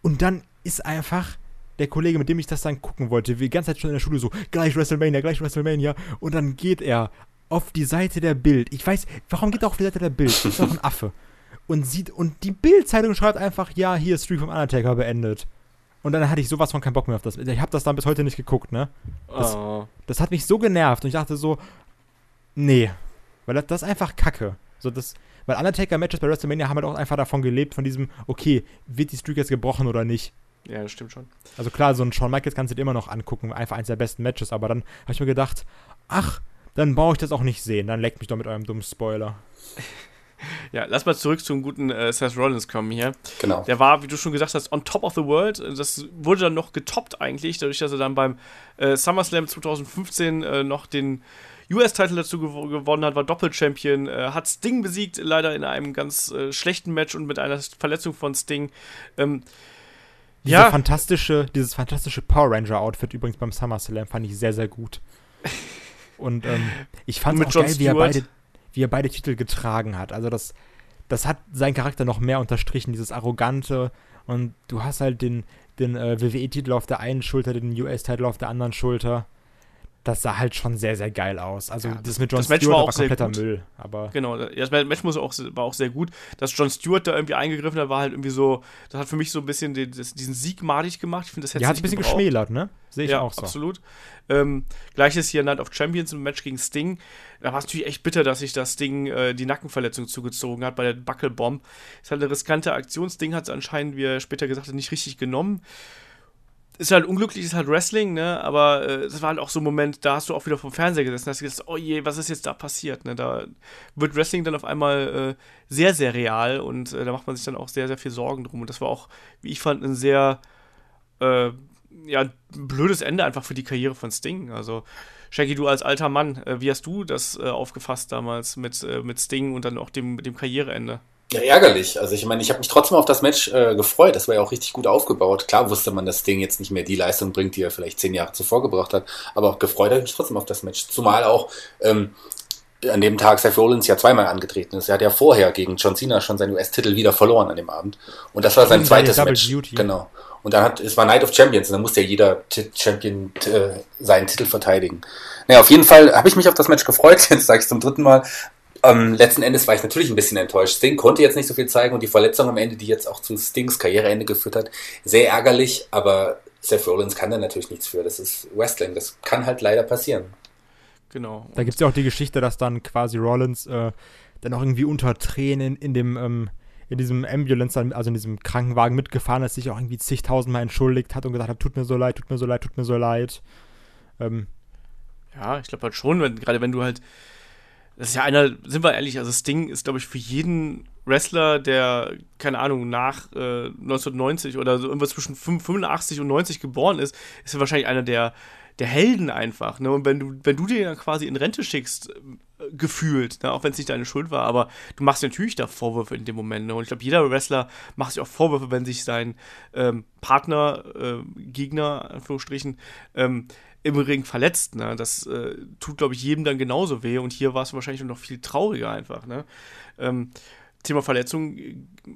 und dann ist einfach der Kollege, mit dem ich das dann gucken wollte, die ganze Zeit schon in der Schule so, gleich WrestleMania, gleich WrestleMania. Und dann geht er auf die Seite der Bild. Ich weiß, warum geht er auf die Seite der Bild? Ist doch ein Affe. Und sieht, und die Bild-Zeitung schreibt einfach, ja, hier ist Streak vom Undertaker beendet. Und dann hatte ich sowas von keinen Bock mehr auf das. Ich habe das dann bis heute nicht geguckt, ne? Das, Oh. das hat mich so genervt und ich dachte so, nee, weil das, das ist einfach Kacke. So das, weil Undertaker-Matches bei WrestleMania haben halt auch einfach davon gelebt, von diesem, okay, wird die Streak jetzt gebrochen oder nicht. Ja, das stimmt schon. Also klar, so ein Shawn Michaels kannst du dir immer noch angucken, einfach eins der besten Matches, aber dann habe ich mir gedacht, ach, dann brauche ich das auch nicht sehen, dann leckt mich doch mit eurem dummen Spoiler. Ja, lass mal zurück zum guten äh, Seth Rollins kommen hier. Genau. Der war, wie du schon gesagt hast, on top of the world. Das wurde dann noch getoppt eigentlich, dadurch, dass er dann beim äh, SummerSlam 2015 äh, noch den US-Titel dazu gew gewonnen hat, war Doppel-Champion, äh, hat Sting besiegt, leider in einem ganz äh, schlechten Match und mit einer Verletzung von Sting. Ähm, Diese Ja. fantastische, dieses fantastische Power Ranger-Outfit übrigens beim SummerSlam fand ich sehr, sehr gut. Und ähm, ich fand Mit es auch Jon geil, wie er, Stewart. beide, wie er beide Titel getragen hat. Also das, das hat seinen Charakter noch mehr unterstrichen, dieses Arrogante. Und du hast halt den, den äh, WWE-Titel auf der einen Schulter, den US-Titel auf der anderen Schulter. Das sah halt schon sehr, sehr geil aus. Also Ja, das, mit Jon das Match Stewart war auch war sehr kompletter gut. Müll. Aber Genau, ja, das Match muss auch, war auch sehr gut. Dass John Stewart da irgendwie eingegriffen hat, war halt irgendwie so, das hat für mich so ein bisschen den, das, diesen Sieg madig gemacht. Ich finde, das hätte der hat ein bisschen gebraucht. geschmälert, ne? Sehe ich ja, auch so. absolut. Ähm, Gleiches hier Night of Champions im Match gegen Sting. Da war es natürlich echt bitter, dass sich das Sting äh, die Nackenverletzung zugezogen hat bei der Buckelbomb. Ist halt eine riskante Aktion. Sting hat es anscheinend, wie er später gesagt hat, nicht richtig genommen. Ist halt unglücklich, ist halt Wrestling, ne? Aber äh, es war halt auch so ein Moment, da hast du auch wieder vom Fernseher gesessen, hast gedacht, oh je, was ist jetzt da passiert, ne? Da wird Wrestling dann auf einmal äh, sehr, sehr real und äh, da macht man sich dann auch sehr, sehr viel Sorgen drum. Und das war auch, wie ich fand, ein sehr äh, ja, blödes Ende einfach für die Karriere von Sting. Also, Shaggy, du als alter Mann, äh, wie hast du das äh, aufgefasst damals mit, äh, mit Sting und dann auch dem, dem Karriereende? Ja, ärgerlich. Also ich meine, ich habe mich trotzdem auf das Match äh, gefreut. Das war ja auch richtig gut aufgebaut. Klar wusste man, dass Ding jetzt nicht mehr die Leistung bringt, die er vielleicht zehn Jahre zuvor gebracht hat. Aber auch gefreut habe ich mich trotzdem auf das Match. Zumal auch ähm, an dem Tag Seth Rollins ja zweimal angetreten ist. Er hat ja vorher gegen John Cena schon seinen US-Titel wieder verloren an dem Abend. Und das war sein zweites Match. Duty. Genau. Und dann hat, es war Night of Champions und dann musste ja jeder Champion äh, seinen Titel verteidigen. Naja, auf jeden Fall habe ich mich auf das Match gefreut. Jetzt sage ich zum dritten Mal. Ähm, letzten Endes war ich natürlich ein bisschen enttäuscht. Sting konnte jetzt nicht so viel zeigen und die Verletzung am Ende, die jetzt auch zu Stings Karriereende geführt hat, sehr ärgerlich, aber Seth Rollins kann da natürlich nichts für. Das ist Wrestling. Das kann halt leider passieren. Genau. Da gibt es ja auch die Geschichte, dass dann quasi Rollins äh, dann auch irgendwie unter Tränen in dem, ähm, in diesem Ambulance, also in diesem Krankenwagen mitgefahren ist, sich auch irgendwie zigtausendmal entschuldigt hat und gesagt hat, tut mir so leid, tut mir so leid, tut mir so leid. Ähm, Ja, ich glaube halt schon, wenn, gerade wenn du halt. Das ist ja einer, sind wir ehrlich, also Sting ist, glaube ich, für jeden Wrestler, der, keine Ahnung, nach äh, 1990 oder so irgendwas zwischen 85 und 90 geboren ist, ist er wahrscheinlich einer der, der Helden einfach. Ne? Und wenn du, wenn du den dann quasi in Rente schickst, äh, gefühlt, ne? auch wenn es nicht deine Schuld war, aber du machst dir natürlich da Vorwürfe in dem Moment. Ne? Und ich glaube, jeder Wrestler macht sich auch Vorwürfe, wenn sich sein ähm, Partner, äh, Gegner, Anführungsstrichen, ähm, im Ring verletzt. Ne? Das äh, tut, glaube ich, jedem dann genauso weh. Und hier war es wahrscheinlich noch viel trauriger einfach. Ne? Ähm, Thema Verletzung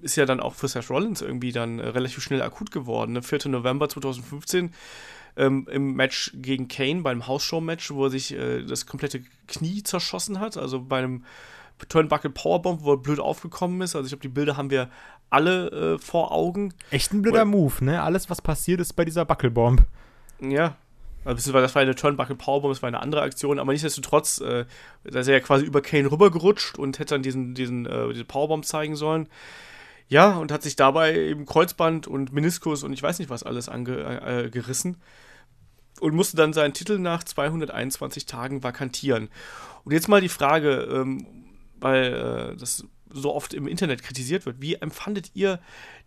ist ja dann auch für Seth Rollins irgendwie dann äh, relativ schnell akut geworden. Ne? 4. November 2015 ähm, im Match gegen Kane, beim Hausshow-Match, wo er sich äh, das komplette Knie zerschossen hat. Also bei einem Turnbuckle Powerbomb, wo er blöd aufgekommen ist. Also ich glaube, die Bilder haben wir alle äh, vor Augen. echt ein blöder Move, ne? Alles, was passiert ist bei dieser Buckelbomb. Ja. Also das war eine Turnbuckle Powerbomb, das war eine andere Aktion, aber nichtsdestotrotz, äh, da ist er ja quasi über Kane rübergerutscht und hätte dann diesen, diesen, äh, diese Powerbomb zeigen sollen. Ja, und hat sich dabei eben Kreuzband und Meniskus und ich weiß nicht was alles ange, äh, gerissen und musste dann seinen Titel nach 221 Tagen vakantieren. Und jetzt mal die Frage, ähm, weil äh, das so oft im Internet kritisiert wird, wie empfandet ihr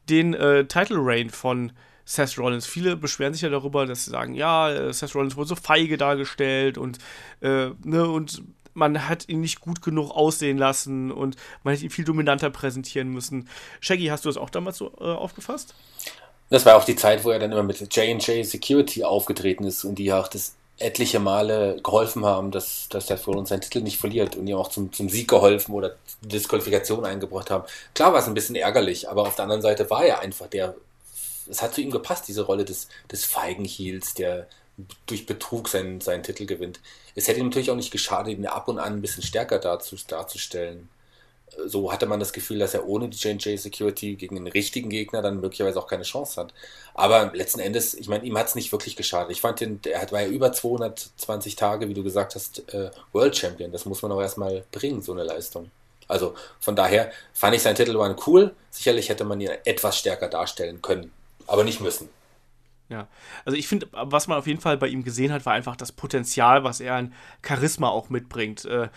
den äh, Title Reign von Seth Rollins? Viele beschweren sich ja darüber, dass sie sagen, ja, äh, Seth Rollins wurde so feige dargestellt und, äh, ne, und man hat ihn nicht gut genug aussehen lassen und man hätte ihn viel dominanter präsentieren müssen. Shaggy, hast du das auch damals so äh, aufgefasst? Das war auch die Zeit, wo er dann immer mit J&J Security aufgetreten ist und die auch das etliche Male geholfen haben, dass, dass Seth Rollins seinen Titel nicht verliert und ihm auch zum, zum Sieg geholfen oder Disqualifikation eingebracht haben. Klar war es ein bisschen ärgerlich, aber auf der anderen Seite war er einfach der es hat zu ihm gepasst, diese Rolle des, des feigen Heels, der durch Betrug seinen, seinen Titel gewinnt. Es hätte ihm natürlich auch nicht geschadet, ihn ab und an ein bisschen stärker darzu, darzustellen so hatte man das Gefühl, dass er ohne die J&J Security gegen einen richtigen Gegner dann möglicherweise auch keine Chance hat. Aber letzten Endes, ich meine, ihm hat es nicht wirklich geschadet. Ich fand den, er war ja über 220 Tage, wie du gesagt hast, äh, World Champion. Das muss man auch erstmal bringen, so eine Leistung. Also von daher fand ich seinen Titel waren cool. Sicherlich hätte man ihn etwas stärker darstellen können, aber nicht müssen. Ja, also ich finde, was man auf jeden Fall bei ihm gesehen hat, war einfach das Potenzial, was er an Charisma auch mitbringt. Äh,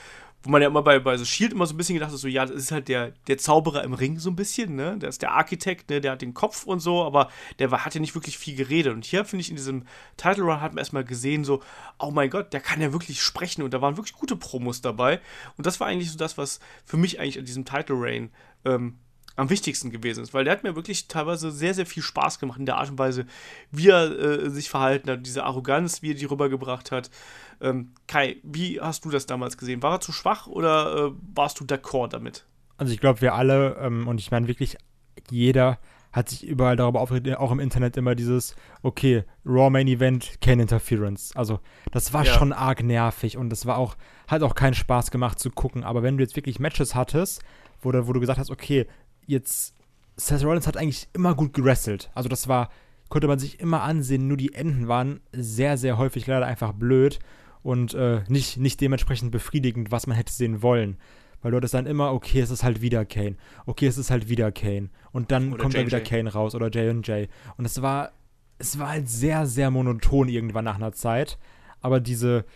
wo man ja immer bei, bei so Shield immer so ein bisschen gedacht hat, so, ja, das ist halt der, der Zauberer im Ring so ein bisschen, ne? Der ist der Architekt, ne? Der hat den Kopf und so, aber der war, hat ja nicht wirklich viel geredet. Und hier, finde ich, in diesem Title Run hat man erstmal gesehen, so, oh mein Gott, der kann ja wirklich sprechen und da waren wirklich gute Promos dabei. Und das war eigentlich so das, was für mich eigentlich an diesem Title Reign ähm, am wichtigsten gewesen ist, weil der hat mir wirklich teilweise sehr, sehr viel Spaß gemacht in der Art und Weise, wie er äh, sich verhalten hat, diese Arroganz, wie er die rübergebracht hat. Ähm, Kai, wie hast du das damals gesehen? War er zu schwach oder äh, warst du d'accord damit? Also ich glaube, wir alle, ähm, und ich meine wirklich jeder, hat sich überall darüber aufgeregt, auch im Internet immer dieses, okay, Raw Main Event, Kane Interference. Also das war ja. schon arg nervig und das war auch, hat auch keinen Spaß gemacht zu gucken. Aber wenn du jetzt wirklich Matches hattest, wo du, wo du gesagt hast, okay, jetzt, Seth Rollins hat eigentlich immer gut gewrestelt. Also das war, konnte man sich immer ansehen, nur die Enden waren sehr, sehr häufig leider einfach blöd und äh, nicht, nicht dementsprechend befriedigend, was man hätte sehen wollen. Weil du hattest dann immer, okay, es ist halt wieder Kane. Okay, es ist halt wieder Kane. Und dann oder kommt dann wieder Kane raus oder J&J. Und es war, es war halt sehr, sehr monoton irgendwann nach einer Zeit. Aber diese,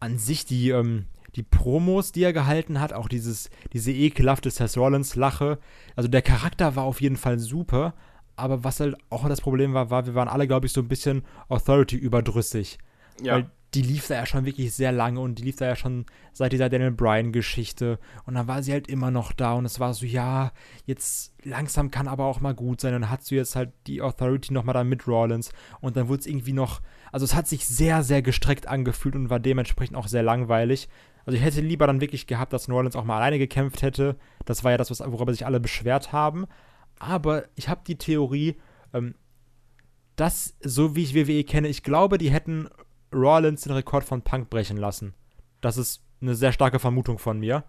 an sich, die, ähm, die Promos, die er gehalten hat, auch dieses, diese ekelhafte Seth Rollins-Lache. Also der Charakter war auf jeden Fall super, aber was halt auch das Problem war, war, wir waren alle, glaube ich, so ein bisschen Authority-überdrüssig. Ja. Weil die lief da ja schon wirklich sehr lange und die lief da ja schon seit dieser Daniel Bryan-Geschichte. Und dann war sie halt immer noch da und es war so, ja, jetzt langsam kann aber auch mal gut sein. Und dann hast du jetzt halt die Authority nochmal da mit Rollins und dann wurde es irgendwie noch, also es hat sich sehr, sehr gestreckt angefühlt und war dementsprechend auch sehr langweilig. Also ich hätte lieber dann wirklich gehabt, dass New Orleans auch mal alleine gekämpft hätte. Das war ja das, worüber sich alle beschwert haben. Aber ich habe die Theorie, ähm, dass, so wie ich WWE kenne, ich glaube, die hätten Rollins den Rekord von Punk brechen lassen. Das ist eine sehr starke Vermutung von mir.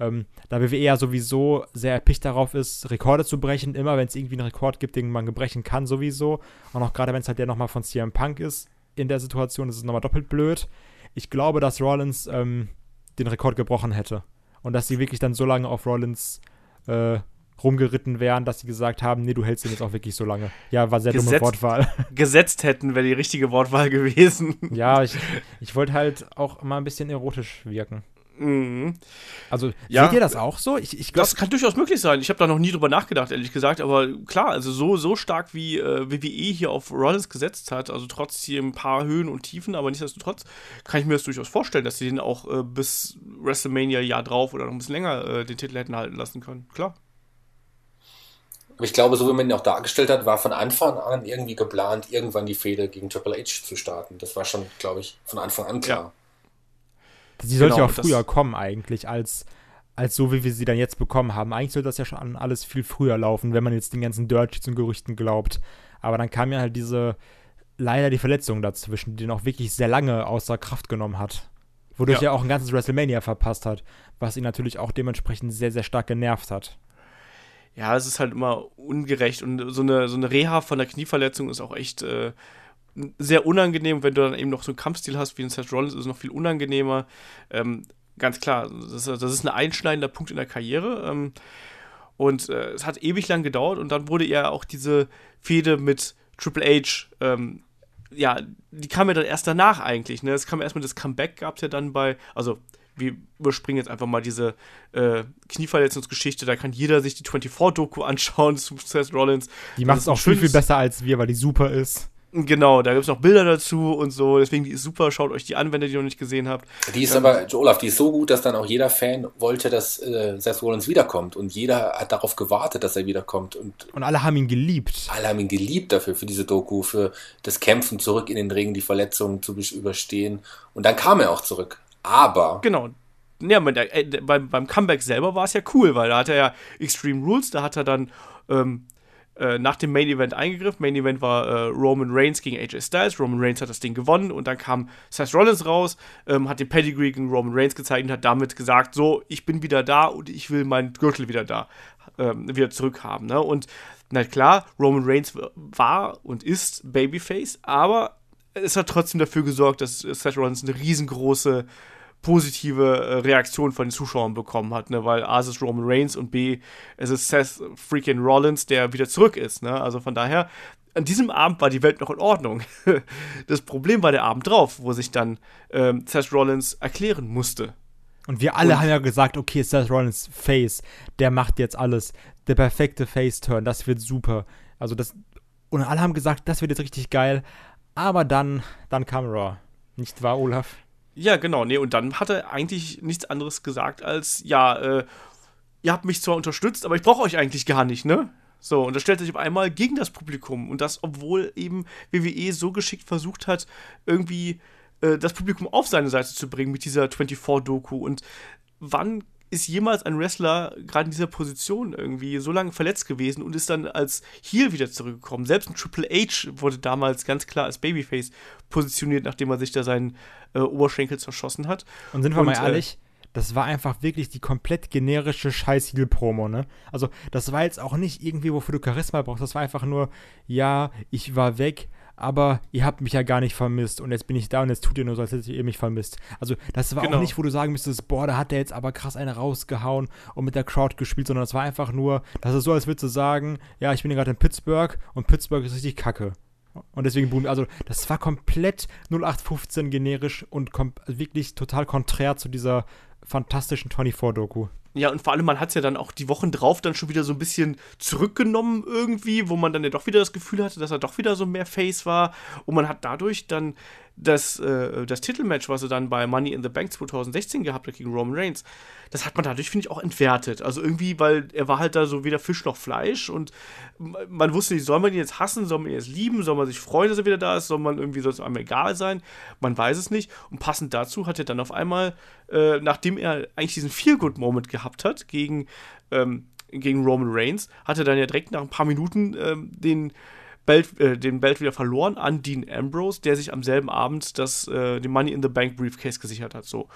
Ähm, da WWE ja sowieso sehr erpicht darauf ist, Rekorde zu brechen, immer wenn es irgendwie einen Rekord gibt, den man gebrechen kann, sowieso. Und auch gerade wenn es halt der nochmal von CM Punk ist, in der Situation ist es nochmal doppelt blöd. Ich glaube, dass Rollins ähm, den Rekord gebrochen hätte. Und dass sie wirklich dann so lange auf Rollins äh, rumgeritten wären, dass sie gesagt haben, nee, du hältst ihn jetzt auch wirklich so lange. Ja, war sehr Gesetzt, dumme Wortwahl. Gesetzt hätten wäre die richtige Wortwahl gewesen. Ja, ich, ich wollte halt auch mal ein bisschen erotisch wirken. Mhm. Also, ja, seht ihr das auch so? Ich, ich glaub, das kann durchaus möglich sein. Ich habe da noch nie drüber nachgedacht, ehrlich gesagt. Aber klar, also so, so stark wie äh, WWE hier auf Rollins gesetzt hat, also trotz hier ein paar Höhen und Tiefen, aber nichtsdestotrotz kann ich mir das durchaus vorstellen, dass sie den auch äh, bis WrestleMania Jahr drauf oder noch ein bisschen länger äh, den Titel hätten halten lassen können. Klar. Aber ich glaube, so wie man ihn auch dargestellt hat, war von Anfang an irgendwie geplant, irgendwann die Fehde gegen Triple H zu starten. Das war schon, glaube ich, von Anfang an klar. Ja. Sie sollte genau, ja auch früher kommen eigentlich, als, als so, wie wir sie dann jetzt bekommen haben. Eigentlich sollte das ja schon alles viel früher laufen, wenn man jetzt den ganzen Dirt und Gerüchten glaubt. Aber dann kam ja halt diese, leider die Verletzung dazwischen, die den auch wirklich sehr lange außer Kraft genommen hat. Wodurch ja. er auch ein ganzes WrestleMania verpasst hat, was ihn natürlich auch dementsprechend sehr, sehr stark genervt hat. Ja, es ist halt immer ungerecht und so eine, so eine Reha von der Knieverletzung ist auch echt äh, sehr unangenehm, wenn du dann eben noch so einen Kampfstil hast wie ein Seth Rollins, ist es noch viel unangenehmer. Ähm, ganz klar, das, das, ist ein einschneidender Punkt in der Karriere. Ähm, und äh, es hat ewig lang gedauert und dann wurde ja auch diese Fehde mit Triple H, ähm, ja, die kam ja dann erst danach eigentlich. Ne? Es kam erstmal das Comeback, gab es ja dann bei, also wir überspringen jetzt einfach mal diese äh, Knieverletzungsgeschichte. Da kann jeder sich die 24-Doku anschauen zu Seth Rollins. Die macht es auch viel, viel besser als wir, weil die super ist. Genau, da gibt es noch Bilder dazu und so. Deswegen, die ist super. Schaut euch die an, wenn ihr die noch nicht gesehen habt. Die ist ähm, aber, Olaf, die ist so gut, dass dann auch jeder Fan wollte, dass äh, Seth Rollins wiederkommt. Und jeder hat darauf gewartet, dass er wiederkommt. Und, und alle haben ihn geliebt. Alle haben ihn geliebt dafür, für diese Doku, für das Kämpfen zurück in den Ring, die Verletzungen zu überstehen. Und dann kam er auch zurück. Aber. Genau. Ja, äh, beim, beim Comeback selber war es ja cool, weil da hat er ja Extreme Rules, da hat er dann. Ähm, äh, nach dem Main Event eingegriffen. Main Event war äh, Roman Reigns gegen AJ Styles. Roman Reigns hat das Ding gewonnen und dann kam Seth Rollins raus, ähm, hat den Pedigree gegen Roman Reigns gezeigt und hat damit gesagt: So, ich bin wieder da und ich will meinen Gürtel wieder da, ähm, wieder zurückhaben. Ne? Und na klar, Roman Reigns war und ist Babyface, aber es hat trotzdem dafür gesorgt, dass Seth Rollins eine riesengroße positive äh, Reaktion von den Zuschauern bekommen hat, ne? weil A es ist Roman Reigns und B es ist Seth freaking Rollins, der wieder zurück ist. Ne? Also von daher, an diesem Abend war die Welt noch in Ordnung. das Problem war der Abend drauf, wo sich dann ähm, Seth Rollins erklären musste. Und wir alle und, haben ja gesagt, okay, Seth Rollins Face, der macht jetzt alles. Der perfekte Face-Turn, das wird super. Also das. Und alle haben gesagt, das wird jetzt richtig geil. Aber dann, dann kam Raw. Nicht wahr, Olaf? Ja, genau. Nee, und dann hat er eigentlich nichts anderes gesagt als, ja, äh, ihr habt mich zwar unterstützt, aber ich brauche euch eigentlich gar nicht, ne? So, und das stellt sich auf einmal gegen das Publikum. Und das, obwohl eben WWE so geschickt versucht hat, irgendwie äh, das Publikum auf seine Seite zu bringen mit dieser 24-Doku. Und wann ist jemals ein Wrestler gerade in dieser Position irgendwie so lange verletzt gewesen und ist dann als Heel wieder zurückgekommen. Selbst ein Triple H wurde damals ganz klar als Babyface positioniert, nachdem er sich da seinen äh, Oberschenkel zerschossen hat. Und sind wir und, mal äh, ehrlich, äh, das war einfach wirklich die komplett generische scheiß Heel-Promo, ne? Also, das war jetzt auch nicht irgendwie, wofür du Charisma brauchst. Das war einfach nur, ja, ich war weg, aber ihr habt mich ja gar nicht vermisst und jetzt bin ich da und jetzt tut ihr nur so, als hättet ihr mich vermisst. Also, das war genau. auch nicht, wo du sagen müsstest, boah, da hat der jetzt aber krass eine rausgehauen und mit der Crowd gespielt, sondern das war einfach nur, das ist so, als würdest du sagen, ja, ich bin gerade in Pittsburgh und Pittsburgh ist richtig kacke. Und deswegen boom, also das war komplett 0815 generisch und wirklich total konträr zu dieser fantastischen 24-Doku. Ja, und vor allem, man hat es ja dann auch die Wochen drauf dann schon wieder so ein bisschen zurückgenommen irgendwie, wo man dann ja doch wieder das Gefühl hatte, dass er doch wieder so mehr Face war. Und man hat dadurch dann das, äh, das Titelmatch, was er dann bei Money in the Bank 2016 gehabt hat gegen Roman Reigns, das hat man dadurch, finde ich, auch entwertet. Also irgendwie, weil er war halt da so weder Fisch noch Fleisch und man wusste nicht, soll man ihn jetzt hassen, soll man ihn jetzt lieben, soll man sich freuen, dass er wieder da ist, soll man irgendwie, es einem egal sein, man weiß es nicht. Und passend dazu hat er dann auf einmal, äh, nachdem er eigentlich diesen Feel-Good-Moment gehabt hat gegen, ähm, gegen Roman Reigns, hat er dann ja direkt nach ein paar Minuten ähm, den Belt, äh, den Belt wieder verloren an Dean Ambrose, der sich am selben Abend das, äh, den Money in the Bank Briefcase gesichert hat. So,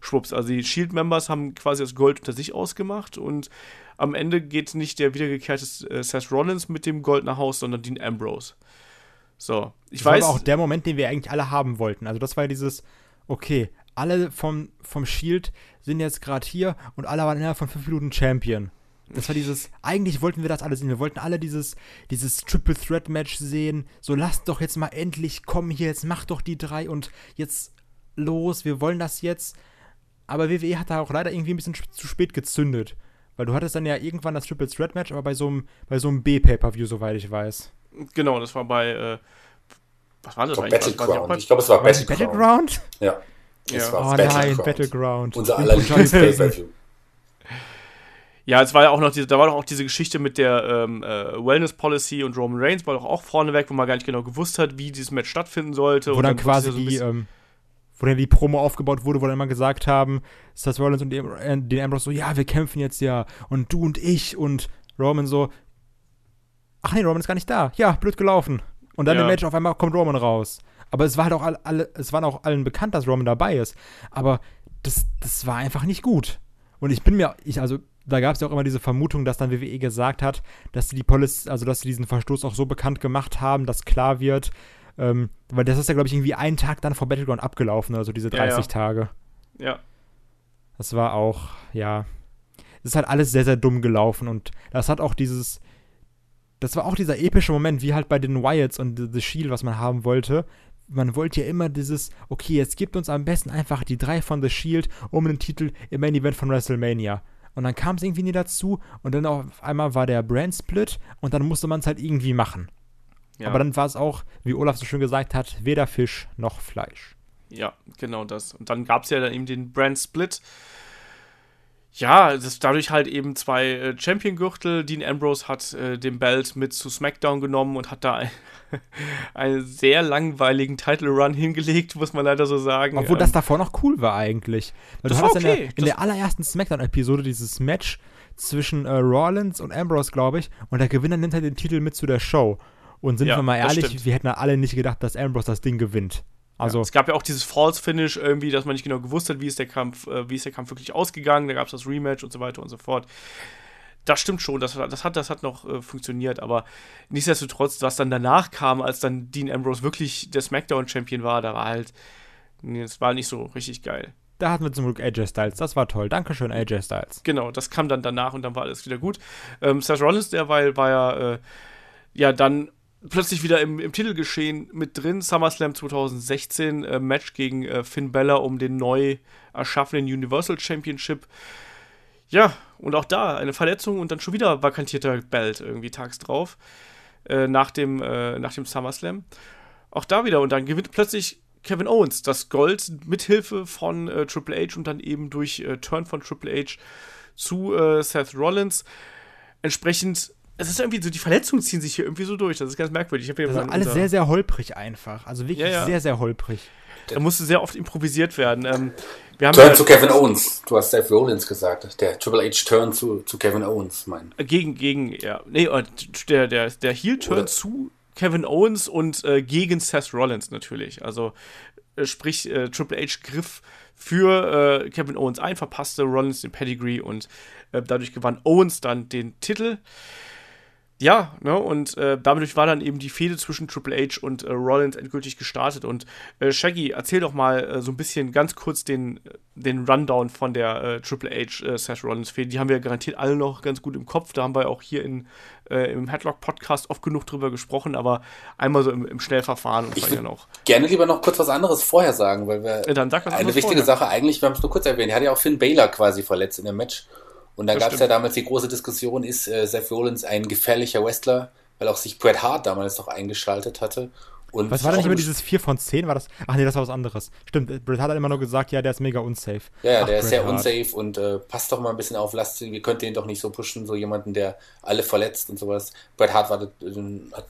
schwupps. Also die Shield-Members haben quasi das Gold unter sich ausgemacht und am Ende geht nicht der wiedergekehrte äh, Seth Rollins mit dem Gold nach Haus, sondern Dean Ambrose. So, ich das weiß. war aber auch der Moment, den wir eigentlich alle haben wollten. Also das war ja dieses, okay, alle vom, vom Shield sind jetzt gerade hier und alle waren innerhalb von fünf Minuten Champion. Das war dieses, eigentlich wollten wir das alle sehen. Wir wollten alle dieses, dieses Triple Threat Match sehen. So, lasst doch jetzt mal endlich kommen hier, jetzt macht doch die drei und jetzt los, wir wollen das jetzt. Aber WWE hat da auch leider irgendwie ein bisschen zu spät gezündet. Weil du hattest dann ja irgendwann das Triple Threat Match, aber bei so einem, bei so einem B-Pay-Per-View, soweit ich weiß. Genau, das war bei, äh, was war das eigentlich? Battleground. Ich glaube, es war Battleground. Battleground? Ja. ja. oh nein, Battleground. Unser allerliebstes Pay-Per-View. Ja, es war ja auch noch diese, da war doch auch diese Geschichte mit der ähm, äh, Wellness Policy und Roman Reigns war doch auch vorneweg, wo man gar nicht genau gewusst hat, wie dieses Match stattfinden sollte. Wo dann, dann quasi so die, ähm, wo dann die Promo aufgebaut wurde, wo dann immer gesagt haben, Seth Rollins und äh, den Ambrose so, ja, wir kämpfen jetzt ja und du und ich und Roman so, ach nee, Roman ist gar nicht da. Ja, blöd gelaufen. Und dann ja. im Match auf einmal kommt Roman raus. Aber es war halt auch alle, alle, es war auch allen bekannt, dass Roman dabei ist. Aber das, das war einfach nicht gut. Und ich bin mir, ich, also da gab es ja auch immer diese Vermutung, dass dann WWE gesagt hat, dass sie die Police, also dass sie diesen Verstoß auch so bekannt gemacht haben, dass klar wird, ähm, weil das ist ja, glaube ich, irgendwie einen Tag dann vor Battleground abgelaufen, also diese 30 ja, ja. Tage. Ja. Das war auch, ja. Es ist halt alles sehr, sehr dumm gelaufen und das hat auch dieses, das war auch dieser epische Moment, wie halt bei den Wyatts und The Shield, was man haben wollte. Man wollte ja immer dieses, okay, jetzt gibt uns am besten einfach die drei von The Shield um den Titel im Main Event von WrestleMania. Und dann kam es irgendwie nie dazu und dann auf einmal war der Brand Split und dann musste man es halt irgendwie machen. Ja. Aber dann war es auch, wie Olaf so schön gesagt hat, weder Fisch noch Fleisch. Ja, genau das. Und dann gab es ja dann eben den Brand Split ja, das dadurch halt eben zwei äh, Champion-Gürtel. Dean Ambrose hat äh, den Belt mit zu SmackDown genommen und hat da ein, einen sehr langweiligen Title-Run hingelegt, muss man leider so sagen. Obwohl ähm, das davor noch cool war eigentlich. Weil das du hattest okay. in, der, in der allerersten SmackDown-Episode dieses Match zwischen äh, Rollins und Ambrose, glaube ich. Und der Gewinner nimmt halt den Titel mit zu der Show. Und sind Ja, wir mal ehrlich, wir hätten alle nicht gedacht, dass Ambrose das Ding gewinnt. Also, Es gab ja auch dieses False-Finish irgendwie, dass man nicht genau gewusst hat, wie ist der Kampf, äh, wie ist der Kampf wirklich ausgegangen. Da gab es das Rematch und so weiter und so fort. Das stimmt schon, das, das, hat, das hat noch äh, funktioniert, aber nichtsdestotrotz, was dann danach kam, als dann Dean Ambrose wirklich der SmackDown-Champion war, da war halt, nee, es war nicht so richtig geil. da hatten wir zum Glück AJ Styles. Das war toll. Dankeschön, AJ Styles. Genau, das kam dann danach und dann war alles wieder gut. Ähm, Seth Rollins derweil war ja, äh, ja dann plötzlich wieder im, im Titelgeschehen mit drin. SummerSlam 2016, äh, Match gegen äh, Finn Balor um den neu erschaffenen Universal Championship. Ja, und auch da eine Verletzung und dann schon wieder vakantierter Belt irgendwie tags drauf. Äh, nach, dem, äh, nach dem SummerSlam. Auch da wieder und dann gewinnt plötzlich Kevin Owens das Gold mithilfe von äh, Triple H und dann eben durch äh, Turn von Triple H zu äh, Seth Rollins. Entsprechend, es ist irgendwie so, die Verletzungen ziehen sich hier irgendwie so durch. Das ist ganz merkwürdig. Ich Das ist alles sehr, sehr holprig einfach. Also wirklich Ja, ja. sehr, sehr holprig. da musste sehr oft improvisiert werden. Ähm, wir haben Turn ja, zu Kevin Owens. Du hast Seth Rollins gesagt. Der Triple H Turn zu, zu Kevin Owens, mein. gegen, gegen, ja, nee, äh, der, der, der Heel-Turn Oder- zu Kevin Owens und äh, gegen Seth Rollins natürlich. Also, äh, sprich, äh, Triple H griff für äh, Kevin Owens ein, verpasste Rollins den Pedigree und äh, dadurch gewann Owens dann den Titel. Ja, ne, und äh, dadurch war dann eben die Fehde zwischen Triple H und äh, Rollins endgültig gestartet. Und äh, Shaggy, erzähl doch mal äh, so ein bisschen ganz kurz den, den Rundown von der äh, Triple H äh, Seth Rollins Fehde. Die haben wir garantiert alle noch ganz gut im Kopf. Da haben wir auch hier in, äh, im Headlock Podcast oft genug drüber gesprochen, aber einmal so im, im Schnellverfahren und Ich auch. Gerne lieber noch kurz was anderes vorher sagen, weil wir Äh, was eine wichtige vorher. Sache eigentlich, wir haben es nur kurz erwähnt, er hat ja auch Finn Balor quasi verletzt in dem Match. Und dann Das gab es ja damals die große Diskussion, ist äh, Seth Rollins ein gefährlicher Wrestler, weil auch sich Bret Hart damals noch eingeschaltet hatte. Und Was war denn nicht immer im- dieses 4 von 10? War das? Ach nee, das war was anderes. Stimmt, Bret hat immer nur gesagt, ja, der ist mega unsafe. Ja, ja, Ach, der ist Bret sehr Hart. unsafe und äh, passt doch mal ein bisschen auf, lasst, ihr könnt den doch nicht so pushen, so jemanden, der alle verletzt und sowas. Bret Hart war, äh, hat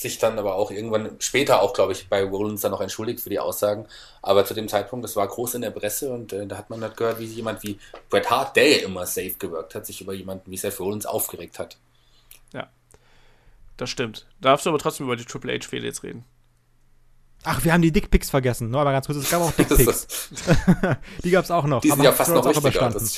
sich dann aber auch irgendwann später auch, glaube ich, bei Rollins dann noch entschuldigt für die Aussagen. Aber zu dem Zeitpunkt, das war groß in der Presse und äh, da hat man halt gehört, wie jemand wie Bret Hart, der ja immer safe gewirkt hat, sich über jemanden wie Seth Rollins aufgeregt hat. Das stimmt. Darfst du aber trotzdem über die Triple H-Fehde jetzt reden. Ach, wir haben die Dickpics vergessen. Nur aber ganz kurz, es gab auch Dickpics. die gab es auch noch. die sind aber ja fast noch auch überstanden.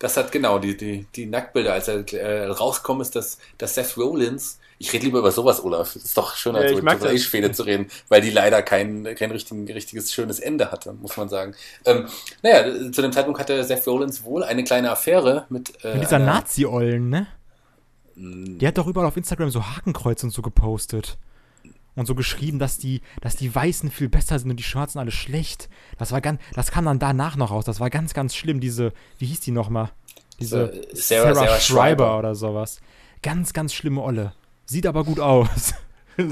Das, hat genau die, die, die Nacktbilder, als er äh, rausgekommen ist, dass, dass Seth Rollins, ich rede lieber über sowas, Olaf, ist doch schöner, Ja, als ich über. H-Fehde zu reden, weil die leider kein, kein richtigen, richtiges, schönes Ende hatte, muss man sagen. Ähm, naja, zu dem Zeitpunkt hatte Seth Rollins wohl eine kleine Affäre mit, äh, Mit dieser Nazi-Ollen, ne? Die hat doch überall auf Instagram so Hakenkreuz und so gepostet. Und so geschrieben, dass die, dass die Weißen viel besser sind und die Schwarzen alle schlecht. Das war ganz, das kam dann danach noch raus. Das war ganz, ganz schlimm. Diese, wie hieß die nochmal? Diese Äh, Sarah, Sarah- Sarah Schreiber Schreiber. oder sowas. Ganz, ganz schlimme Olle. Sieht aber gut aus.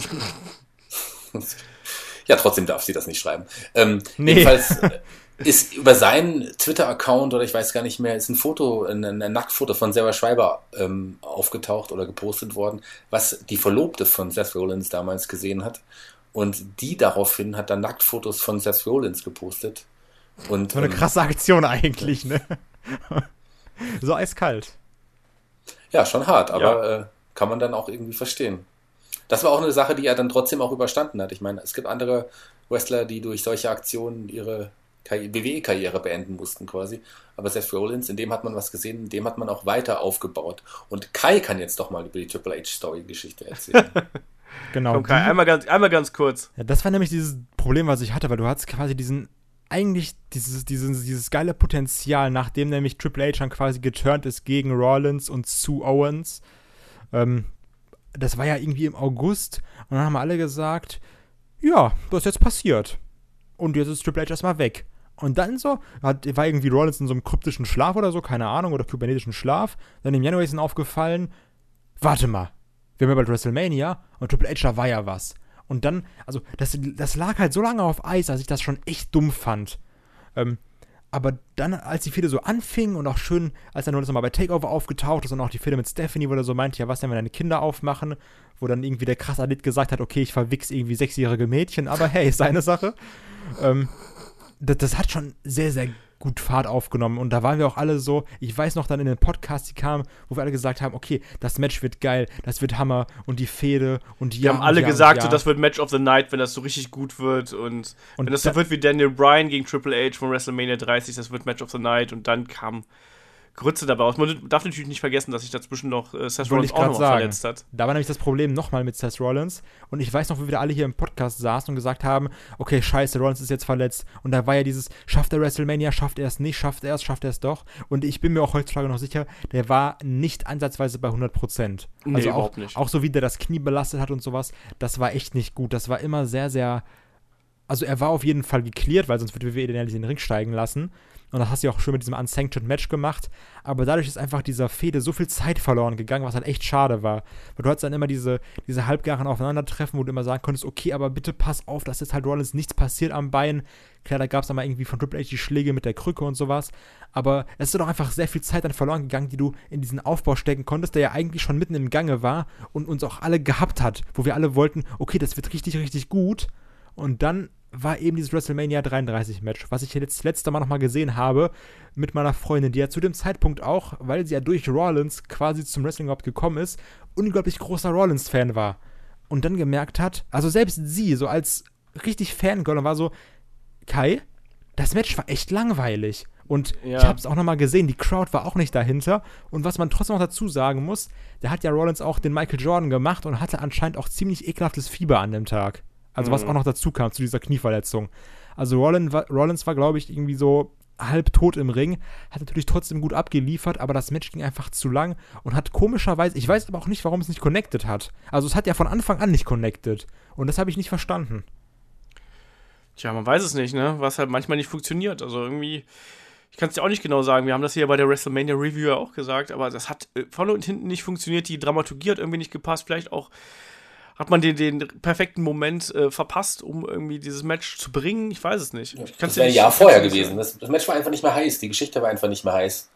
Ja, trotzdem darf sie das nicht schreiben. Ähm, Nee. Jedenfalls äh, ist über seinen Twitter-Account oder ich weiß gar nicht mehr, ist ein Foto, ein, ein Nacktfoto von Sarah Schreiber ähm, aufgetaucht oder gepostet worden, was die Verlobte von Seth Rollins damals gesehen hat. Und die daraufhin hat dann Nacktfotos von Seth Rollins gepostet. Und, So eine ähm, krasse Aktion eigentlich, ne? so eiskalt. Ja, schon hart, aber äh, kann man dann auch irgendwie verstehen. Das war auch eine Sache, die er dann trotzdem auch überstanden hat. Ich meine, es gibt andere Wrestler, die durch solche Aktionen ihre WWE-Karriere beenden mussten quasi. Aber Seth Rollins, in dem hat man was gesehen, in dem hat man auch weiter aufgebaut. Und Kai kann jetzt doch mal über die Triple H-Story-Geschichte erzählen. Genau. Komm, Kai, einmal ganz, einmal ganz kurz. Ja, das war nämlich dieses Problem, was ich hatte, weil du hattest quasi diesen, eigentlich dieses, dieses, dieses geile Potenzial, nachdem nämlich Triple H dann quasi geturnt ist gegen Rollins und Sue Owens. Ähm, das war ja irgendwie im August und dann haben alle gesagt, ja, das ist jetzt passiert. Und jetzt ist Triple H erstmal weg. Und dann so, hat, war irgendwie Rollins in so einem kryptischen Schlaf oder so, keine Ahnung, oder kybernetischen Schlaf. Dann im Januar ist ihnen aufgefallen, warte mal, wir haben ja bald WrestleMania und Triple H, da war ja was. Und dann, also das, das lag halt so lange auf Eis, dass ich das schon echt dumm fand. Ähm, aber dann, als die Fehde so anfing und auch schön, als dann Rollins nochmal bei Takeover aufgetaucht ist und auch die Fehde mit Stephanie, wo er so meinte, ja, was denn, wenn deine Kinder aufmachen, wo dann irgendwie der krasse Athlet gesagt hat, okay, ich verwichs irgendwie sechsjährige Mädchen, aber hey, ist seine Sache. Ähm, das, das hat schon sehr, sehr gut Fahrt aufgenommen. Und da waren wir auch alle so, ich weiß noch dann in den Podcasts, die kamen, wo wir alle gesagt haben, okay, das Match wird geil, das wird Hammer und die Fehde und die. Wir haben alle ja, gesagt, ja. so, das wird Match of the Night, wenn das so richtig gut wird und, und wenn das so wird wie Daniel Bryan gegen Triple H von WrestleMania 30, das wird Match of the Night und dann kam Grütze dabei aus. Man darf natürlich nicht vergessen, dass sich dazwischen noch äh, Seth Rollins auch noch verletzt hat. Da war nämlich das Problem nochmal mit Seth Rollins. Und ich weiß noch, wie wir alle hier im Podcast saßen und gesagt haben, okay, scheiße, Rollins ist jetzt verletzt. Und da war ja dieses, schafft er WrestleMania, schafft er es nicht, schafft er es, schafft er es doch. Und ich bin mir auch heutzutage noch sicher, der war nicht ansatzweise bei 100 Prozent. Nee, also auch, nicht. auch so wie der das Knie belastet hat und sowas, das war echt nicht gut. Das war immer sehr, sehr also er war auf jeden Fall geklärt, weil sonst würde WWE den ja nicht in den Ring steigen lassen. Und das hast du ja auch schon mit diesem Unsanctioned Match gemacht. Aber dadurch ist einfach dieser Fehde so viel Zeit verloren gegangen, was halt echt schade war. Weil du hattest dann immer diese, diese halbgaren Aufeinandertreffen, wo du immer sagen konntest, okay, aber bitte pass auf, dass jetzt halt Rollins nichts passiert am Bein. Klar, da gab es dann mal irgendwie von Triple H die Schläge mit der Krücke und sowas. Aber es ist doch einfach sehr viel Zeit dann verloren gegangen, die du in diesen Aufbau stecken konntest, der ja eigentlich schon mitten im Gange war und uns auch alle gehabt hat. Wo wir alle wollten, okay, das wird richtig, richtig gut. Und dann war eben dieses WrestleMania 33 Match, was ich jetzt das letzte Mal nochmal gesehen habe mit meiner Freundin, die ja zu dem Zeitpunkt auch, weil sie ja durch Rollins quasi zum Wrestling überhaupt gekommen ist, unglaublich großer Rollins-Fan war. Und dann gemerkt hat, also selbst sie, so als richtig Fangirl, war so, Kai, das Match war echt langweilig. Und ja. ich habe es auch nochmal gesehen, die Crowd war auch nicht dahinter. Und was man trotzdem noch dazu sagen muss, der hat ja Rollins auch den Michael Jordan gemacht und hatte anscheinend auch ziemlich ekelhaftes Fieber an dem Tag. Also, was mhm. auch noch dazu kam zu dieser Knieverletzung. Also, Rollins war, Rollins war glaube ich, irgendwie so halb tot im Ring, hat natürlich trotzdem gut abgeliefert, aber das Match ging einfach zu lang und hat komischerweise, ich weiß aber auch nicht, warum es nicht connected hat. Also es hat ja von Anfang an nicht connected und das habe ich nicht verstanden. Tja, man weiß es nicht, ne? Was halt manchmal nicht funktioniert. Also irgendwie, ich kann es dir auch nicht genau sagen. Wir haben das hier bei der WrestleMania Review ja auch gesagt, aber das hat äh, vorne und hinten nicht funktioniert. Die Dramaturgie hat irgendwie nicht gepasst. Vielleicht auch hat man den, den perfekten Moment äh, verpasst, um irgendwie dieses Match zu bringen? Ich weiß es nicht. Ja, das wäre ein Jahr vorher gewesen. Das, das, Match war einfach nicht mehr heiß. Die Geschichte war einfach nicht mehr heiß.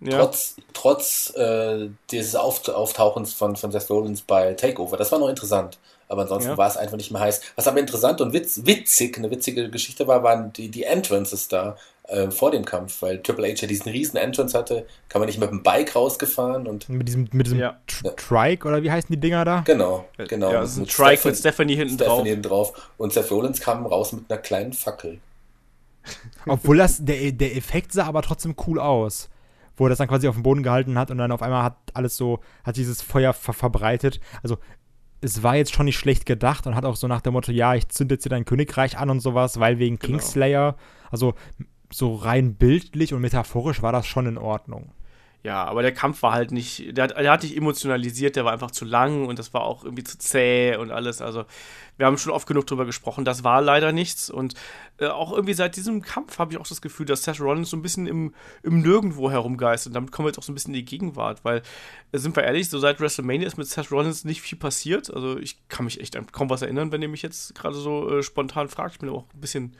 Ja. Trotz, trotz äh, dieses Auftauchens von, von Seth Rollins bei Takeover. Das war noch interessant. Aber ansonsten ja. war es einfach nicht mehr heiß. Was aber interessant und witz, witzig, eine witzige Geschichte war, waren die, die Entrances da äh, vor dem Kampf, weil Triple H ja diesen riesen Entrance hatte, kam man nicht mit dem Bike rausgefahren und. Mit diesem, mit diesem ja. Trike oder wie heißen die Dinger da? Genau, genau. Ja, das ist ein Trike Stephanie, mit Stephanie hinten Stephanie drauf. Hinten drauf. Und Seth Rollins kam raus mit einer kleinen Fackel. Obwohl das, der, der Effekt sah aber trotzdem cool aus wo er das dann quasi auf dem Boden gehalten hat und dann auf einmal hat alles so, hat dieses Feuer ver verbreitet. Also es war jetzt schon nicht schlecht gedacht und hat auch so nach dem Motto, ja, ich zünde jetzt hier dein Königreich an und sowas, weil wegen genau. Kingslayer. Also so rein bildlich und metaphorisch war das schon in Ordnung. Ja, aber der Kampf war halt nicht, der hat, der hat dich emotionalisiert, der war einfach zu lang und das war auch irgendwie zu zäh und alles. Also, wir haben schon oft genug drüber gesprochen, das war leider nichts. Und äh, auch irgendwie seit diesem Kampf habe ich auch das Gefühl, dass Seth Rollins so ein bisschen im, im Nirgendwo herumgeistert. Und damit kommen wir jetzt auch so ein bisschen in die Gegenwart, weil, äh, sind wir ehrlich, so seit WrestleMania ist mit Seth Rollins nicht viel passiert. Also, ich kann mich echt kaum was erinnern, wenn ihr mich jetzt gerade so äh, spontan fragt. Ich bin auch ein bisschen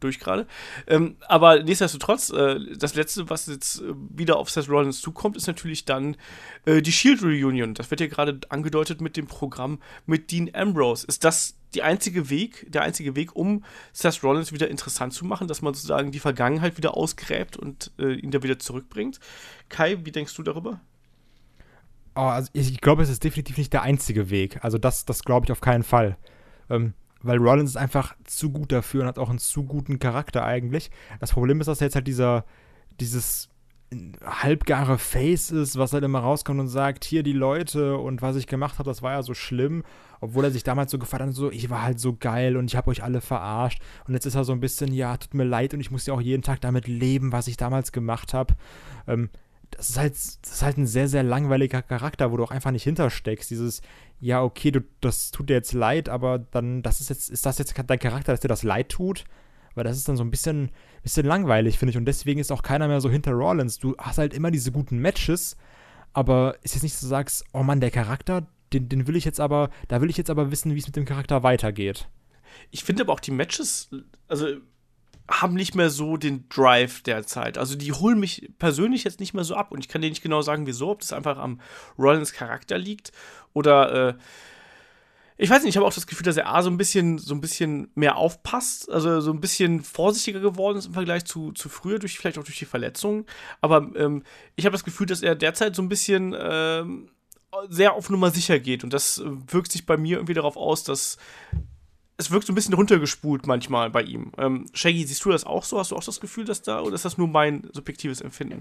durch gerade. Ähm, aber nichtsdestotrotz, äh, das letzte, was jetzt äh, wieder auf Seth Rollins zukommt, ist natürlich dann äh, die Shield Reunion. Das wird ja gerade angedeutet mit dem Programm mit Dean Ambrose. Ist das die einzige Weg, der einzige Weg, um Seth Rollins wieder interessant zu machen, dass man sozusagen die Vergangenheit wieder ausgräbt und äh, ihn da wieder zurückbringt? Kai, wie denkst du darüber? Oh, also ich glaube, es ist definitiv nicht der einzige Weg. Also das, das glaube ich auf keinen Fall. Ähm, weil Rollins ist einfach zu gut dafür und hat auch einen zu guten Charakter eigentlich. Das Problem ist, dass er jetzt halt dieser, dieses halbgare Face ist, was halt immer rauskommt und sagt, hier die Leute und was ich gemacht habe, das war ja so schlimm, obwohl er sich damals so gefallen hat, so, ich war halt so geil und ich habe euch alle verarscht und jetzt ist er so ein bisschen, ja, tut mir leid und ich muss ja auch jeden Tag damit leben, was ich damals gemacht habe. Ähm, das ist halt, das ist halt ein sehr, sehr langweiliger Charakter, wo du auch einfach nicht hintersteckst. Dieses, ja, okay, du, das tut dir jetzt leid, aber dann, das ist jetzt, ist das jetzt dein Charakter, dass dir das leid tut? Weil das ist dann so ein bisschen, bisschen langweilig, finde ich. Und deswegen ist auch keiner mehr so hinter Rollins. Du hast halt immer diese guten Matches, aber ist jetzt nicht so, du sagst, oh Mann, der Charakter, den, den will ich jetzt aber, da will ich jetzt aber wissen, wie es mit dem Charakter weitergeht. Ich finde aber auch die Matches, also haben nicht mehr so den Drive derzeit. Also die holen mich persönlich jetzt nicht mehr so ab und ich kann dir nicht genau sagen, wieso, ob das einfach am Rollins Charakter liegt oder äh, ich weiß nicht, ich habe auch das Gefühl, dass er A so ein bisschen, so ein bisschen mehr aufpasst, also so ein bisschen vorsichtiger geworden ist im Vergleich zu, zu früher, durch, vielleicht auch durch die Verletzungen. Aber ähm, ich habe das Gefühl, dass er derzeit so ein bisschen ähm, sehr auf Nummer sicher geht. Und das wirkt sich bei mir irgendwie darauf aus, dass es wirkt so ein bisschen runtergespult manchmal bei ihm. Ähm, Shaggy, siehst du das auch so? Hast du auch das Gefühl, dass da, oder ist das nur mein subjektives Empfinden?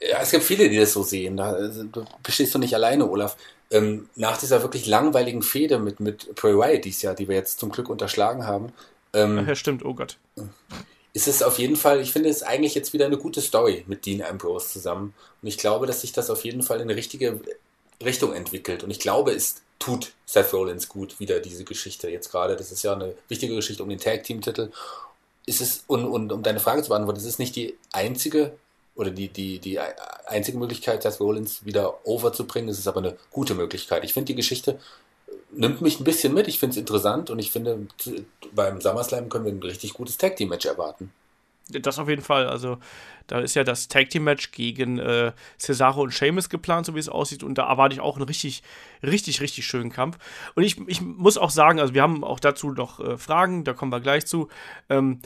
Ja, es gibt viele, die das so sehen. Da also, bestehst du nicht alleine, Olaf. Ähm, nach dieser wirklich langweiligen Fehde mit, mit Bray Wyatt dieses Jahr, die wir jetzt zum Glück unterschlagen haben. Ähm, ja, stimmt, oh Gott. Ist es auf jeden Fall, ich finde es eigentlich jetzt wieder eine gute Story mit Dean Ambrose zusammen. Und ich glaube, dass sich das auf jeden Fall in eine richtige Richtung entwickelt. Und ich glaube, es tut Seth Rollins gut, wieder diese Geschichte jetzt gerade. Das ist ja eine wichtige Geschichte um den Tag Team Titel. Ist es, und, und um deine Frage zu beantworten, ist es nicht die einzige oder die, die, die einzige Möglichkeit, Seth Rollins wieder overzubringen. Es ist aber eine gute Möglichkeit. Ich finde, die Geschichte nimmt mich ein bisschen mit. Ich finde es interessant und ich finde, beim SummerSlam können wir ein richtig gutes Tag Team Match erwarten. Das auf jeden Fall. Also, da ist ja das Tag Team Match gegen äh, Cesaro und Sheamus geplant, so wie es aussieht. Und da erwarte ich auch einen richtig, richtig, richtig schönen Kampf. Und ich, ich muss auch sagen, also, wir haben auch dazu noch äh, Fragen, da kommen wir gleich zu. Ähm,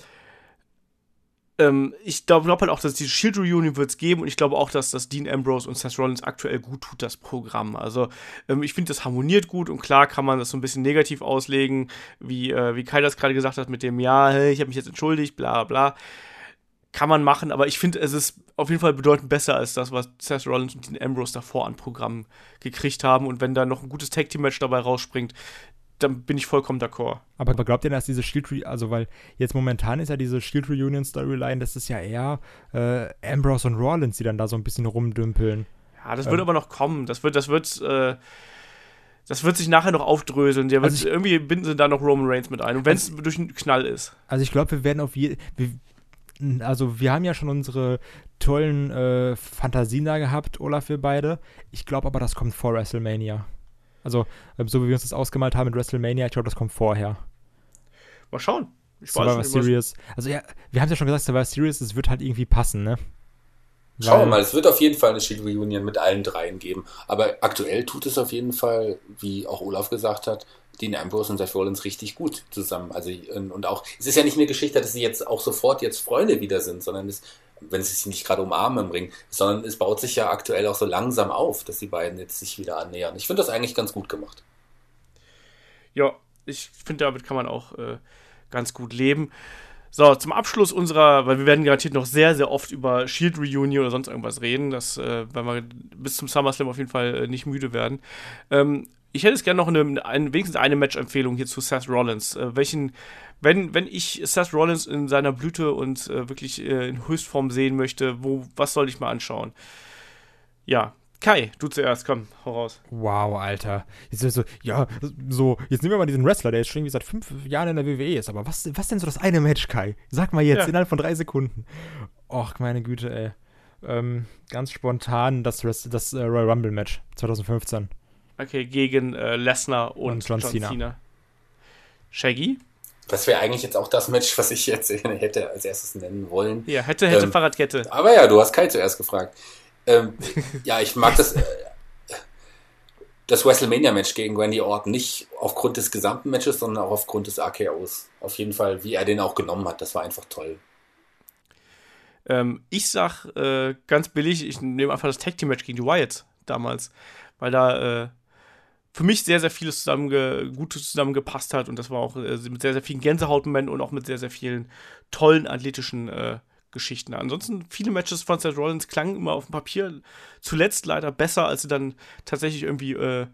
ähm, ich glaube glaub halt auch, dass die Shield Reunion wird es geben und ich glaube auch, dass das Dean Ambrose und Seth Rollins aktuell gut tut, das Programm. Also ähm, ich finde, das harmoniert gut und klar kann man das so ein bisschen negativ auslegen, wie, äh, wie Kai das gerade gesagt hat mit dem, ja, hey, ich habe mich jetzt entschuldigt, bla bla. Kann man machen, aber ich finde, es ist auf jeden Fall bedeutend besser als das, was Seth Rollins und Dean Ambrose davor an Programm gekriegt haben. Und wenn da noch ein gutes Tag Team Match dabei rausspringt, dann bin ich vollkommen d'accord. Aber glaubt ihr, dass diese Shield, Re also weil jetzt momentan ist ja diese Shield Reunion Storyline, das ist ja eher äh, Ambrose und Rollins, die dann da so ein bisschen rumdümpeln. Ja, das ähm. wird aber noch kommen. Das wird, das wird, äh, das wird sich nachher noch aufdröseln. Der also wird, ich, irgendwie binden sie da noch Roman Reigns mit ein. Und wenn es also, durch einen Knall ist. Also ich glaube, wir werden auf jeden also wir haben ja schon unsere tollen äh, Fantasien da gehabt, Olaf, wir beide. Ich glaube aber, das kommt vor WrestleMania. Also, ähm, so wie wir uns das ausgemalt haben mit WrestleMania, ich glaube, das kommt vorher. Mal schauen. Ich Survivor weiß nicht, Series. Also, ja, wir haben es ja schon gesagt, Survivor Series, es wird halt irgendwie passen, ne? Schauen wir mal, es wird auf jeden Fall eine Shield Reunion mit allen dreien geben. Aber aktuell tut es auf jeden Fall, wie auch Olaf gesagt hat, Dean Ambrose und Seth Rollins richtig gut zusammen. Also und auch, es ist ja nicht eine Geschichte, dass sie jetzt auch sofort jetzt Freunde wieder sind, sondern es wenn sie sich nicht gerade umarmen im Ring, sondern es baut sich ja aktuell auch so langsam auf, dass die beiden jetzt sich wieder annähern. Ich finde das eigentlich ganz gut gemacht. Ja, ich finde, damit kann man auch äh, ganz gut leben. So, zum Abschluss unserer, weil wir werden garantiert noch sehr, sehr oft über Shield Reunion oder sonst irgendwas reden, das, äh, weil wir bis zum SummerSlam auf jeden Fall äh, nicht müde werden. Ähm, ich hätte es gerne noch eine, eine, wenigstens eine Match-Empfehlung hier zu Seth Rollins. Äh, welchen, wenn, wenn ich Seth Rollins in seiner Blüte und äh, wirklich äh, in Höchstform sehen möchte, wo, was soll ich mal anschauen? Ja, Kai, du zuerst, komm, hau raus. Wow, Alter. Jetzt so, ja, so, jetzt nehmen wir mal diesen Wrestler, der jetzt schon irgendwie seit fünf Jahren in der WWE ist. Aber was, was denn so das eine Match, Kai? Sag mal jetzt, ja. innerhalb von drei Sekunden. Och, meine Güte, ey. Ähm, ganz spontan das, das äh, Royal Rumble Match 2015. Okay, gegen äh, Lesnar und, und John, John Cena. Cena. Shaggy? Das wäre eigentlich jetzt auch das Match, was ich jetzt hätte als erstes nennen wollen. Ja, hätte, hätte ähm, Fahrradkette. Aber ja, du hast Kai zuerst gefragt. Ähm, ja, ich mag das, äh, das WrestleMania-Match gegen Randy Orton nicht aufgrund des gesamten Matches, sondern auch aufgrund des AKOs. Auf jeden Fall, wie er den auch genommen hat, das war einfach toll. Ähm, ich sag äh, ganz billig, ich nehme einfach das Tag Team Match gegen die Wyatts damals, weil da äh, für mich sehr, sehr vieles zusammenge Gutes zusammengepasst hat und das war auch äh, mit sehr, sehr vielen Gänsehautmomenten und auch mit sehr, sehr vielen tollen athletischen äh, Geschichten. Ansonsten viele Matches von Seth Rollins klangen immer auf dem Papier zuletzt leider besser, als sie dann tatsächlich irgendwie, äh,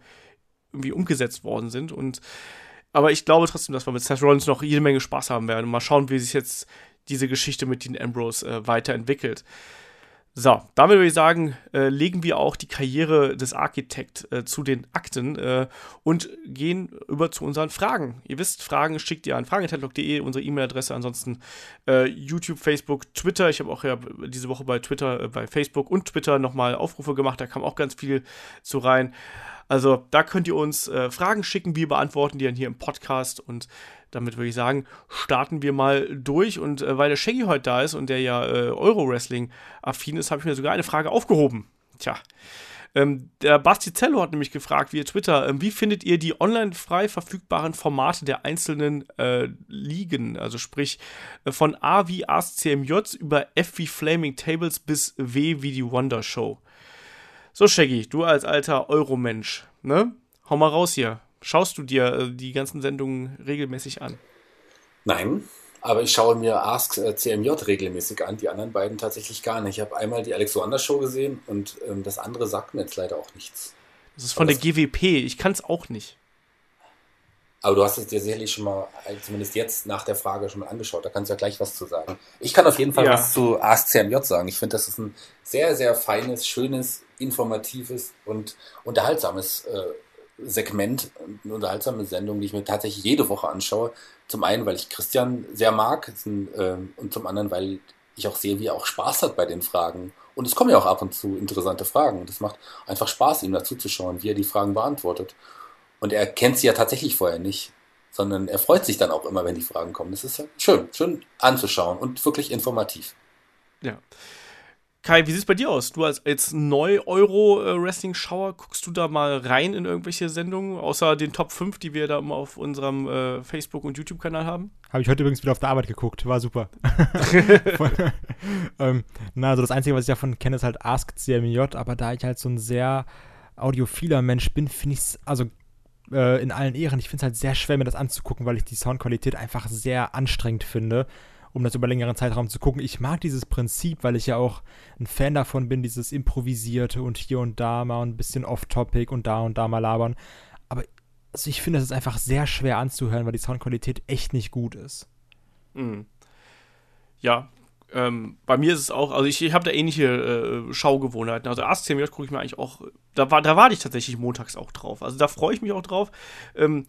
irgendwie umgesetzt worden sind und aber ich glaube trotzdem, dass wir mit Seth Rollins noch jede Menge Spaß haben werden. Mal schauen, wie sich jetzt diese Geschichte mit Dean Ambrose äh, weiterentwickelt. So, damit würde ich sagen, äh, legen wir auch die Karriere des Architekt äh, zu den Akten äh, und gehen über zu unseren Fragen. Ihr wisst, Fragen schickt ihr an fragentalk.de, unsere E-Mail-Adresse. Ansonsten äh, YouTube, Facebook, Twitter. Ich habe auch ja diese Woche bei Twitter, äh, bei Facebook und Twitter nochmal Aufrufe gemacht. Da kam auch ganz viel zu rein. Also da könnt ihr uns äh, Fragen schicken, wir beantworten die dann hier im Podcast und damit würde ich sagen, starten wir mal durch. Und äh, weil der Shaggy heute da ist und der ja äh, Euro-Wrestling-affin ist, habe ich mir sogar eine Frage aufgehoben. Tja. Ähm, der Bastizello hat nämlich gefragt via Twitter, ähm, wie findet ihr die online frei verfügbaren Formate der einzelnen äh, Ligen? Also sprich äh, von A wie ASCMJ über F wie Flaming Tables bis W wie die Wonder Show. So, Shaggy, du als alter Euromensch, ne? Hau mal raus hier. Schaust du dir äh, die ganzen Sendungen regelmäßig an? Nein, aber ich schaue mir Ask äh, CMJ regelmäßig an, die anderen beiden tatsächlich gar nicht. Ich habe einmal die Alex Wonder Show gesehen und ähm, das andere sagt mir jetzt leider auch nichts. Das ist von aber der GWP, ich kann es auch nicht. Aber du hast es dir sicherlich schon mal, äh, zumindest jetzt nach der Frage schon mal angeschaut. Da kannst du ja gleich was zu sagen. Ich kann auf jeden Fall ja. was zu Ask CMJ sagen. Ich finde, das ist ein sehr, sehr feines, schönes, informatives und unterhaltsames äh, Segment, eine unterhaltsame Sendung, die ich mir tatsächlich jede Woche anschaue. Zum einen, weil ich Christian sehr mag ein, äh, und zum anderen, weil ich auch sehe, wie er auch Spaß hat bei den Fragen. Und es kommen ja auch ab und zu interessante Fragen. Das macht einfach Spaß, ihm dazu zu schauen, wie er die Fragen beantwortet. Und er kennt sie ja tatsächlich vorher nicht, sondern er freut sich dann auch immer, wenn die Fragen kommen. Das ist ja schön, schön anzuschauen und wirklich informativ. Ja. Kai, wie sieht es bei dir aus? Du als, als Neu-Euro-Wrestling-Schauer, guckst du da mal rein in irgendwelche Sendungen, außer den Top 5, die wir da immer auf unserem äh, Facebook- und YouTube-Kanal haben? Habe ich heute übrigens wieder auf der Arbeit geguckt, war super. ähm, na, also das Einzige, was ich davon kenne, ist halt Ask CMJ, aber da ich halt so ein sehr audiophiler Mensch bin, finde ich es, also äh, in allen Ehren, ich finde es halt sehr schwer, mir das anzugucken, weil ich die Soundqualität einfach sehr anstrengend finde um das über längeren Zeitraum zu gucken. Ich mag dieses Prinzip, weil ich ja auch ein Fan davon bin, dieses Improvisierte und hier und da mal ein bisschen off-topic und da und da mal labern. Aber also ich finde, es ist einfach sehr schwer anzuhören, weil die Soundqualität echt nicht gut ist. Mhm. Ja, ähm, bei mir ist es auch, also ich, ich habe da ähnliche äh, Schaugewohnheiten. Also ASCMJ gucke ich mir eigentlich auch, da, war, da warte ich tatsächlich montags auch drauf. Also da freue ich mich auch drauf. Ähm,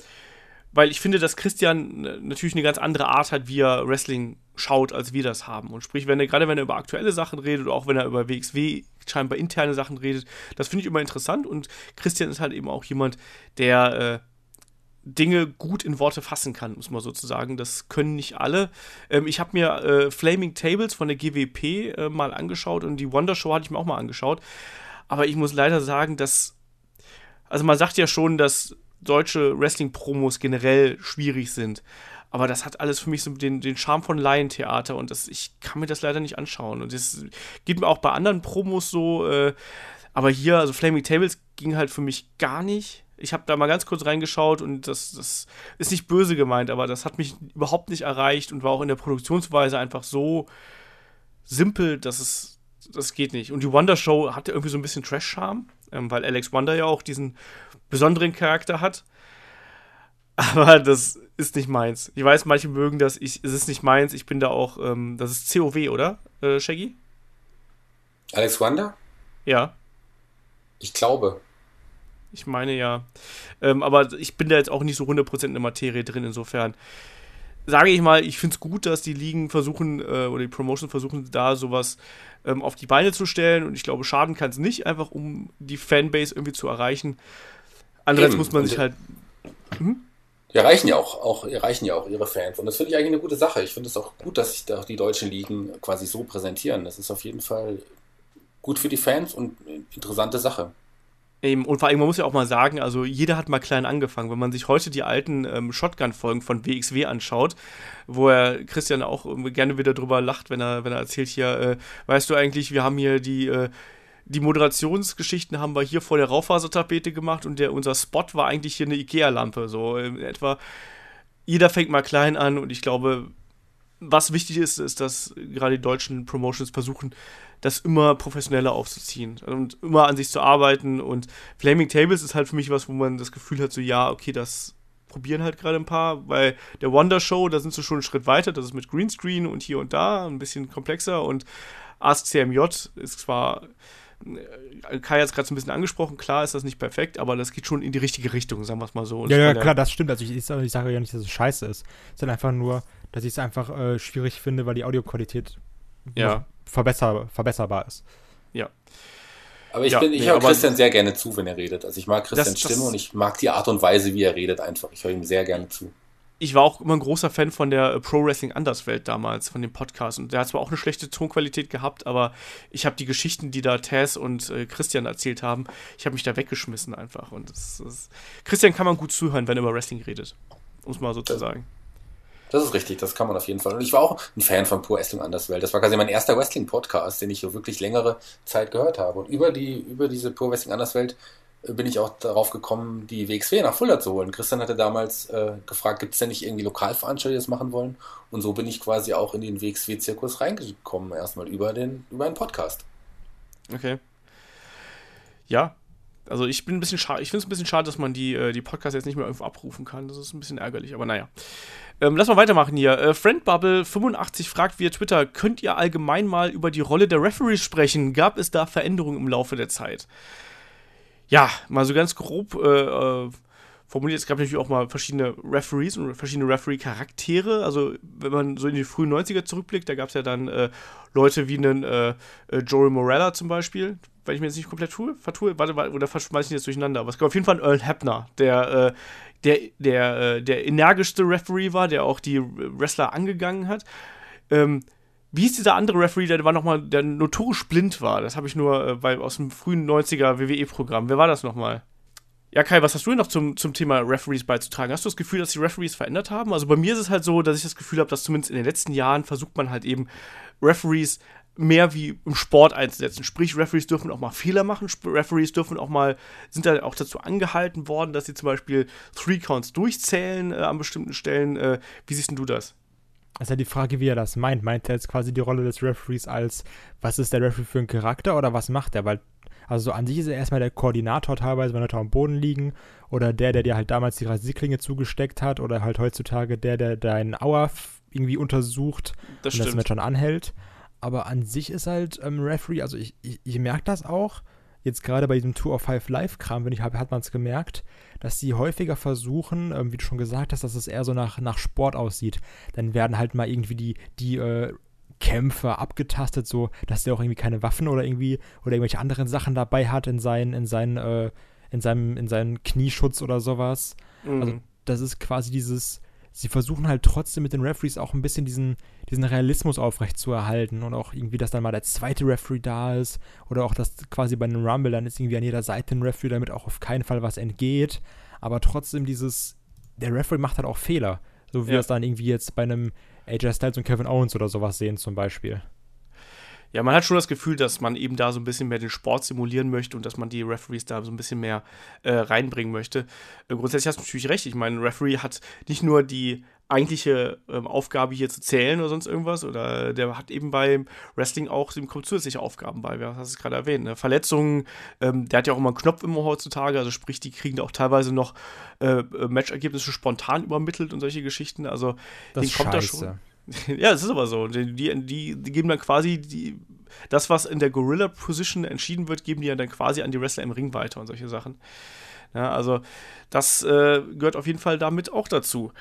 weil ich finde, dass Christian natürlich eine ganz andere Art hat, wie er Wrestling schaut, als wir das haben. Und sprich, wenn er, gerade wenn er über aktuelle Sachen redet oder auch wenn er über WXW scheinbar interne Sachen redet, das finde ich immer interessant. Und Christian ist halt eben auch jemand, der äh, Dinge gut in Worte fassen kann, muss man sozusagen. Das können nicht alle. Ähm, ich habe mir äh, Flaming Tables von der GWP äh, mal angeschaut und die Wonder Show hatte ich mir auch mal angeschaut. Aber ich muss leider sagen, dass. Also man sagt ja schon, dass deutsche Wrestling-Promos generell schwierig sind. Aber das hat alles für mich so den, den Charme von Laientheater und das, ich kann mir das leider nicht anschauen. Und das geht mir auch bei anderen Promos so. Äh, aber hier, also Flaming Tables ging halt für mich gar nicht. Ich habe da mal ganz kurz reingeschaut und das, das ist nicht böse gemeint, aber das hat mich überhaupt nicht erreicht und war auch in der Produktionsweise einfach so simpel, dass es, das geht nicht. Und die Wonder Show hatte irgendwie so ein bisschen Trash-Charme, ähm, weil Alex Wonder ja auch diesen besonderen Charakter hat. Aber das ist nicht meins. Ich weiß, manche mögen das. Ich, es ist nicht meins. Ich bin da auch. Ähm, das ist COW, oder, äh, Shaggy? Alex Wonder? Ja. Ich glaube. Ich meine ja. Ähm, aber ich bin da jetzt auch nicht so 100% in der Materie drin. Insofern sage ich mal, ich finde es gut, dass die Ligen versuchen, äh, oder die Promotion versuchen, da sowas ähm, auf die Beine zu stellen. Und ich glaube, schaden kann es nicht, einfach um die Fanbase irgendwie zu erreichen. Andererseits muss man sich halt. Hm? Die erreichen ja auch, auch, erreichen ja auch ihre Fans. Und das finde ich eigentlich eine gute Sache. Ich finde es auch gut, dass sich da die deutschen Ligen quasi so präsentieren. Das ist auf jeden Fall gut für die Fans und eine interessante Sache. Eben, und vor allem, man muss ja auch mal sagen, also jeder hat mal klein angefangen. Wenn man sich heute die alten ähm, Shotgun-Folgen von WXW anschaut, wo er Christian auch gerne wieder drüber lacht, wenn er, wenn er erzählt hier, äh, weißt du eigentlich, wir haben hier die, äh, die Moderationsgeschichten haben wir hier vor der Raufasertapete gemacht und der, unser Spot war eigentlich hier eine Ikea-Lampe. So in etwa. Jeder fängt mal klein an und ich glaube, was wichtig ist, ist, dass gerade die deutschen Promotions versuchen, das immer professioneller aufzuziehen und immer an sich zu arbeiten. Und Flaming Tables ist halt für mich was, wo man das Gefühl hat, so ja, okay, das probieren halt gerade ein paar, weil der Wonder Show, da sind sie schon einen Schritt weiter, das ist mit Greenscreen und hier und da ein bisschen komplexer und Ask CMJ ist zwar äh, Kai hat es gerade so ein bisschen angesprochen, klar ist das nicht perfekt, aber das geht schon in die richtige Richtung, sagen wir es mal so. Und ja, ja, klar, das stimmt. Also ich, ich, sage ja nicht, dass es scheiße ist. Es ist einfach nur, dass ich es einfach äh, schwierig finde, weil die Audioqualität ja. verbesser, verbesserbar ist. Ja. Aber ich, ja, bin, ich nee, höre Christian sehr gerne zu, wenn er redet. Also ich mag Christians das, Stimme und ich mag die Art und Weise, wie er redet einfach. Ich höre ihm sehr gerne zu. ich war auch immer ein großer Fan von der äh, Pro Wrestling Anderswelt damals, von dem Podcast. Und der hat zwar auch eine schlechte Tonqualität gehabt, aber ich habe die Geschichten, die da Taz und äh, Christian erzählt haben, ich habe mich da weggeschmissen einfach. Und das, das, Christian kann man gut zuhören, wenn er über Wrestling redet. Um es mal so zu sagen. Das ist richtig, das kann man auf jeden Fall. Und ich war auch ein Fan von Pro Wrestling Anderswelt. Das war quasi mein erster Wrestling-Podcast, den ich so wirklich längere Zeit gehört habe. Und über die, über diese Pro Wrestling Anderswelt bin ich auch darauf gekommen, die WXW nach Fulda zu holen. Christian hatte damals äh, gefragt, gibt es denn nicht irgendwie Lokalveranstalter, die das machen wollen? Und so bin ich quasi auch in den WXW-Zirkus reingekommen, erstmal über den, über einen Podcast. Okay. Ja, also ich bin ein bisschen schade, ich finde es ein bisschen schade, dass man die, äh, die Podcasts jetzt nicht mehr irgendwo abrufen kann. Das ist ein bisschen ärgerlich, aber naja. Ähm, lass mal weitermachen hier. Äh, Friendbubble85 fragt via Twitter: Könnt ihr allgemein mal über die Rolle der Referees sprechen? Gab es da Veränderungen im Laufe der Zeit? ja, mal so ganz grob äh, äh, formuliert, es gab natürlich auch mal verschiedene Referees und verschiedene Referee-Charaktere. Also, wenn man so in die frühen 90er zurückblickt, da gab es ja dann äh, Leute wie einen äh, äh, Joey Morella zum Beispiel, weil ich mir jetzt nicht komplett tue, vertue, warte, warte, oder verschmeiße ich jetzt durcheinander. Aber es gab auf jeden Fall einen Earl Hebner, der, äh, der, der, äh, der energischste Referee war, der auch die Wrestler angegangen hat. Ähm, wie hieß dieser andere Referee, der war nochmal, der notorisch blind war? Das habe ich nur äh, bei, aus dem frühen 90er WWE-Programm. Wer war das nochmal? Ja, Kai, was hast du denn noch zum, zum Thema Referees beizutragen? Hast du das Gefühl, dass die Referees verändert haben? Also bei mir ist es halt so, dass ich das Gefühl habe, dass zumindest in den letzten Jahren versucht man halt eben Referees mehr wie im Sport einzusetzen. Sprich, Referees dürfen auch mal Fehler machen. Referees dürfen auch mal, sind da auch dazu angehalten worden, dass sie zum Beispiel Three Counts durchzählen äh, an bestimmten Stellen. Äh, wie siehst denn du das? Das ist ja die Frage, wie er das meint. Meint er jetzt quasi die Rolle des Referees als, was ist der Referee für ein Charakter oder was macht er? Weil, also so an sich ist er erstmal der Koordinator teilweise, wenn Leute am Boden liegen oder der, der dir halt damals die Rasierklinge zugesteckt hat oder halt heutzutage der, der deinen Auer irgendwie untersucht das und das Match schon anhält. Aber an sich ist halt ähm, Referee, also ich, ich, ich merke das auch, jetzt gerade bei diesem Tour of Five Live-Kram, wenn ich hat man es gemerkt, dass sie häufiger versuchen, ähm, wie du schon gesagt hast, dass es eher so nach, nach Sport aussieht. Dann werden halt mal irgendwie die, die äh, Kämpfer abgetastet, so dass der auch irgendwie keine Waffen oder irgendwie oder irgendwelche anderen Sachen dabei hat in seinen, in seinen, äh, in seinem, in seinen Knieschutz oder sowas. Mhm. Also das ist quasi dieses, sie versuchen halt trotzdem mit den Referees auch ein bisschen diesen, diesen Realismus aufrechtzuerhalten und auch irgendwie, dass dann mal der zweite Referee da ist oder auch, dass quasi bei einem Rumble dann ist irgendwie an jeder Seite ein Referee, damit auch auf keinen Fall was entgeht. Aber trotzdem dieses, der Referee macht halt auch Fehler. So wie ja. wir es dann irgendwie jetzt bei einem AJ Styles und Kevin Owens oder sowas sehen zum Beispiel ja, man hat schon das Gefühl, dass man eben da so ein bisschen mehr den Sport simulieren möchte und dass man die Referees da so ein bisschen mehr äh, reinbringen möchte. Äh, grundsätzlich hast du natürlich recht. Ich meine, ein Referee hat nicht nur die eigentliche ähm, Aufgabe hier zu zählen oder sonst irgendwas, oder der hat eben beim Wrestling auch, dem kommen zusätzliche Aufgaben bei, du hast es gerade erwähnt, ne? Verletzungen, ähm, der hat ja auch immer einen Knopf immer heutzutage, also sprich, die kriegen da auch teilweise noch äh, äh Matchergebnisse spontan übermittelt und solche Geschichten, also das den kommt da schon ja, es ist aber so. Die, die, die, geben dann quasi die, das, was in der Gorilla-Position entschieden wird, geben die dann quasi an die Wrestler im Ring weiter und solche Sachen. Ja, also das äh, gehört auf jeden Fall damit auch dazu.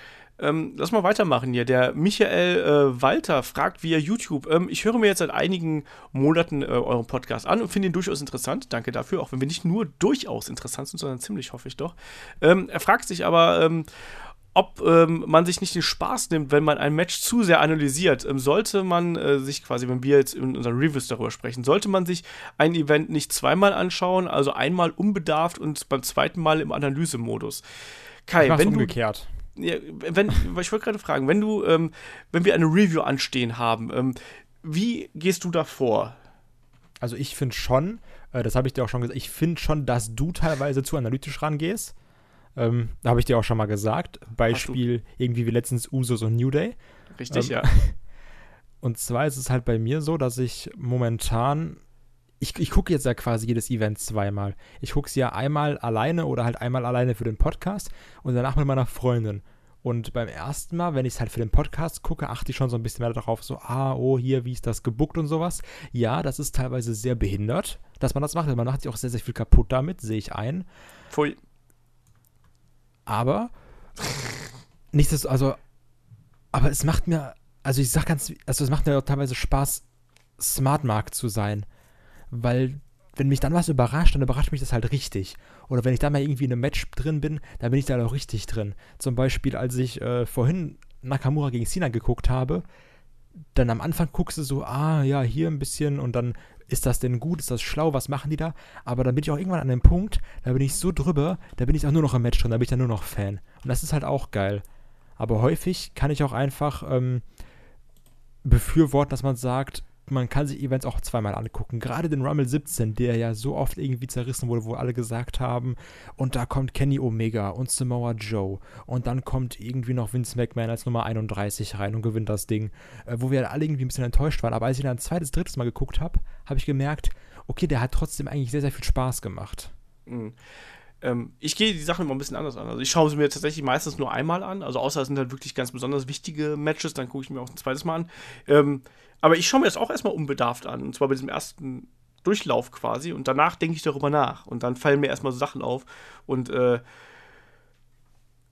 Ähm, lass mal weitermachen hier. Der Michael äh, Walter fragt via YouTube. Ähm, ich höre mir jetzt seit einigen Monaten äh, euren Podcast an und finde ihn durchaus interessant. Danke dafür, auch wenn wir nicht nur durchaus interessant sind, sondern ziemlich, hoffe ich doch. Ähm, er fragt sich aber, ähm, ob ähm, man sich nicht den Spaß nimmt, wenn man ein Match zu sehr analysiert. Ähm, sollte man äh, sich quasi, wenn wir jetzt in unseren Reviews darüber sprechen, sollte man sich ein Event nicht zweimal anschauen, also einmal unbedarft und beim zweiten Mal im Analysemodus. Kai, wenn umgekehrt. du ja, wenn, ich wollte gerade fragen, wenn du, ähm, wenn wir eine Review anstehen haben, ähm, wie gehst du da vor? Also ich finde schon, äh, das habe ich dir auch schon gesagt, ich finde schon, dass du teilweise zu analytisch rangehst. Ähm, Habe ich dir auch schon mal gesagt. Beispiel irgendwie wie letztens Usos und New Day. Richtig, ähm, ja. Und zwar ist es halt bei mir so, dass ich momentan ich, ich gucke jetzt ja quasi jedes Event zweimal. Ich gucke es ja einmal alleine oder halt einmal alleine für den Podcast und danach mit meiner Freundin. Und beim ersten Mal, wenn ich es halt für den Podcast gucke, achte ich schon so ein bisschen mehr darauf, so, ah, oh, hier, wie ist das gebuckt und sowas. Ja, das ist teilweise sehr behindert, dass man das macht. Man macht sich auch sehr, sehr viel kaputt damit, sehe ich ein. Pfui. Aber nichts also, aber es macht mir, also ich sag ganz, also es macht mir auch teilweise Spaß, Smart Mark zu sein, weil wenn mich dann was überrascht, dann überrascht mich das halt richtig. Oder wenn ich da mal irgendwie in einem Match drin bin, dann bin ich da auch richtig drin. Zum Beispiel, als ich äh, vorhin Nakamura gegen Cena geguckt habe, dann am Anfang guckst du so, ah, ja, hier ein bisschen und dann ist das denn gut, ist das schlau, was machen die da? Aber dann bin ich auch irgendwann an einem Punkt, da bin ich so drüber, da bin ich auch nur noch im Match drin, da bin ich dann nur noch Fan. Und das ist halt auch geil. Aber häufig kann ich auch einfach ähm, befürworten, dass man sagt, man kann sich Events auch zweimal angucken. Gerade den Rumble 17, der ja so oft irgendwie zerrissen wurde, wo alle gesagt haben, und da kommt Kenny Omega und Samoa Joe. Und dann kommt irgendwie noch Vince McMahon als Nummer 31 rein und gewinnt das Ding. Äh, wo wir alle irgendwie ein bisschen enttäuscht waren. Aber als ich dann ein zweites, drittes Mal geguckt habe, habe ich gemerkt, okay, der hat trotzdem eigentlich sehr, sehr viel Spaß gemacht. Mhm. Ähm, ich gehe die Sachen immer ein bisschen anders an. Also ich schaue sie mir tatsächlich meistens nur einmal an. Also außer es sind halt wirklich ganz besonders wichtige Matches, dann gucke ich mir auch ein zweites Mal an. Ähm, aber ich schaue mir das auch erstmal unbedarft an. Und zwar bei diesem ersten Durchlauf quasi. Und danach denke ich darüber nach. Und dann fallen mir erstmal so Sachen auf. Und äh,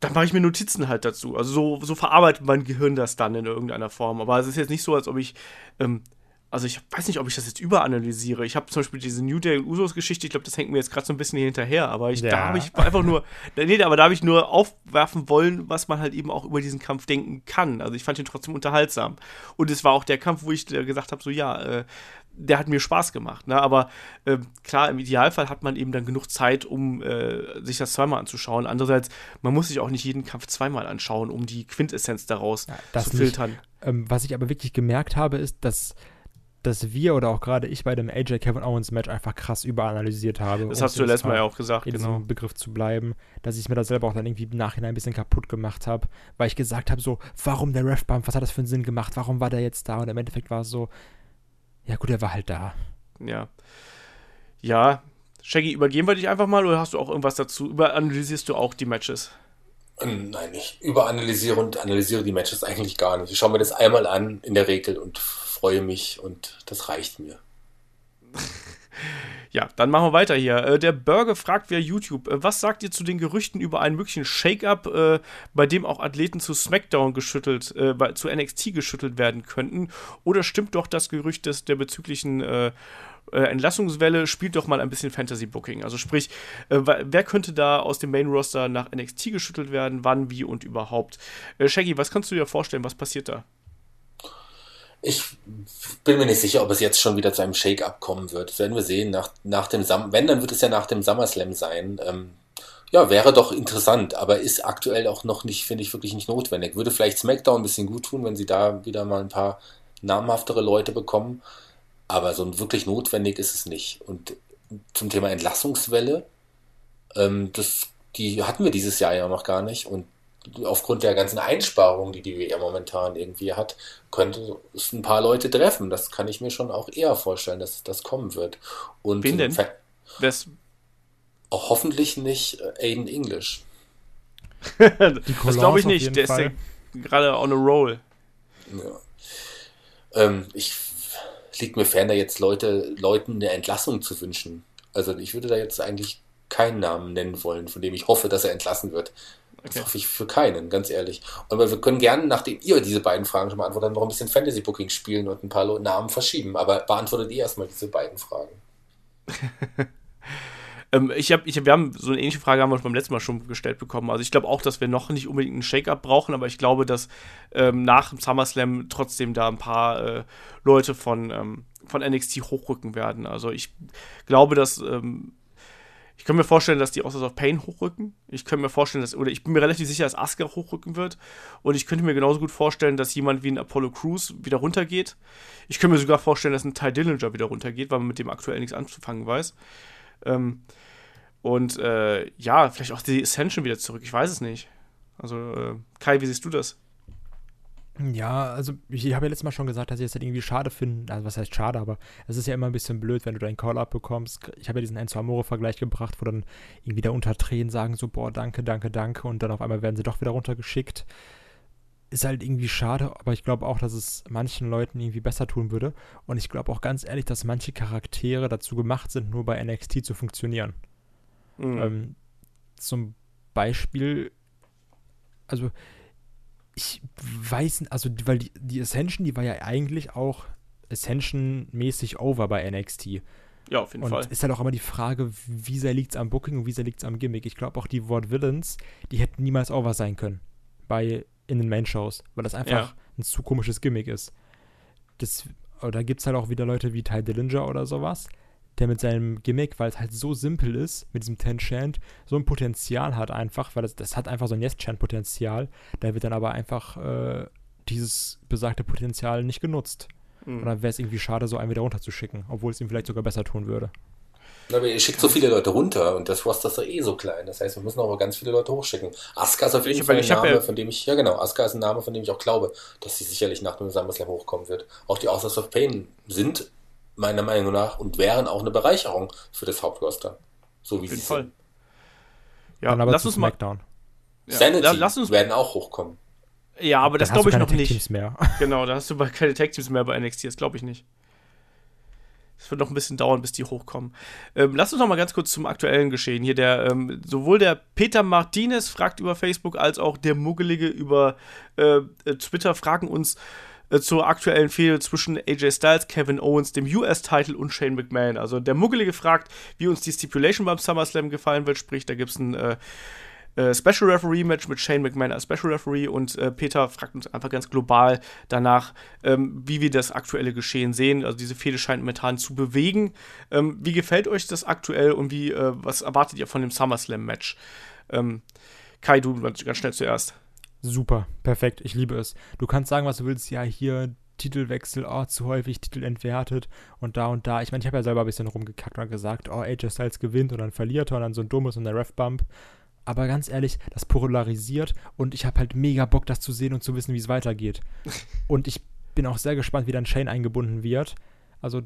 dann mache ich mir Notizen halt dazu. Also so, so verarbeitet mein Gehirn das dann in irgendeiner Form. Aber es ist jetzt nicht so, als ob ich ähm, also ich weiß nicht, ob ich das jetzt überanalysiere. Ich habe zum Beispiel diese New Day und Usos Geschichte, ich glaube, das hängt mir jetzt gerade so ein bisschen hier hinterher, aber ich, ja. da habe ich einfach nur, nee, aber da habe ich nur aufwerfen wollen, was man halt eben auch über diesen Kampf denken kann. Also ich fand ihn trotzdem unterhaltsam. Und es war auch der Kampf, wo ich gesagt habe, so ja, äh, der hat mir Spaß gemacht. Ne? Aber äh, klar, im Idealfall hat man eben dann genug Zeit, um äh, sich das zweimal anzuschauen. Andererseits, man muss sich auch nicht jeden Kampf zweimal anschauen, um die Quintessenz daraus ja, zu filtern. Ähm, was ich aber wirklich gemerkt habe, ist, dass dass wir oder auch gerade ich bei dem AJ Kevin Owens Match einfach krass überanalysiert habe. Das hast du letztes Mal ja auch gesagt, in genau. diesem Begriff zu bleiben, dass ich mir das selber auch dann irgendwie im Nachhinein ein bisschen kaputt gemacht habe, weil ich gesagt habe so, warum der Ref Bump, was hat das für einen Sinn gemacht, warum war der jetzt da und im Endeffekt war es so, ja gut, er war halt da. Ja. Ja, Shaggy, übergeben wir dich einfach mal oder hast du auch irgendwas dazu? Überanalysierst du auch die Matches? Ähm, nein, ich überanalysiere und analysiere die Matches eigentlich gar nicht. Ich schaue mir das einmal an in der Regel und freue mich und das reicht mir. Ja, dann machen wir weiter hier. Äh, der Burger fragt via YouTube, äh, was sagt ihr zu den Gerüchten über einen möglichen Shake-up, äh, bei dem auch Athleten zu SmackDown geschüttelt, zu NXT geschüttelt werden könnten? Oder stimmt doch das Gerücht des, der bezüglichen Entlassungswelle, spielt doch mal ein bisschen Fantasy-Booking. Also sprich, wer könnte da aus dem Main-Roster nach NXT geschüttelt werden, wann, wie und überhaupt? Shaggy, was kannst du dir vorstellen, was passiert da? Ich bin mir nicht sicher, ob es jetzt schon wieder zu einem Shake-up kommen wird. Das werden wir sehen. Nach, nach dem Sam Wenn, dann wird es ja nach dem SummerSlam sein. Ähm, ja, wäre doch interessant, aber ist aktuell auch noch nicht, finde ich, wirklich nicht notwendig. Würde vielleicht SmackDown ein bisschen gut tun, wenn sie da wieder mal ein paar namhaftere Leute bekommen. Aber so wirklich notwendig ist es nicht. Und zum Thema Entlassungswelle, ähm, das, die hatten wir dieses Jahr ja noch gar nicht. Und aufgrund der ganzen Einsparungen, die die WR momentan irgendwie hat, könnte es ein paar Leute treffen. Das kann ich mir schon auch eher vorstellen, dass das kommen wird. Und Wen denn? Wes auch hoffentlich nicht äh, Aiden English. das glaube ich nicht. Der ist ja gerade on a roll. Ja. Ähm, ich liegt mir fern, da jetzt Leute, Leuten eine Entlassung zu wünschen. Also ich würde da jetzt eigentlich keinen Namen nennen wollen, von dem ich hoffe, dass er entlassen wird. Okay. Das hoffe ich für keinen, ganz ehrlich. Aber wir können gerne, nachdem ihr diese beiden Fragen schon beantwortet habt, noch ein bisschen Fantasy Booking spielen und ein paar Namen verschieben. Aber beantwortet ihr erstmal diese beiden Fragen. ähm, ich hab, ich hab, wir haben so eine ähnliche Frage haben wir beim letzten Mal schon gestellt bekommen. Also ich glaube auch, dass wir noch nicht unbedingt einen Shake-up brauchen, aber ich glaube, dass ähm, nach dem SummerSlam trotzdem da ein paar äh, Leute von, ähm, von NXT hochrücken werden. Also ich glaube, dass ähm, ich kann mir vorstellen, dass die Authors of Pain hochrücken. Ich könnte mir vorstellen, dass, oder ich bin mir relativ sicher, dass Asuka hochrücken wird. Und ich könnte mir genauso gut vorstellen, dass jemand wie ein Apollo Crews wieder runtergeht. Ich könnte mir sogar vorstellen, dass ein Ty Dillinger wieder runtergeht, weil man mit dem aktuell nichts anzufangen weiß. Ähm, und äh, ja, vielleicht auch die Ascension wieder zurück. Ich weiß es nicht. Also, äh, Kai, wie siehst du das? Ja, also ich, ich habe ja letztes Mal schon gesagt, dass ich es halt irgendwie schade finde. Also was heißt schade, aber es ist ja immer ein bisschen blöd, wenn du deinen Call-Up bekommst. Ich habe ja diesen Enzo Amore-Vergleich gebracht, wo dann irgendwie da unter Tränen sagen so, boah, danke, danke, danke und dann auf einmal werden sie doch wieder runtergeschickt. Ist halt irgendwie schade, aber ich glaube auch, dass es manchen Leuten irgendwie besser tun würde. Und ich glaube auch ganz ehrlich, dass manche Charaktere dazu gemacht sind, nur bei NXT zu funktionieren. Mhm. Ähm, zum Beispiel, also ich weiß, also, weil die, die Ascension, die war ja eigentlich auch Ascension-mäßig over bei NXT. Ja, auf jeden und Fall. ist halt auch immer die Frage, wie sehr liegt es am Booking und wie sehr liegt es am Gimmick. Ich glaube auch die Wort Villains, die hätten niemals over sein können bei in den Main-Shows, weil das einfach Ja. ein zu komisches Gimmick ist. Das, da gibt es halt auch wieder Leute wie Ty Dillinger oder sowas, der mit seinem Gimmick, weil es halt so simpel ist, mit diesem Ten-Chant, so ein Potenzial hat einfach, weil das, das hat einfach so ein Yes-Chant-Potenzial, da wird dann aber einfach äh, dieses besagte Potenzial nicht genutzt. Mhm. Oder wäre es irgendwie schade, so einen wieder runterzuschicken, obwohl es ihm vielleicht sogar besser tun würde. Aber ihr schickt so viele Leute runter und das Roster ist doch eh so klein. Das heißt, wir müssen aber ganz viele Leute hochschicken. Asuka ist auf jeden Ich Fall ein Name, ja- von dem ich, ja genau, Asuka ist ein Name, von dem ich auch glaube, dass sie sicherlich nach dem SummerSlam hochkommen wird. Auch die Authors of Pain sind meiner Meinung nach und wären auch eine Bereicherung für das Hauptroster. So wie sie Fall. sind. Ja, Dann aber lass zu uns mal. SmackDown. Ja, Sanity la- lass uns, werden auch hochkommen. ja, aber das glaube ich noch nicht. Genau, da hast du bei keine Tag Teams mehr bei NXT, das glaube ich nicht. Es wird noch ein bisschen dauern, bis die hochkommen. Ähm, lass uns noch mal ganz kurz zum aktuellen Geschehen. Hier der, ähm, sowohl der Peter Martinez fragt über Facebook, als auch der Muggelige über äh, äh, Twitter fragen uns äh, zur aktuellen Fehde zwischen AJ Styles, Kevin Owens, dem US-Title und Shane McMahon. Also der Muggelige fragt, wie uns die Stipulation beim SummerSlam gefallen wird, sprich, da gibt es ein äh, äh, Special Referee Match mit Shane McMahon als Special Referee und äh, Peter fragt uns einfach ganz global danach, ähm, wie wir das aktuelle Geschehen sehen. Also diese Fehde scheint momentan zu bewegen. Ähm, wie gefällt euch das aktuell und wie äh, was erwartet ihr von dem SummerSlam Match? Ähm, Kai, du ganz ganz schnell zuerst. Super, perfekt, ich liebe es. Du kannst sagen, was du willst, ja, hier Titelwechsel, oh, zu häufig, Titel entwertet und da und da. Ich meine, ich habe ja selber ein bisschen rumgekackt und gesagt, oh, AJ Styles gewinnt und dann verliert er und dann so ein dummes und der Ref-Bump. Aber ganz ehrlich, das polarisiert und ich habe halt mega Bock, das zu sehen und zu wissen, wie es weitergeht. und ich bin auch sehr gespannt, wie dann Shane eingebunden wird. Also,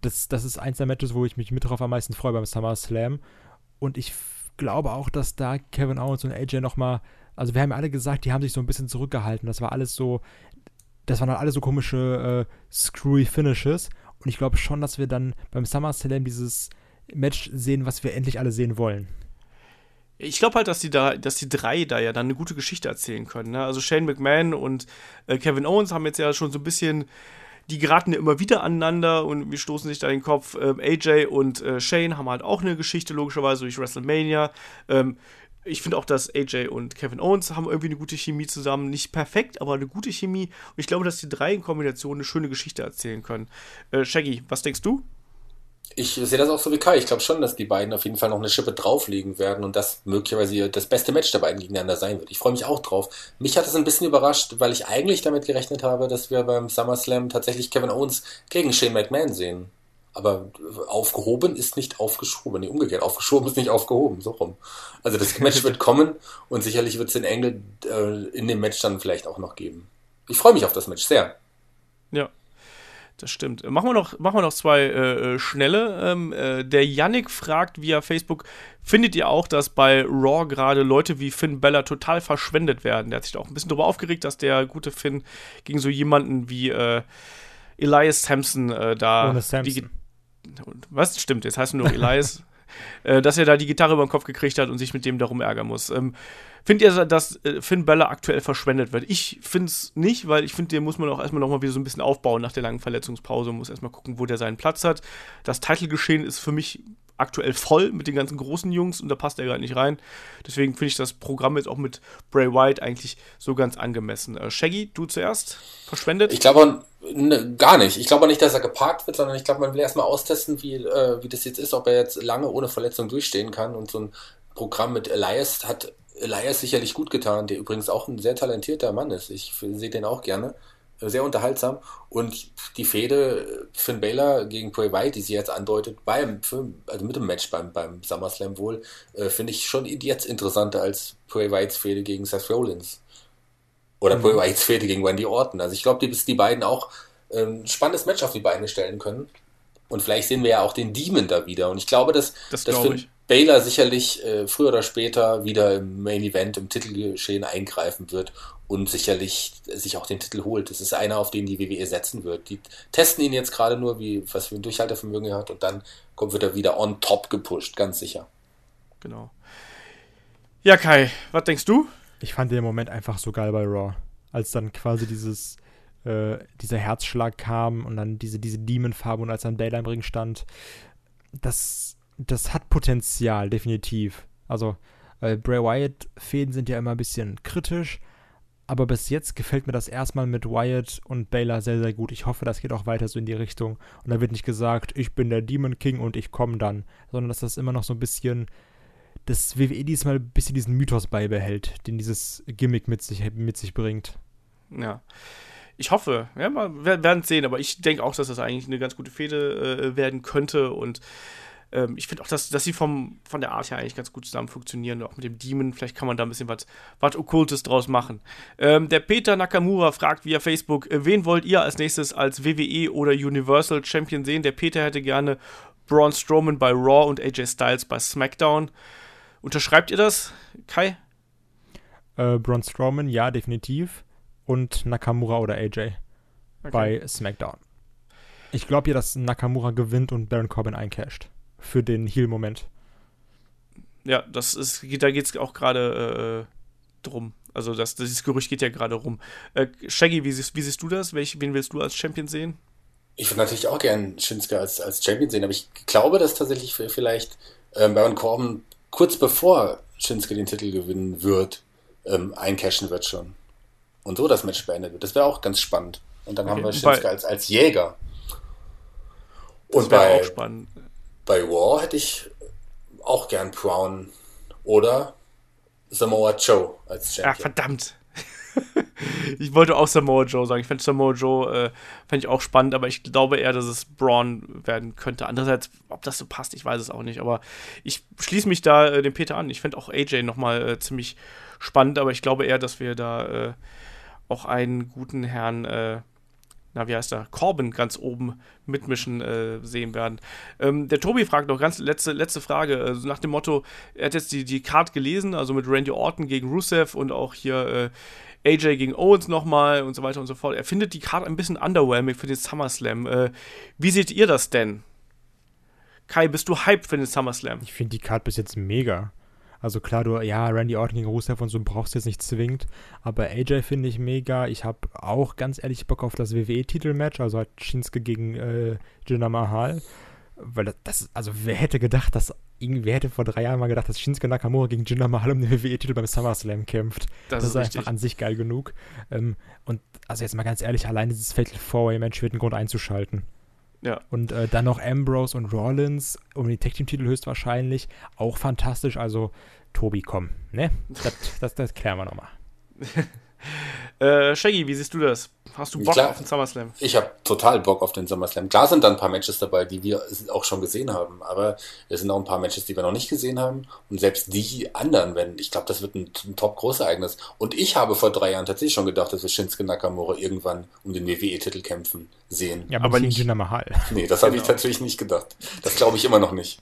das, das ist eins der Matches, wo ich mich mit drauf am meisten freue beim SummerSlam. Und ich glaube auch, dass da Kevin Owens und AJ nochmal, also wir haben ja alle gesagt, die haben sich so ein bisschen zurückgehalten. Das war alles so, das waren halt alle so komische äh, screwy Finishes. Und ich glaube schon, dass wir dann beim SummerSlam dieses Match sehen, was wir endlich alle sehen wollen. Ich glaube halt, dass die da, dass die drei da ja dann eine gute Geschichte erzählen können. Ne? Also Shane McMahon und äh, Kevin Owens haben jetzt ja schon so ein bisschen, die geraten ja immer wieder aneinander und wir stoßen sich da den Kopf. Ähm, AJ und äh, Shane haben halt auch eine Geschichte logischerweise durch WrestleMania. Ähm, ich finde auch, dass AJ und Kevin Owens haben irgendwie eine gute Chemie zusammen. Nicht perfekt, aber eine gute Chemie. Und ich glaube, dass die drei in Kombination eine schöne Geschichte erzählen können. Äh, Shaggy, was denkst du? Ich sehe das auch so wie Kai. Ich glaube schon, dass die beiden auf jeden Fall noch eine Schippe drauflegen werden und das möglicherweise das beste Match der beiden gegeneinander sein wird. Ich freue mich auch drauf. Mich hat es ein bisschen überrascht, weil ich eigentlich damit gerechnet habe, dass wir beim SummerSlam tatsächlich Kevin Owens gegen Shane McMahon sehen. Aber aufgehoben ist nicht aufgeschoben. Nee, umgekehrt. Aufgeschoben ist nicht aufgehoben. So rum. Also das Match wird kommen und sicherlich wird es den Engel äh, in dem Match dann vielleicht auch noch geben. Ich freue mich auf das Match sehr. Ja, das stimmt. Machen wir noch, machen wir noch zwei äh, äh, schnelle. Ähm, äh, der Yannick fragt via Facebook: Findet ihr auch, dass bei Raw gerade Leute wie Finn Bella total verschwendet werden? Der hat sich da auch ein bisschen darüber aufgeregt, dass der gute Finn gegen so jemanden wie äh, Elias Sampson äh, da. Ohne. Gi- was? Stimmt, jetzt heißt er nur Elias. äh, dass er da die Gitarre über den Kopf gekriegt hat und sich mit dem darum ärgern muss. Ähm, Findet ihr, dass äh, Finn Bella aktuell verschwendet wird? Ich finde es nicht, weil ich finde, den muss man auch erstmal nochmal wieder so ein bisschen aufbauen nach der langen Verletzungspause. Man muss erstmal gucken, wo der seinen Platz hat. Das Titelgeschehen ist für mich aktuell voll mit den ganzen großen Jungs und da passt er gerade nicht rein. Deswegen finde ich das Programm jetzt auch mit Bray Wyatt eigentlich so ganz angemessen. Äh, Shaggy, du zuerst? Verschwendet? Ich glaube ne, gar nicht. Ich glaube nicht, dass er geparkt wird, sondern ich glaube, man will erstmal austesten, wie, äh, wie das jetzt ist, ob er jetzt lange ohne Verletzung durchstehen kann. Und so ein Programm mit Elias hat Elias sicherlich gut getan, der übrigens auch ein sehr talentierter Mann ist. Ich sehe den auch gerne. Sehr unterhaltsam. Und die Fehde Finn Balor gegen Bray Wyatt, die sie jetzt andeutet, beim Film, also mit dem Match beim, beim SummerSlam wohl, äh, finde ich schon jetzt interessanter als Bray Wyatts Fehde gegen Seth Rollins. Oder Bray Wyatts Fehde gegen Wendy Orton. Also ich glaube, dass die beiden auch ähm, ein spannendes Match auf die Beine stellen können. Und vielleicht sehen wir ja auch den Demon da wieder. Und ich glaube, dass, Das dass Finn ich. Baylor sicherlich äh, früher oder später wieder im Main Event, im Titelgeschehen eingreifen wird und sicherlich sich auch den Titel holt. Das ist einer, auf den die WWE setzen wird. Die testen ihn jetzt gerade nur, wie, was für ein Durchhaltevermögen er hat und dann kommt, wird er wieder on top gepusht, ganz sicher. Genau. Ja, Kai, was denkst du? Ich fand den Moment einfach so geil bei Raw. Als dann quasi dieses, äh, dieser Herzschlag kam und dann diese, diese Demon-Farbe und als dann Baylor im Ring stand. das, das hat Potenzial, definitiv. Also, äh, Bray Wyatt-Fäden sind ja immer ein bisschen kritisch, aber bis jetzt gefällt mir das erstmal mit Wyatt und Baylor sehr, sehr gut. Ich hoffe, das geht auch weiter so in die Richtung. Und da wird nicht gesagt, ich bin der Demon King und ich komme dann, sondern dass das immer noch so ein bisschen, das WWE diesmal ein bisschen diesen Mythos beibehält, den dieses Gimmick mit sich, mit sich bringt. Ja. Ich hoffe, ja, wir werden es sehen, aber ich denke auch, dass das eigentlich eine ganz gute Fehde äh, werden könnte und ähm, ich finde auch, dass, dass sie vom, von der Art her eigentlich ganz gut zusammen funktionieren, auch mit dem Demon. Vielleicht kann man da ein bisschen was, Okkultes draus machen. Ähm, der Peter Nakamura fragt via Facebook, äh, wen wollt ihr als nächstes als WWE oder Universal Champion sehen? Der Peter hätte gerne Braun Strowman bei Raw und AJ Styles bei SmackDown. Unterschreibt ihr das, Kai? Äh, Braun Strowman, ja, definitiv. Und Nakamura oder AJ okay. bei SmackDown. Ich glaube ja, dass Nakamura gewinnt und Baron Corbin eincasht für den Heal-Moment. Ja, das ist, da geht es auch gerade äh, drum. Also das, dieses Gerücht geht ja gerade rum. Äh, Shaggy, wie siehst, wie siehst du das? Welch, wen willst du als Champion sehen? Ich würde natürlich auch gern Shinsuke als, als Champion sehen, aber ich glaube, dass tatsächlich vielleicht ähm, Baron Corbin kurz bevor Shinsuke den Titel gewinnen wird, ähm, eincashen wird schon. Und so das Match beendet wird. Das wäre auch ganz spannend. Und dann okay, haben wir Shinsuke als, als Jäger. Und bei, auch spannend bei War hätte ich auch gern Brown oder Samoa Joe als Champion. Ach, verdammt. ich wollte auch Samoa Joe sagen. Ich finde Samoa Joe äh, fände ich auch spannend, aber ich glaube eher, dass es Braun werden könnte. Andererseits, ob das so passt, ich weiß es auch nicht. Aber ich schließe mich da äh, dem Peter an. Ich finde auch AJ nochmal äh, ziemlich spannend, aber ich glaube eher, dass wir da äh, auch einen guten Herrn äh, na, wie heißt er, Corbin ganz oben mitmischen äh, sehen werden. Ähm, der Tobi fragt noch ganz letzte, letzte Frage, also nach dem Motto, er hat jetzt die, die Card gelesen, also mit Randy Orton gegen Rusev und auch hier äh, AJ gegen Owens nochmal und so weiter und so fort. Er findet die Card ein bisschen underwhelming für den SummerSlam. Äh, wie seht ihr das denn? Kai, bist du hyped für den SummerSlam? Ich finde die Card bis jetzt mega. Also klar, du, ja, Randy Orton gegen Rusev und so brauchst du jetzt nicht zwingend. Aber AJ finde ich mega. Ich habe auch ganz ehrlich Bock auf das WWE-Titelmatch, also halt Shinsuke gegen äh, Jinder Mahal. Weil das, also wer hätte gedacht, dass wer hätte vor drei Jahren mal gedacht, dass Shinsuke Nakamura gegen Jinder Mahal um den WWE-Titel beim SummerSlam kämpft. Das, das ist, ist einfach an sich geil genug. Ähm, und also jetzt mal ganz ehrlich, allein dieses Fatal Four-Way-Match wird ein Grund einzuschalten. Ja. Und äh, dann noch Ambrose und Rollins um die Tag-Team-Titel höchstwahrscheinlich. Auch fantastisch. Also, Tobi, komm, ne? Das, das, das klären wir nochmal. äh, Shaggy, wie siehst du das? Hast du Bock Klar, auf den SummerSlam? Ich habe total Bock auf den SummerSlam. Klar sind da ein paar Matches dabei, die wir auch schon gesehen haben, aber es sind auch ein paar Matches, die wir noch nicht gesehen haben. Und selbst die anderen werden, ich glaube, das wird ein, ein top-Großereignis. Und ich habe vor drei Jahren tatsächlich schon gedacht, dass wir Shinsuke Nakamura irgendwann um den WWE-Titel kämpfen sehen. Ja, aber, nicht Jinder Mahal. Nee, das genau. habe ich tatsächlich nicht gedacht. Das glaube ich immer noch nicht.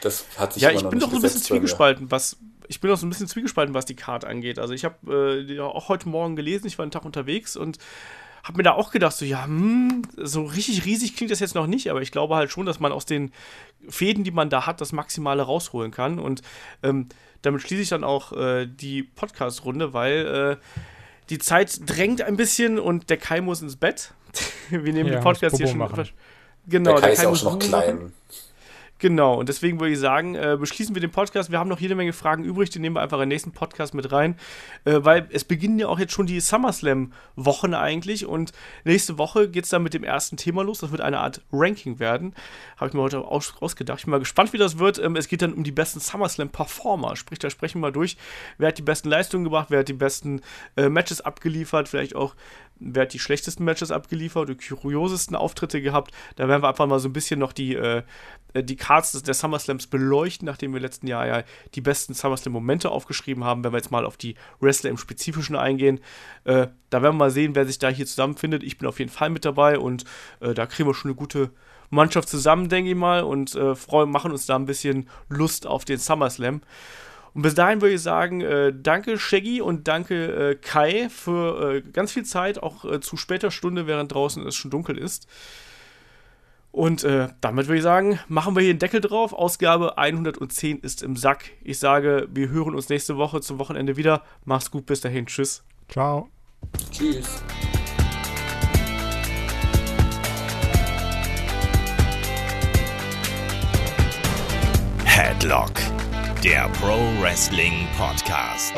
Das hat sich ja, ich bin doch so ein bisschen zwiegespalten, was ich bin auch so ein bisschen zwiegespalten, was die Karte angeht. Also ich habe äh, auch heute Morgen gelesen, ich war einen Tag unterwegs und habe mir da auch gedacht, so ja, hm, so richtig riesig klingt das jetzt noch nicht, aber ich glaube halt schon, dass man aus den Fäden, die man da hat, das Maximale rausholen kann. Und ähm, damit schließe ich dann auch äh, die Podcast-Runde, weil äh, die Zeit drängt ein bisschen und der Kai muss ins Bett. Wir nehmen ja, den Podcast hier schon. Machen. Genau, der Kai, der Kai ist auch noch klein. Machen. Genau, und deswegen würde ich sagen, äh, beschließen wir den Podcast. Wir haben noch jede Menge Fragen übrig, die nehmen wir einfach in den nächsten Podcast mit rein, äh, weil es beginnen ja auch jetzt schon die SummerSlam-Wochen eigentlich und nächste Woche geht es dann mit dem ersten Thema los. Das wird eine Art Ranking werden. Habe ich mir heute aus ausgedacht. Ich bin mal gespannt, wie das wird. Ähm, es geht dann um die besten SummerSlam-Performer. Sprich, da sprechen wir durch, wer hat die besten Leistungen gebracht, wer hat die besten äh, Matches abgeliefert, vielleicht auch wer hat die schlechtesten Matches abgeliefert, die kuriosesten Auftritte gehabt. Da werden wir einfach mal so ein bisschen noch die, äh, die Cards des, der SummerSlams beleuchten, nachdem wir letzten Jahr ja die besten SummerSlam-Momente aufgeschrieben haben. Wenn wir jetzt mal auf die Wrestler im Spezifischen eingehen, äh, da werden wir mal sehen, wer sich da hier zusammenfindet. Ich bin auf jeden Fall mit dabei und äh, da kriegen wir schon eine gute Mannschaft zusammen, denke ich mal, und äh, freuen, machen uns da ein bisschen Lust auf den SummerSlam. Und bis dahin würde ich sagen, äh, danke Shaggy und danke äh, Kai für äh, ganz viel Zeit, auch äh, zu später Stunde, während draußen es schon dunkel ist. Und äh, damit würde ich sagen, machen wir hier einen Deckel drauf. Ausgabe 110 ist im Sack. Ich sage, wir hören uns nächste Woche zum Wochenende wieder. Mach's gut, bis dahin. Tschüss. Ciao. Tschüss. Headlock, der Pro Wrestling Podcast.